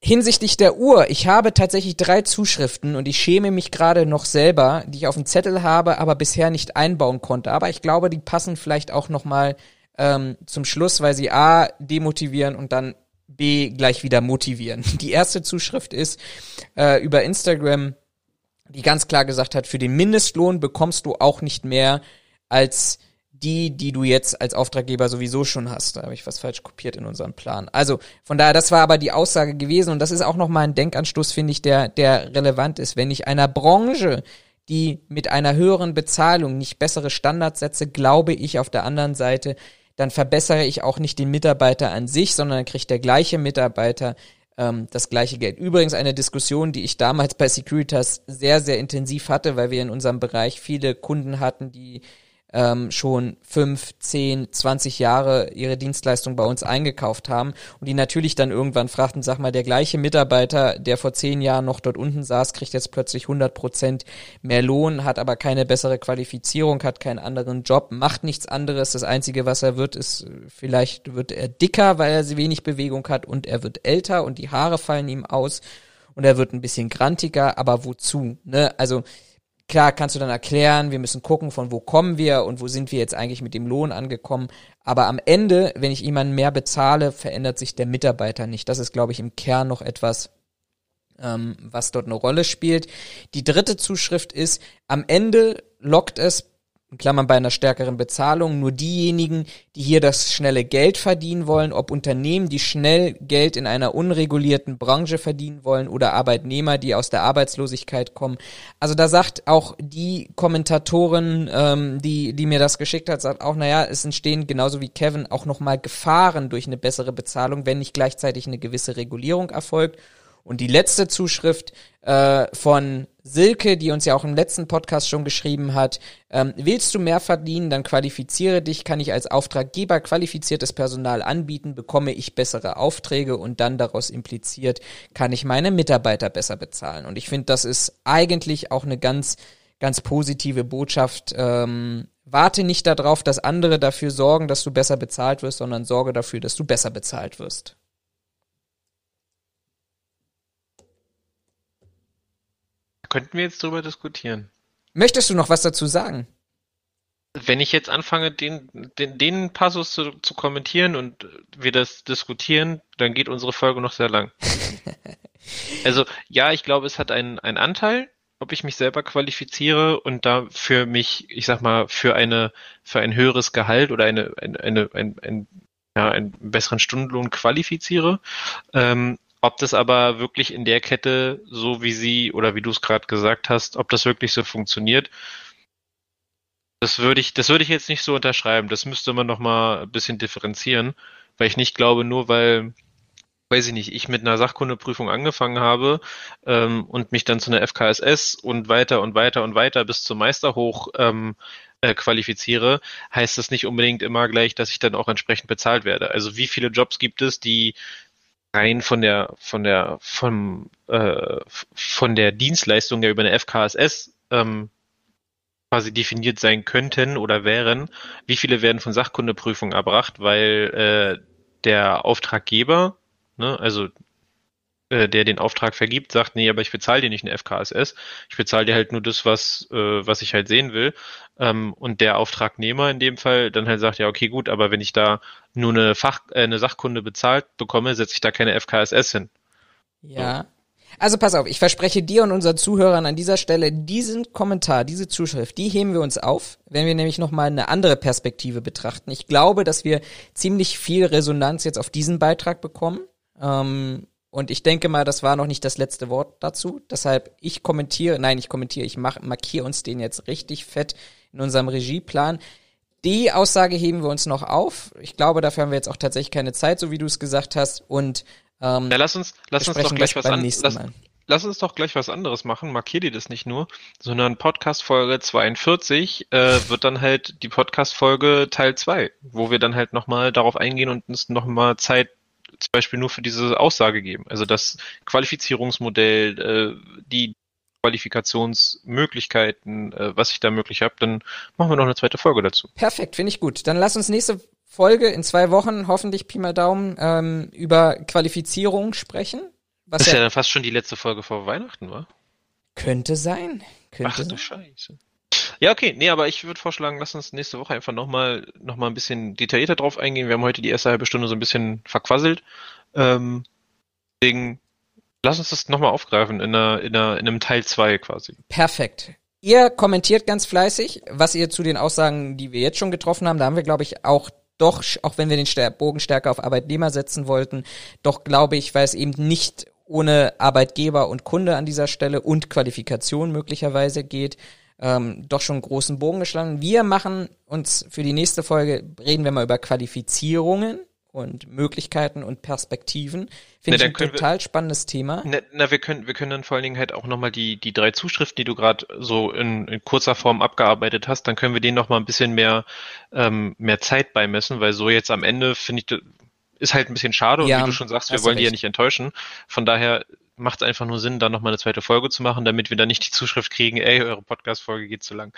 Hinsichtlich der Uhr, ich habe tatsächlich drei Zuschriften und ich schäme mich gerade noch selber, die ich auf dem Zettel habe, aber bisher nicht einbauen konnte. Aber ich glaube, die passen vielleicht auch nochmal ähm, zum Schluss, weil sie A demotivieren und dann B gleich wieder motivieren. Die erste Zuschrift ist äh, über Instagram, die ganz klar gesagt hat, für den Mindestlohn bekommst du auch nicht mehr als die, die du jetzt als Auftraggeber sowieso schon hast. Da habe ich was falsch kopiert in unserem Plan. Also von daher, das war aber die Aussage gewesen und das ist auch nochmal ein Denkanstoß, finde ich, der, der relevant ist. Wenn ich einer Branche, die mit einer höheren Bezahlung nicht bessere Standards setze, glaube ich auf der anderen Seite, dann verbessere ich auch nicht den Mitarbeiter an sich, sondern dann kriegt der gleiche Mitarbeiter ähm, das gleiche Geld. Übrigens eine Diskussion, die ich damals bei Securitas sehr, sehr intensiv hatte, weil wir in unserem Bereich viele Kunden hatten, die ähm, schon fünf, zehn, zwanzig Jahre ihre Dienstleistung bei uns eingekauft haben und die natürlich dann irgendwann fragten, sag mal, der gleiche Mitarbeiter, der vor zehn Jahren noch dort unten saß, kriegt jetzt plötzlich 100 Prozent mehr Lohn, hat aber keine bessere Qualifizierung, hat keinen anderen Job, macht nichts anderes. Das Einzige, was er wird, ist, vielleicht wird er dicker, weil er wenig Bewegung hat und er wird älter und die Haare fallen ihm aus und er wird ein bisschen grantiger, aber wozu? Ne? Also Klar kannst du dann erklären, wir müssen gucken, von wo kommen wir und wo sind wir jetzt eigentlich mit dem Lohn angekommen. Aber am Ende, wenn ich jemanden mehr bezahle, verändert sich der Mitarbeiter nicht. Das ist, glaube ich, im Kern noch etwas, ähm, was dort eine Rolle spielt. Die dritte Zuschrift ist, am Ende lockt es in Klammern bei einer stärkeren Bezahlung, nur diejenigen, die hier das schnelle Geld verdienen wollen, ob Unternehmen, die schnell Geld in einer unregulierten Branche verdienen wollen oder Arbeitnehmer, die aus der Arbeitslosigkeit kommen. Also da sagt auch die Kommentatorin, ähm, die, die mir das geschickt hat, sagt auch, naja, es entstehen genauso wie Kevin auch nochmal Gefahren durch eine bessere Bezahlung, wenn nicht gleichzeitig eine gewisse Regulierung erfolgt. Und die letzte Zuschrift äh, von Silke, die uns ja auch im letzten Podcast schon geschrieben hat, ähm, willst du mehr verdienen, dann qualifiziere dich, kann ich als Auftraggeber qualifiziertes Personal anbieten, bekomme ich bessere Aufträge und dann daraus impliziert, kann ich meine Mitarbeiter besser bezahlen. Und ich finde, das ist eigentlich auch eine ganz, ganz positive Botschaft. Ähm, warte nicht darauf, dass andere dafür sorgen, dass du besser bezahlt wirst, sondern sorge dafür, dass du besser bezahlt wirst. Könnten wir jetzt drüber diskutieren? Möchtest du noch was dazu sagen? Wenn ich jetzt anfange, den, den, den Passus zu, zu kommentieren und wir das diskutieren, dann geht unsere Folge noch sehr lang. also ja, ich glaube, es hat einen, einen Anteil, ob ich mich selber qualifiziere und da für mich, ich sag mal, für eine, für ein höheres Gehalt oder eine, eine, eine ein, ein, ja, einen besseren Stundenlohn qualifiziere. Ähm, ob das aber wirklich in der Kette, so wie sie oder wie du es gerade gesagt hast, ob das wirklich so funktioniert, das würde ich, das würde ich jetzt nicht so unterschreiben. Das müsste man noch mal ein bisschen differenzieren, weil ich nicht glaube, nur weil, weiß ich nicht, ich mit einer Sachkundeprüfung angefangen habe ähm, und mich dann zu einer FKSS und weiter und weiter und weiter bis zum Meister hoch ähm, äh, qualifiziere, heißt das nicht unbedingt immer gleich, dass ich dann auch entsprechend bezahlt werde. Also wie viele Jobs gibt es, die rein von der von der vom äh, von der Dienstleistung ja über eine FKSS ähm, quasi definiert sein könnten oder wären, wie viele werden von Sachkundeprüfungen erbracht, weil äh, der Auftraggeber, ne, also äh, der den Auftrag vergibt, sagt, nee, aber ich bezahle dir nicht eine FKSS, ich bezahle dir halt nur das, was, äh, was ich halt sehen will. Ähm, und der Auftragnehmer in dem Fall dann halt sagt, ja, okay, gut, aber wenn ich da nur eine Fach, äh, eine Sachkunde bezahlt bekomme, setze ich da keine FKSS hin. Ja. Also pass auf, ich verspreche dir und unseren Zuhörern an dieser Stelle diesen Kommentar, diese Zuschrift, die heben wir uns auf, wenn wir nämlich nochmal eine andere Perspektive betrachten. Ich glaube, dass wir ziemlich viel Resonanz jetzt auf diesen Beitrag bekommen. Ähm, Und ich denke mal, das war noch nicht das letzte Wort dazu. Deshalb, ich kommentiere, nein, ich kommentiere, ich mach, markiere uns den jetzt richtig fett in unserem Regieplan. Die Aussage heben wir uns noch auf. Ich glaube, dafür haben wir jetzt auch tatsächlich keine Zeit, so wie du es gesagt hast. Und ähm, ja, lass uns, lass uns doch gleich was anderes. Lass, lass, uns doch gleich was anderes machen. Markier dir das nicht nur, sondern Podcast Folge 42 äh, wird dann halt die Podcast Folge Teil 2, wo wir dann halt nochmal darauf eingehen und uns nochmal Zeit zum Beispiel nur für diese Aussage geben. Also das Qualifizierungsmodell, äh, die Qualifikationsmöglichkeiten, äh, was ich da möglich habe, dann machen wir noch eine zweite Folge dazu. Perfekt, finde ich gut. Dann lass uns nächste Folge in zwei Wochen, hoffentlich Pi mal Daumen, ähm, über Qualifizierung sprechen. Was das ist ja, ja fast schon die letzte Folge vor Weihnachten, wa? Könnte sein. Könnte Ach du sein. Scheiße. Ja, okay. Nee, aber ich würde vorschlagen, lass uns nächste Woche einfach nochmal noch mal ein bisschen detaillierter drauf eingehen. Wir haben heute die erste halbe Stunde so ein bisschen verquasselt. Ähm, deswegen lass uns das nochmal aufgreifen in, einer, in, einer, in einem Teil 2 quasi. Perfekt. Ihr kommentiert ganz fleißig, was ihr zu den Aussagen, die wir jetzt schon getroffen haben, da haben wir, glaube ich, auch doch, auch wenn wir den Bogen stärker auf Arbeitnehmer setzen wollten, doch glaube ich, weil es eben nicht ohne Arbeitgeber und Kunde an dieser Stelle und Qualifikation möglicherweise geht, ähm, doch schon großen Bogen geschlagen. Wir machen uns für die nächste Folge, reden wir mal über Qualifizierungen und Möglichkeiten und Perspektiven. Finde ich ein total wir, spannendes Thema. Na, na, wir können, wir können dann vor allen Dingen halt auch nochmal die, die drei Zuschriften, die du gerade so in, in kurzer Form abgearbeitet hast, dann können wir denen nochmal ein bisschen mehr, ähm, mehr Zeit beimessen, weil so jetzt am Ende finde ich, ist halt ein bisschen schade ja, und wie du schon sagst, wir wollen die ja nicht enttäuschen. Von daher macht es einfach nur Sinn, da nochmal eine zweite Folge zu machen, damit wir dann nicht die Zuschrift kriegen, ey, eure Podcast-Folge geht zu lang.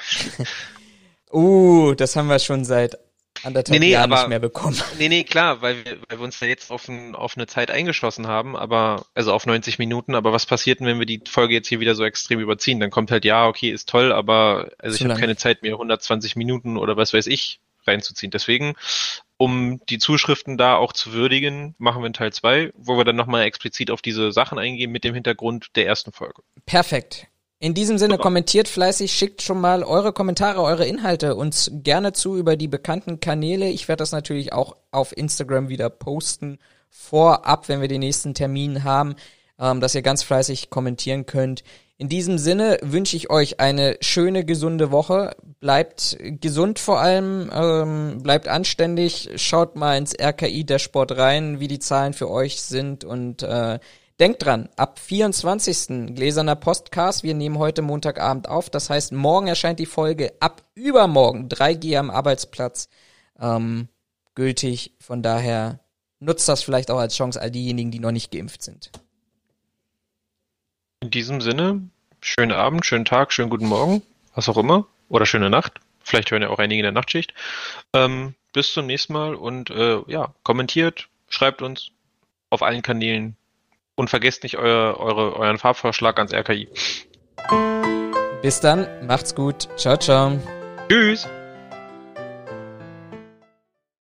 uh, das haben wir schon seit anderthalb nee, nee, Jahren aber, nicht mehr bekommen. Nee, nee, klar, weil wir, weil wir uns da jetzt auf, ein, auf eine Zeit eingeschlossen haben, aber, also auf 90 Minuten, aber was passiert denn, wenn wir die Folge jetzt hier wieder so extrem überziehen? Dann kommt halt, ja, okay, ist toll, aber, also Zu ich habe keine Zeit mehr, 120 Minuten oder was weiß ich reinzuziehen. Deswegen, um die Zuschriften da auch zu würdigen, machen wir in Teil 2, wo wir dann nochmal explizit auf diese Sachen eingehen mit dem Hintergrund der ersten Folge. Perfekt. In diesem Sinne Super. kommentiert fleißig, schickt schon mal eure Kommentare, eure Inhalte uns gerne zu über die bekannten Kanäle. Ich werde das natürlich auch auf Instagram wieder posten vorab, wenn wir den nächsten Termin haben, ähm, dass ihr ganz fleißig kommentieren könnt. In diesem Sinne wünsche ich euch eine schöne, gesunde Woche. Bleibt gesund vor allem, ähm, bleibt anständig, schaut mal ins RKI-Dashboard rein, wie die Zahlen für euch sind und äh, Denkt dran, ab 24. Gläserner Postcast, wir nehmen heute Montagabend auf, das heißt, morgen erscheint die Folge, ab übermorgen 3G am Arbeitsplatz ähm, gültig. Von daher nutzt das vielleicht auch als Chance all diejenigen, die noch nicht geimpft sind. In diesem Sinne, schönen Abend, schönen Tag, schönen guten Morgen, was auch immer, oder schöne Nacht. Vielleicht hören ja auch einige in der Nachtschicht. Ähm, bis zum nächsten Mal und äh, ja, kommentiert, schreibt uns auf allen Kanälen, und vergesst nicht euer, eure, euren Farbvorschlag ans RKI. Bis dann, macht's gut. Ciao, ciao. Tschüss.